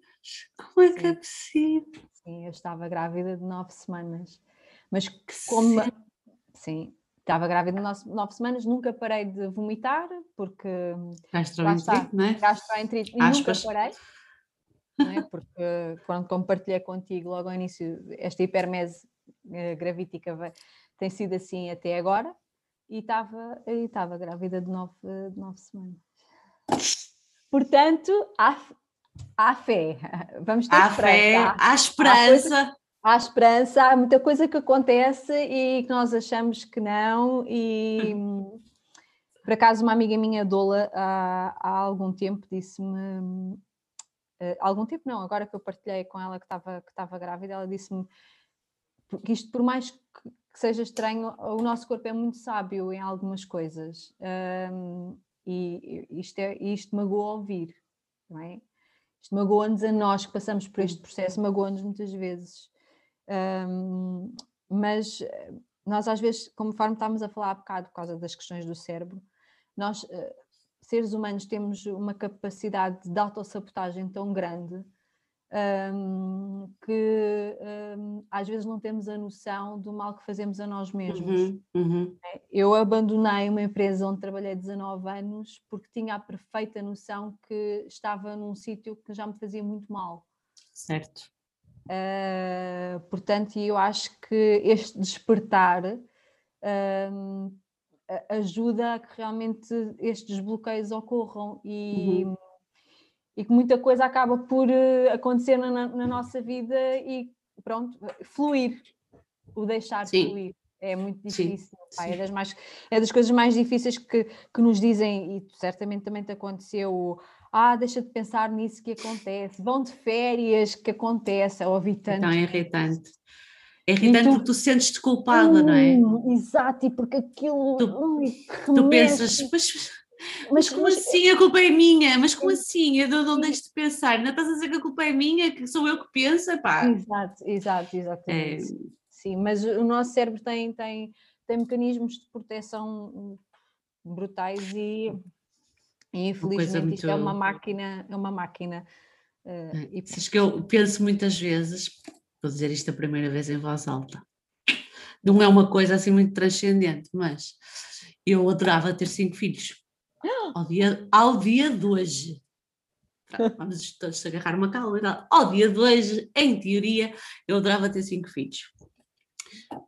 Como é que é possível? Sim, eu estava grávida de nove semanas. Mas como. Sim, sim estava grávida de nove, nove, semanas, nunca parei de vomitar, porque. Gastroenterite, não é? Gastroenterite, e nunca parei. É? Porque quando compartilhei contigo logo ao início, esta hipermese eh, gravítica tem sido assim até agora, e estava, e estava grávida de nove, de nove semanas. Portanto, há, há fé. Vamos ter há esperança. fé, há, há esperança. Há, há, esperança, há muita coisa que acontece e que nós achamos que não. E por acaso, uma amiga minha, Dola, há, há algum tempo disse-me. Uh, algum tempo não, agora que eu partilhei com ela que estava que estava grávida, ela disse-me que isto, por mais que, que, seja estranho, o nosso corpo é muito sábio em algumas coisas. Um, e isto, é, isto magoa ouvir, não é? Isto magoa-nos a nós que passamos por este processo, magoa-nos muitas vezes. Um, mas eh, nós às vezes, conforme estávamos a falar há bocado por causa das questões do cérebro, nós, uh, seres humanos, temos uma capacidade de autossabotagem tão grande um, que um, às vezes não temos a noção do mal que fazemos a nós mesmos. Uhum, uhum. É, eu abandonei uma empresa onde trabalhei 19 anos porque tinha a perfeita noção que estava num sítio que já me fazia muito mal. Certo. Uh, portanto, eu acho que este despertar uh, ajuda a que realmente estes bloqueios ocorram e. Uhum e que muita coisa acaba por uh, acontecer na, na, nossa vida e pronto, fluir, o deixar Sim. fluir. É muito difícil, sim, é, das mais, é das coisas mais difíceis que, que nos dizem, e certamente também te aconteceu, ah, deixa de pensar nisso que acontece, vão de férias que acontece, é ouvi tanto. Então é irritante. É irritante tu, porque tu sentes-te culpada, não é? Hum, exato, e porque aquilo. Tu, ui, tu pensas, mas, mas como assim a culpa é minha? Mas como assim? Eu não, deixo de pensar. Não estás a dizer que a culpa é minha, que sou eu que penso? Pá. Exato, exato, exatamente. É... Sim, mas o nosso cérebro tem, tem, tem mecanismos de proteção brutais e, e infelizmente muito... isto é uma máquina, é uma máquina. Uh, e... que eu penso muitas vezes, vou dizer isto a primeira vez em voz alta, não é uma coisa assim muito transcendente, mas eu adorava ter cinco filhos ao dia, ao dia de hoje. Vamos todos agarrar uma calma. Ao dia de hoje, em teoria, eu adorava ter cinco filhos.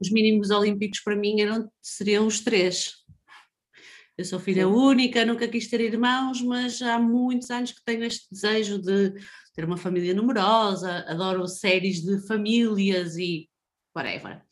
Os mínimos olímpicos para mim eram, seriam os três. Eu sou filha única, nunca quis ter irmãos, mas há muitos anos que tenho este desejo de ter uma família numerosa, adoro séries de famílias e whatever.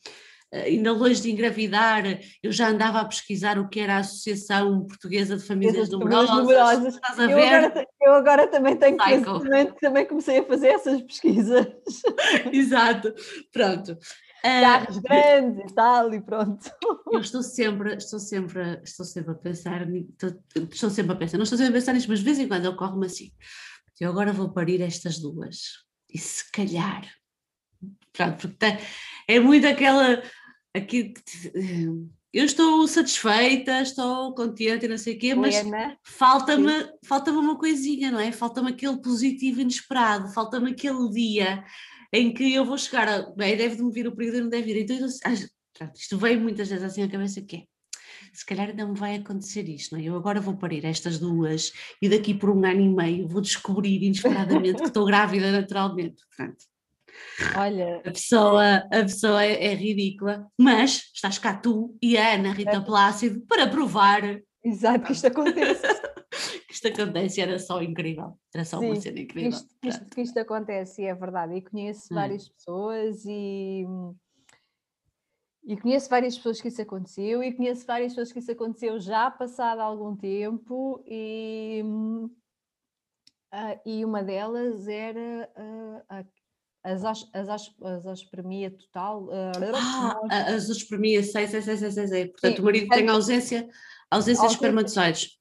Eh, ainda longe de engravidar, eu já andava a pesquisar o que era a Associação Portuguesa de Famílias Numerosas. numerosas. Estás a eu, ver? Agora, eu agora também tenho que também comecei a fazer essas pesquisas. Exato, pronto. Carros uh, grandes e tal, e pronto. Eu estou sempre, estou sempre, estou sempre a pensar, estou, estou sempre a pensar, não estou sempre a pensar nisto, mas de vez em quando ocorre-me assim, eu agora vou parir estas duas, e se calhar, pronto, porque tem, é muito aquela. Aqui, eu estou satisfeita, estou contente e não sei o quê, mas falta-me falta uma coisinha, não é? Falta-me aquele positivo inesperado, falta-me aquele dia em que eu vou chegar a. Bem, deve-me vir o período e não deve vir. Então, eu, isto veio muitas vezes assim à cabeça que é. Se calhar ainda me vai acontecer isto, não é? Eu agora vou parir estas duas e daqui por um ano e meio vou descobrir inesperadamente que estou grávida naturalmente. Pronto. Olha. A pessoa, a pessoa é, é, ridícula, mas estás cá tu e a Ana Rita é. Plácido para provar. Exato, que isto acontece. que isto acontece era só incrível. Era só Sim, uma cena incrível. Isto, isto, que isto acontece, é verdade. E conheço hum. várias pessoas e. E conheço várias pessoas que isso aconteceu, e conheço várias pessoas que isso aconteceu já passado algum tempo, e, uh, e uma delas era uh, as, as, as, as aspermia total. Uh, ah, as aspermia, sei, sei, sei, sei, sei, sei. Portanto, Sim, o marido tem ausência, ausência de espermatozoides.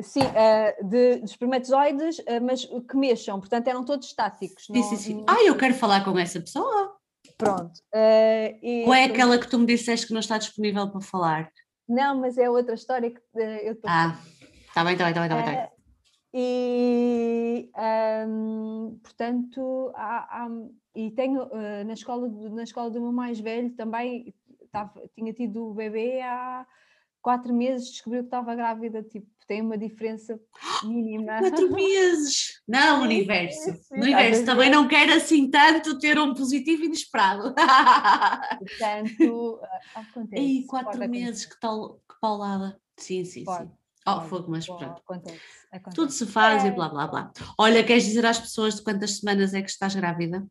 Sim, uh, de, de, espermatozoides, uh, mas que mexam, portanto eram todos estáticos. Sim, não, sim, sim. Não... Ah, eu quero falar com essa pessoa. Pronto. Uh, e, Ou é aquela que tu me disseste que não está disponível para falar? Não, mas é outra história que eu estou. Ah, está bem, está bem, está bem, está bem. Tá e, um, portanto, há, há, e tenho uh, na, escola, na escola do meu mais velho também tava, tinha tido o bebê há quatro meses, descobriu que estava grávida, tipo, tem uma diferença mínima. Quatro meses! Não, universo. no universo também não quer assim tanto ter um positivo inesperado. Portanto, acontece. E quatro meses, que tal, que paulada. Sim, sim, pode. sim. Oh, fogo, mas pronto. Acontece, acontece. Tudo se faz é. e blá blá blá. Olha, queres dizer às pessoas de quantas semanas é que estás grávida?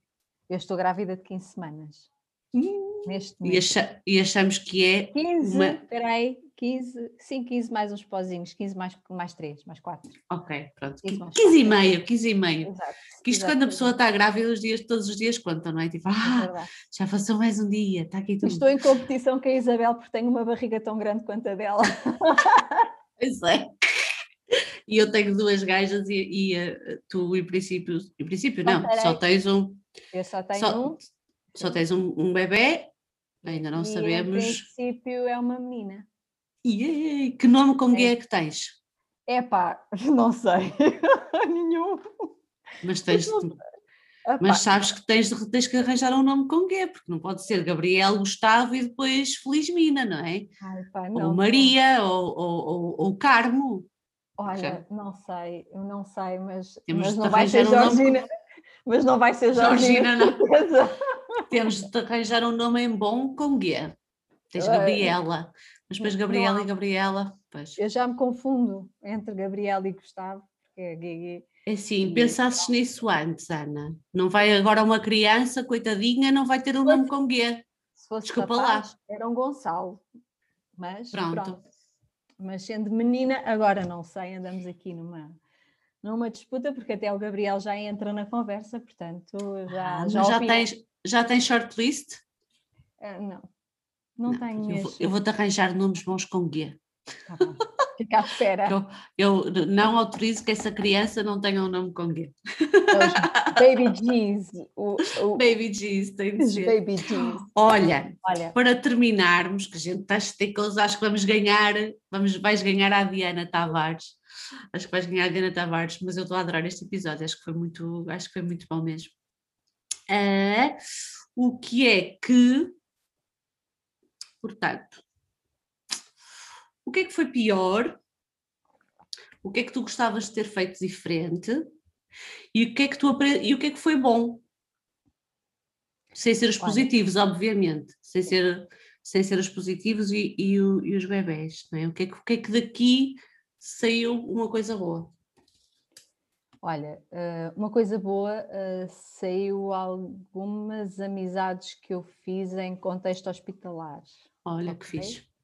Eu estou grávida de 15 semanas. Hum. Neste e, acha, e, achamos que é. 15, uma... peraí, 15, sim, 15 mais uns pozinhos, 15 mais, mais 3, mais 4. Ok, pronto. 15, 15, 15 e meio, 15 e meio. Exato. Que isto exato, quando a pessoa está grávida, os dias, todos os dias contam, não é? Tipo, é ah, é já passou mais um dia, está aqui tudo. Estou em competição com a Isabel porque tenho uma barriga tão grande quanto a dela. Pois é. E eu tenho duas gajas e, e uh, tu, em princípio, em princípio não, só tens um. Eu só tenho só, um. Só tens um, um bebê, ainda não e sabemos. Em princípio é uma menina. E que nome com é. é que tens? É pá, não sei. Nenhum. Mas tens. Mas sabes que tens, tens que arranjar um nome com quê? Porque não pode ser Gabriel, Gustavo e depois Felizmina, não é? Ai, pá, não, ou Maria, não. Ou, ou, ou, ou Carmo. Olha, não sei, eu não sei, mas, mas não vai ser Georgina. Um mas não vai ser Georgina. Georgina não. Temos de arranjar um nome em bom com guia. Tens Gabriela. Mas depois Gabriela e Gabriela. Pois. Eu já me confundo entre Gabriela e Gustavo. é, é assim, pensasses nisso antes, Ana. Não vai agora uma criança, coitadinha, não vai ter um nome com G. Se fosse Desculpa capaz, lá. Era um Gonçalo. Mas pronto. pronto. Mas sendo menina, agora não sei, andamos aqui numa, numa disputa, porque até o Gabriel já entra na conversa, portanto já. Ah, já, já tens, já tens shortlist? Uh, não, não, não tenho mesmo. Eu vou-te arranjar nomes bons com guia. Tá Fica à espera. Eu, eu, não autorizo que essa criança não tenha um nome com guia. Baby G's. O, o... Baby G's, tem de ser. Baby G's. Olha, Olha, para terminarmos, que a gente está esticos, acho que vamos ganhar, vamos, vais ganhar a Diana Tavares. Acho que vais ganhar a Diana Tavares, mas eu estou a adorar este episódio, acho que foi muito, acho que foi muito bom mesmo. Uh, o que é que, portanto, o que é que foi pior? O que é que tu gostavas de ter feito diferente? E o que é que, tu e o que, é que foi bom? Sem ser os positivos, obviamente. Sem ser, sem ser os positivos e, e, o, e os bebés. Não é? O, que é que, o que é que daqui saiu uma coisa boa? Olha, eh, uma coisa boa, eh, saiu algumas amizades que eu fiz em contexto hospitalar. Olha okay? que fixe.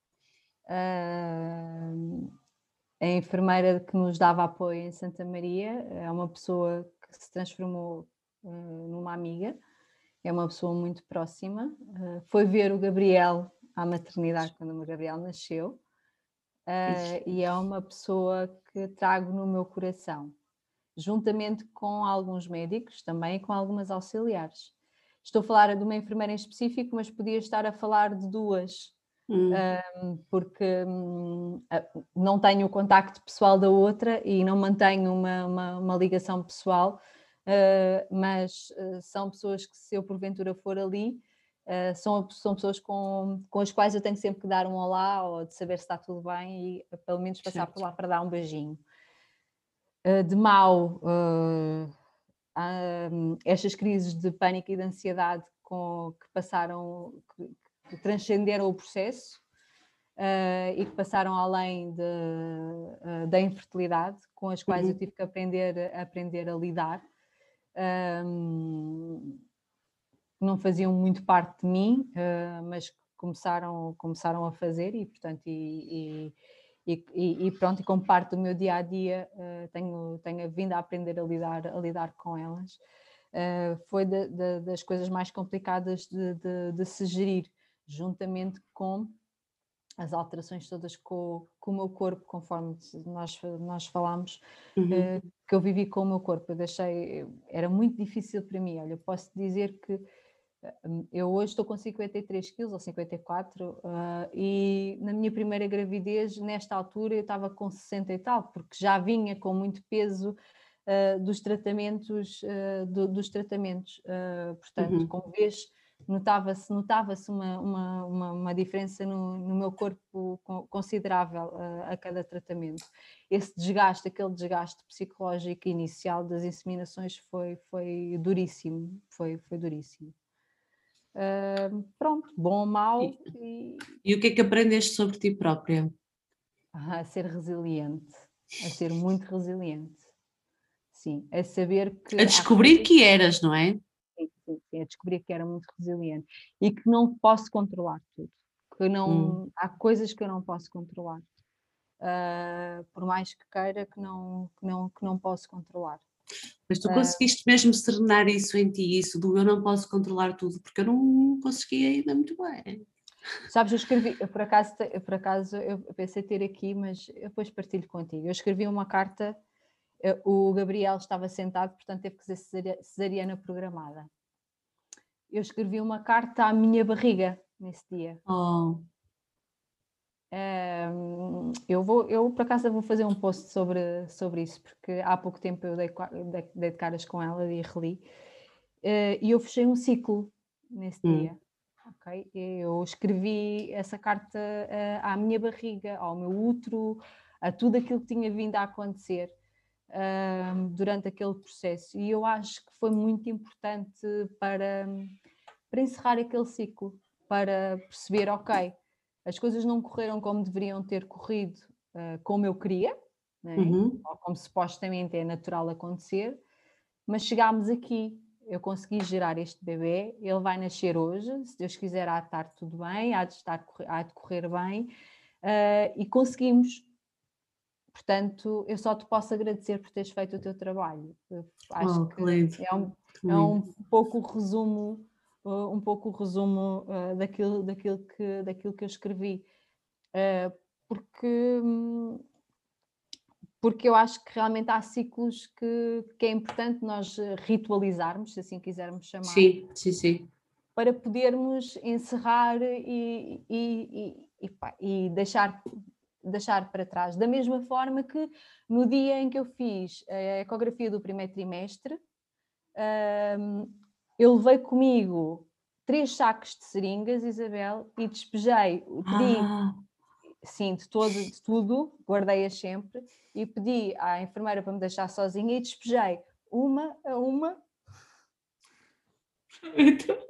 A enfermeira que nos dava apoio em Santa Maria é uma pessoa que se transformou eh, numa amiga, é uma pessoa muito próxima. foi ver o Gabriel à maternidade quando o Gabriel nasceu e é uma pessoa que trago no meu coração juntamente com alguns médicos também e com algumas auxiliares. Estou a falar de uma enfermeira em específico, mas podia estar a falar de duas, hum. um, porque um, não tenho o contacto pessoal da outra e não mantenho uma, uma, uma ligação pessoal, uh, mas uh, são pessoas que, se eu porventura for ali, uh, são, são pessoas com, com as quais eu tenho sempre que dar um olá ou de saber se está tudo bem e pelo menos passar certo. por lá para dar um beijinho. De mal uh, estas crises de pânico e de ansiedade com, que passaram, que, que transcenderam o processo uh, e que passaram além de, uh, da infertilidade, com as quais uhum. eu tive que aprender, aprender a lidar. Um, não faziam muito parte de mim, mas começaram, começaram a fazer e, portanto, e, e e, e, pronto, e como parte do meu dia a dia uh, tenho, tenho vindo a aprender a lidar, a lidar com elas. Uh, foi de, de, das coisas mais complicadas de, de, se gerir, juntamente com as alterações todas com, com o meu corpo, conforme nós, nós falámos, uhum. uh, que eu vivi com o meu corpo. Eu deixei, era muito difícil para mim. Olha, posso dizer que Hum, eu hoje estou com 53 quilos ou 54 uh, e na minha primeira gravidez, nesta altura, eu estava com 60 e tal, porque já vinha com muito peso uh, dos tratamentos, uh, do, dos tratamentos. portanto, uhum. como vês, notava-se notava uma, uma, uma, uma, diferença no, no, meu corpo considerável a cada tratamento. Esse desgaste, aquele desgaste psicológico inicial das inseminações foi, foi duríssimo, foi, foi duríssimo. Uh, pronto, bom ou mau. E, e... e, o que é que aprendeste sobre ti própria? A ser resiliente, a ser muito resiliente. Sim, a saber que. A descobrir que eras, não é? A descobrir que era muito resiliente e que não posso controlar tudo. Que não, hum. Há coisas que eu não posso controlar. Uh, por mais que queira, que não, que não, que não posso controlar. Mas tu conseguiste mesmo serenar isso em ti, isso do eu não posso controlar tudo, porque eu não consegui ainda muito bem. Sabes, eu escrevi, eu por acaso, eu por acaso eu pensei ter aqui, mas depois partilho contigo. Eu escrevi uma carta, eh, o Gabriel estava sentado, portanto teve que ser cesariana programada. Eu escrevi uma carta à minha barriga nesse dia. Oh eu vou, eu por acaso vou fazer um post sobre, sobre isso, porque há pouco tempo eu dei, dei, dei de caras com ela e reli, uh, e eu fechei um ciclo nesse hum. dia. Okay? Eu escrevi essa carta uh, à minha barriga, ao meu útero, a tudo aquilo que tinha vindo a acontecer uh, durante aquele processo. E eu acho que foi muito importante para, para encerrar aquele ciclo, para perceber, ok, as coisas não correram como deveriam ter corrido uh, como eu queria, é? uhum. como supostamente é natural acontecer, mas chegámos aqui. Eu consegui gerar este bebê, ele vai nascer hoje, se Deus quiser, há de estar tudo bem, há de, estar, há de correr bem, uh, e conseguimos. Portanto, eu só te posso agradecer por teres feito o teu trabalho. Eu acho oh, que, que é, um, é um pouco o resumo, um pouco o resumo uh, daquilo, daquilo, que, daquilo que eu escrevi. Uh, porque, porque eu acho que realmente há ciclos que, que é importante nós ritualizarmos, se assim quisermos chamar. Sim, sim, sim. Para podermos encerrar e, e, e, e deixar deixar para trás. Da mesma forma que no dia em que eu fiz a ecografia do primeiro trimestre, um, eu levei comigo três sacos de seringas, Isabel, e despejei, pedi, ah. sim, de, todo, de tudo, guardei-as sempre, e pedi à enfermeira para me deixar sozinha e despejei uma a uma.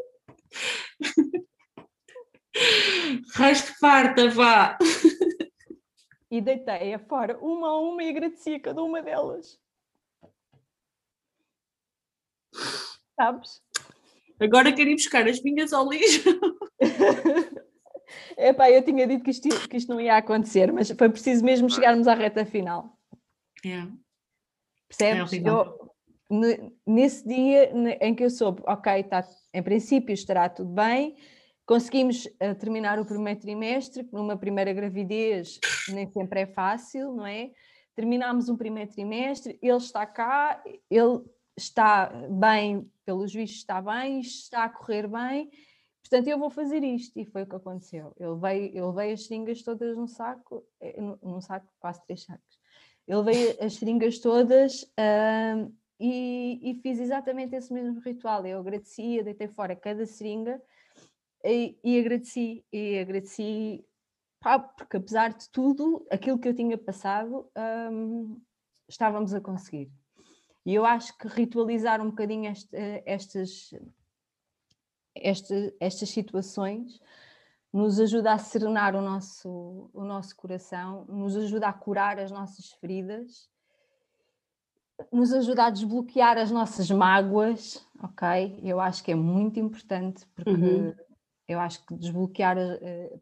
Resto farta, vá! e deitei-a fora uma a uma e agradeci a cada uma delas. Sabes? Agora quero ir buscar as minhas ao lixo. Epá, eu tinha dito que isto, que isto não ia acontecer, mas foi preciso mesmo chegarmos à reta final. Yeah. Percebes? É eu, nesse dia em que eu soube, ok, tá, em princípio estará tudo bem, Conseguimos uh, terminar o primeiro trimestre, numa primeira gravidez nem sempre é fácil, não é? Terminámos um primeiro trimestre, ele está cá, ele está bem, pelos vistos está bem, está a correr bem, portanto eu vou fazer isto. E foi o que aconteceu. Ele veio, ele veio as seringas todas num saco, eh, num saco, quase três sacos. Ele veio as seringas todas uh, e, e, fiz exatamente esse mesmo ritual. Eu agradecia, deitei fora cada seringa e, e agradeci, e agradeci, pá, porque apesar de tudo, aquilo que eu tinha passado, hum, estávamos a conseguir. E eu acho que ritualizar um bocadinho este, estas, este, estas situações nos ajuda a serenar o nosso, o nosso coração, nos ajuda a curar as nossas feridas, nos ajuda a desbloquear as nossas mágoas, ok? Eu acho que é muito importante porque uhum. Eu acho que desbloquear uh,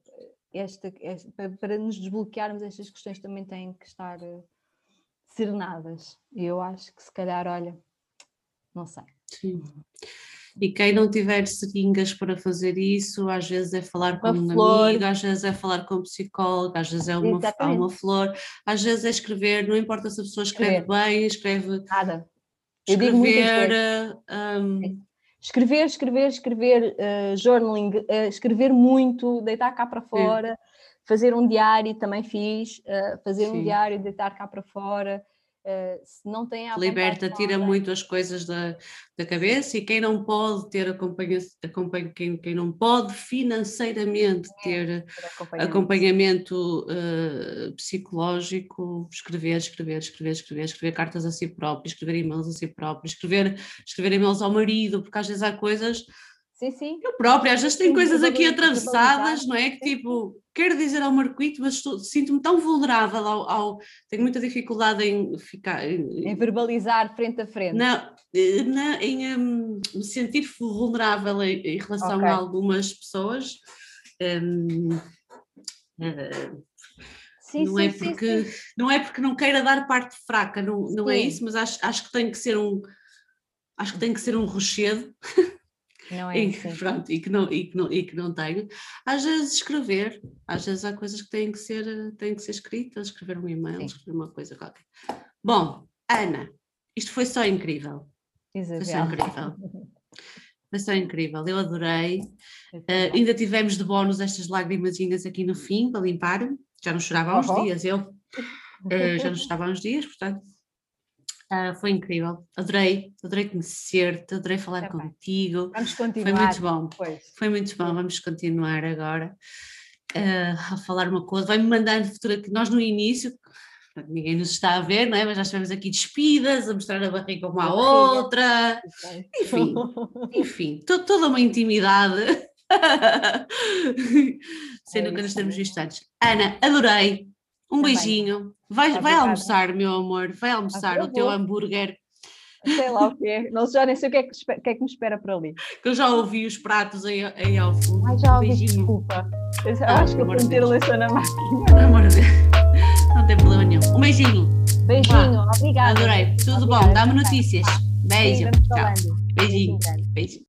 esta, esta para, nos desbloquearmos estas questões também têm que estar uh, serenadas. E eu acho que se calhar, olha, não sei. Sim. E quem não tiver seringas para fazer isso, às vezes é falar com uma um amigo, às vezes é falar com um psicólogo, às vezes é uma, uma flor, às vezes é escrever, não importa se a pessoa escreve escrever. bem, escreve. Nada. Eu escrever, digo um, Escrever, escrever, escrever, uh, journaling, uh, escrever muito, deitar cá para fora, fazer um diário, também fiz, uh, fazer Sim. um diário, deitar cá para fora, Uh, se não tem a Liberta, tira muito as coisas da, da cabeça e quem não pode ter acompanha, acompanha quem, quem não pode financeiramente ter, ter acompanhamento, acompanhamento uh, psicológico, escrever, escrever, escrever, escrever, escrever cartas a si próprio, escrever e-mails a si próprio, escrever, escrever e-mails ao marido, porque às vezes há coisas Sim, sim. Eu própria, às vezes tem coisas aqui atravessadas, não é? Que tipo, quero dizer ao Marquito, mas sinto-me tão vulnerável ao, ao, Tenho muita dificuldade em ficar. Em verbalizar frente a frente. Não, não em um, me sentir vulnerável em, em relação okay. a algumas pessoas. Um, uh, Sim, não, sim, é porque, sim, não é porque não queira dar parte fraca, não, não é isso, mas acho, acho que tem que ser um acho que tem que ser um rochedo não é e, assim. pronto, e, que não, e, que não, e que não tenho. Às vezes escrever, às vezes há coisas que têm que ser, têm que ser escritas, escrever um e-mail, Sim. escrever uma coisa qualquer. Bom, Ana, isto foi só incrível. Isabel. Foi só incrível. Foi só incrível, eu adorei. Uh, ainda tivemos de bónus estas lágrimazinhas aqui no fim para limpar. Já não chorava há uns uhum. dias, eu. Uh, já não chorava há uns dias, portanto, Uh, foi incrível, adorei, adorei conhecer-te, adorei falar tá contigo. Vamos continuar. Foi muito bom. Foi muito bom, vamos continuar agora uh, a falar uma coisa. Vai-me mandando futura que nós no início, ninguém nos está a ver, não é? Mas já estivemos aqui despidas, a mostrar a barriga uma à outra. Enfim, enfim, to toda uma intimidade. Sendo é que nos temos visto antes. Ana, adorei, Um Também. beijinho. Vai, vai almoçar, meu amor. Vai almoçar ah, o teu vou. hambúrguer. Sei lá o que é. Não, já nem sei o que é que, que, é que me espera por ali. Que eu já ouvi os pratos aí, aí ao fundo. Ai, já ouvi, beijinho. desculpa. Eu ah, acho que eu vou meter a leição na máquina. Amor de Deus. Não tem problema nenhum. Um beijinho. Beijinho, ah, obrigada. Adorei. Tudo obrigada. bom. Dá-me notícias. Beijo. Sim, Tchau. Beijinho. Beijinho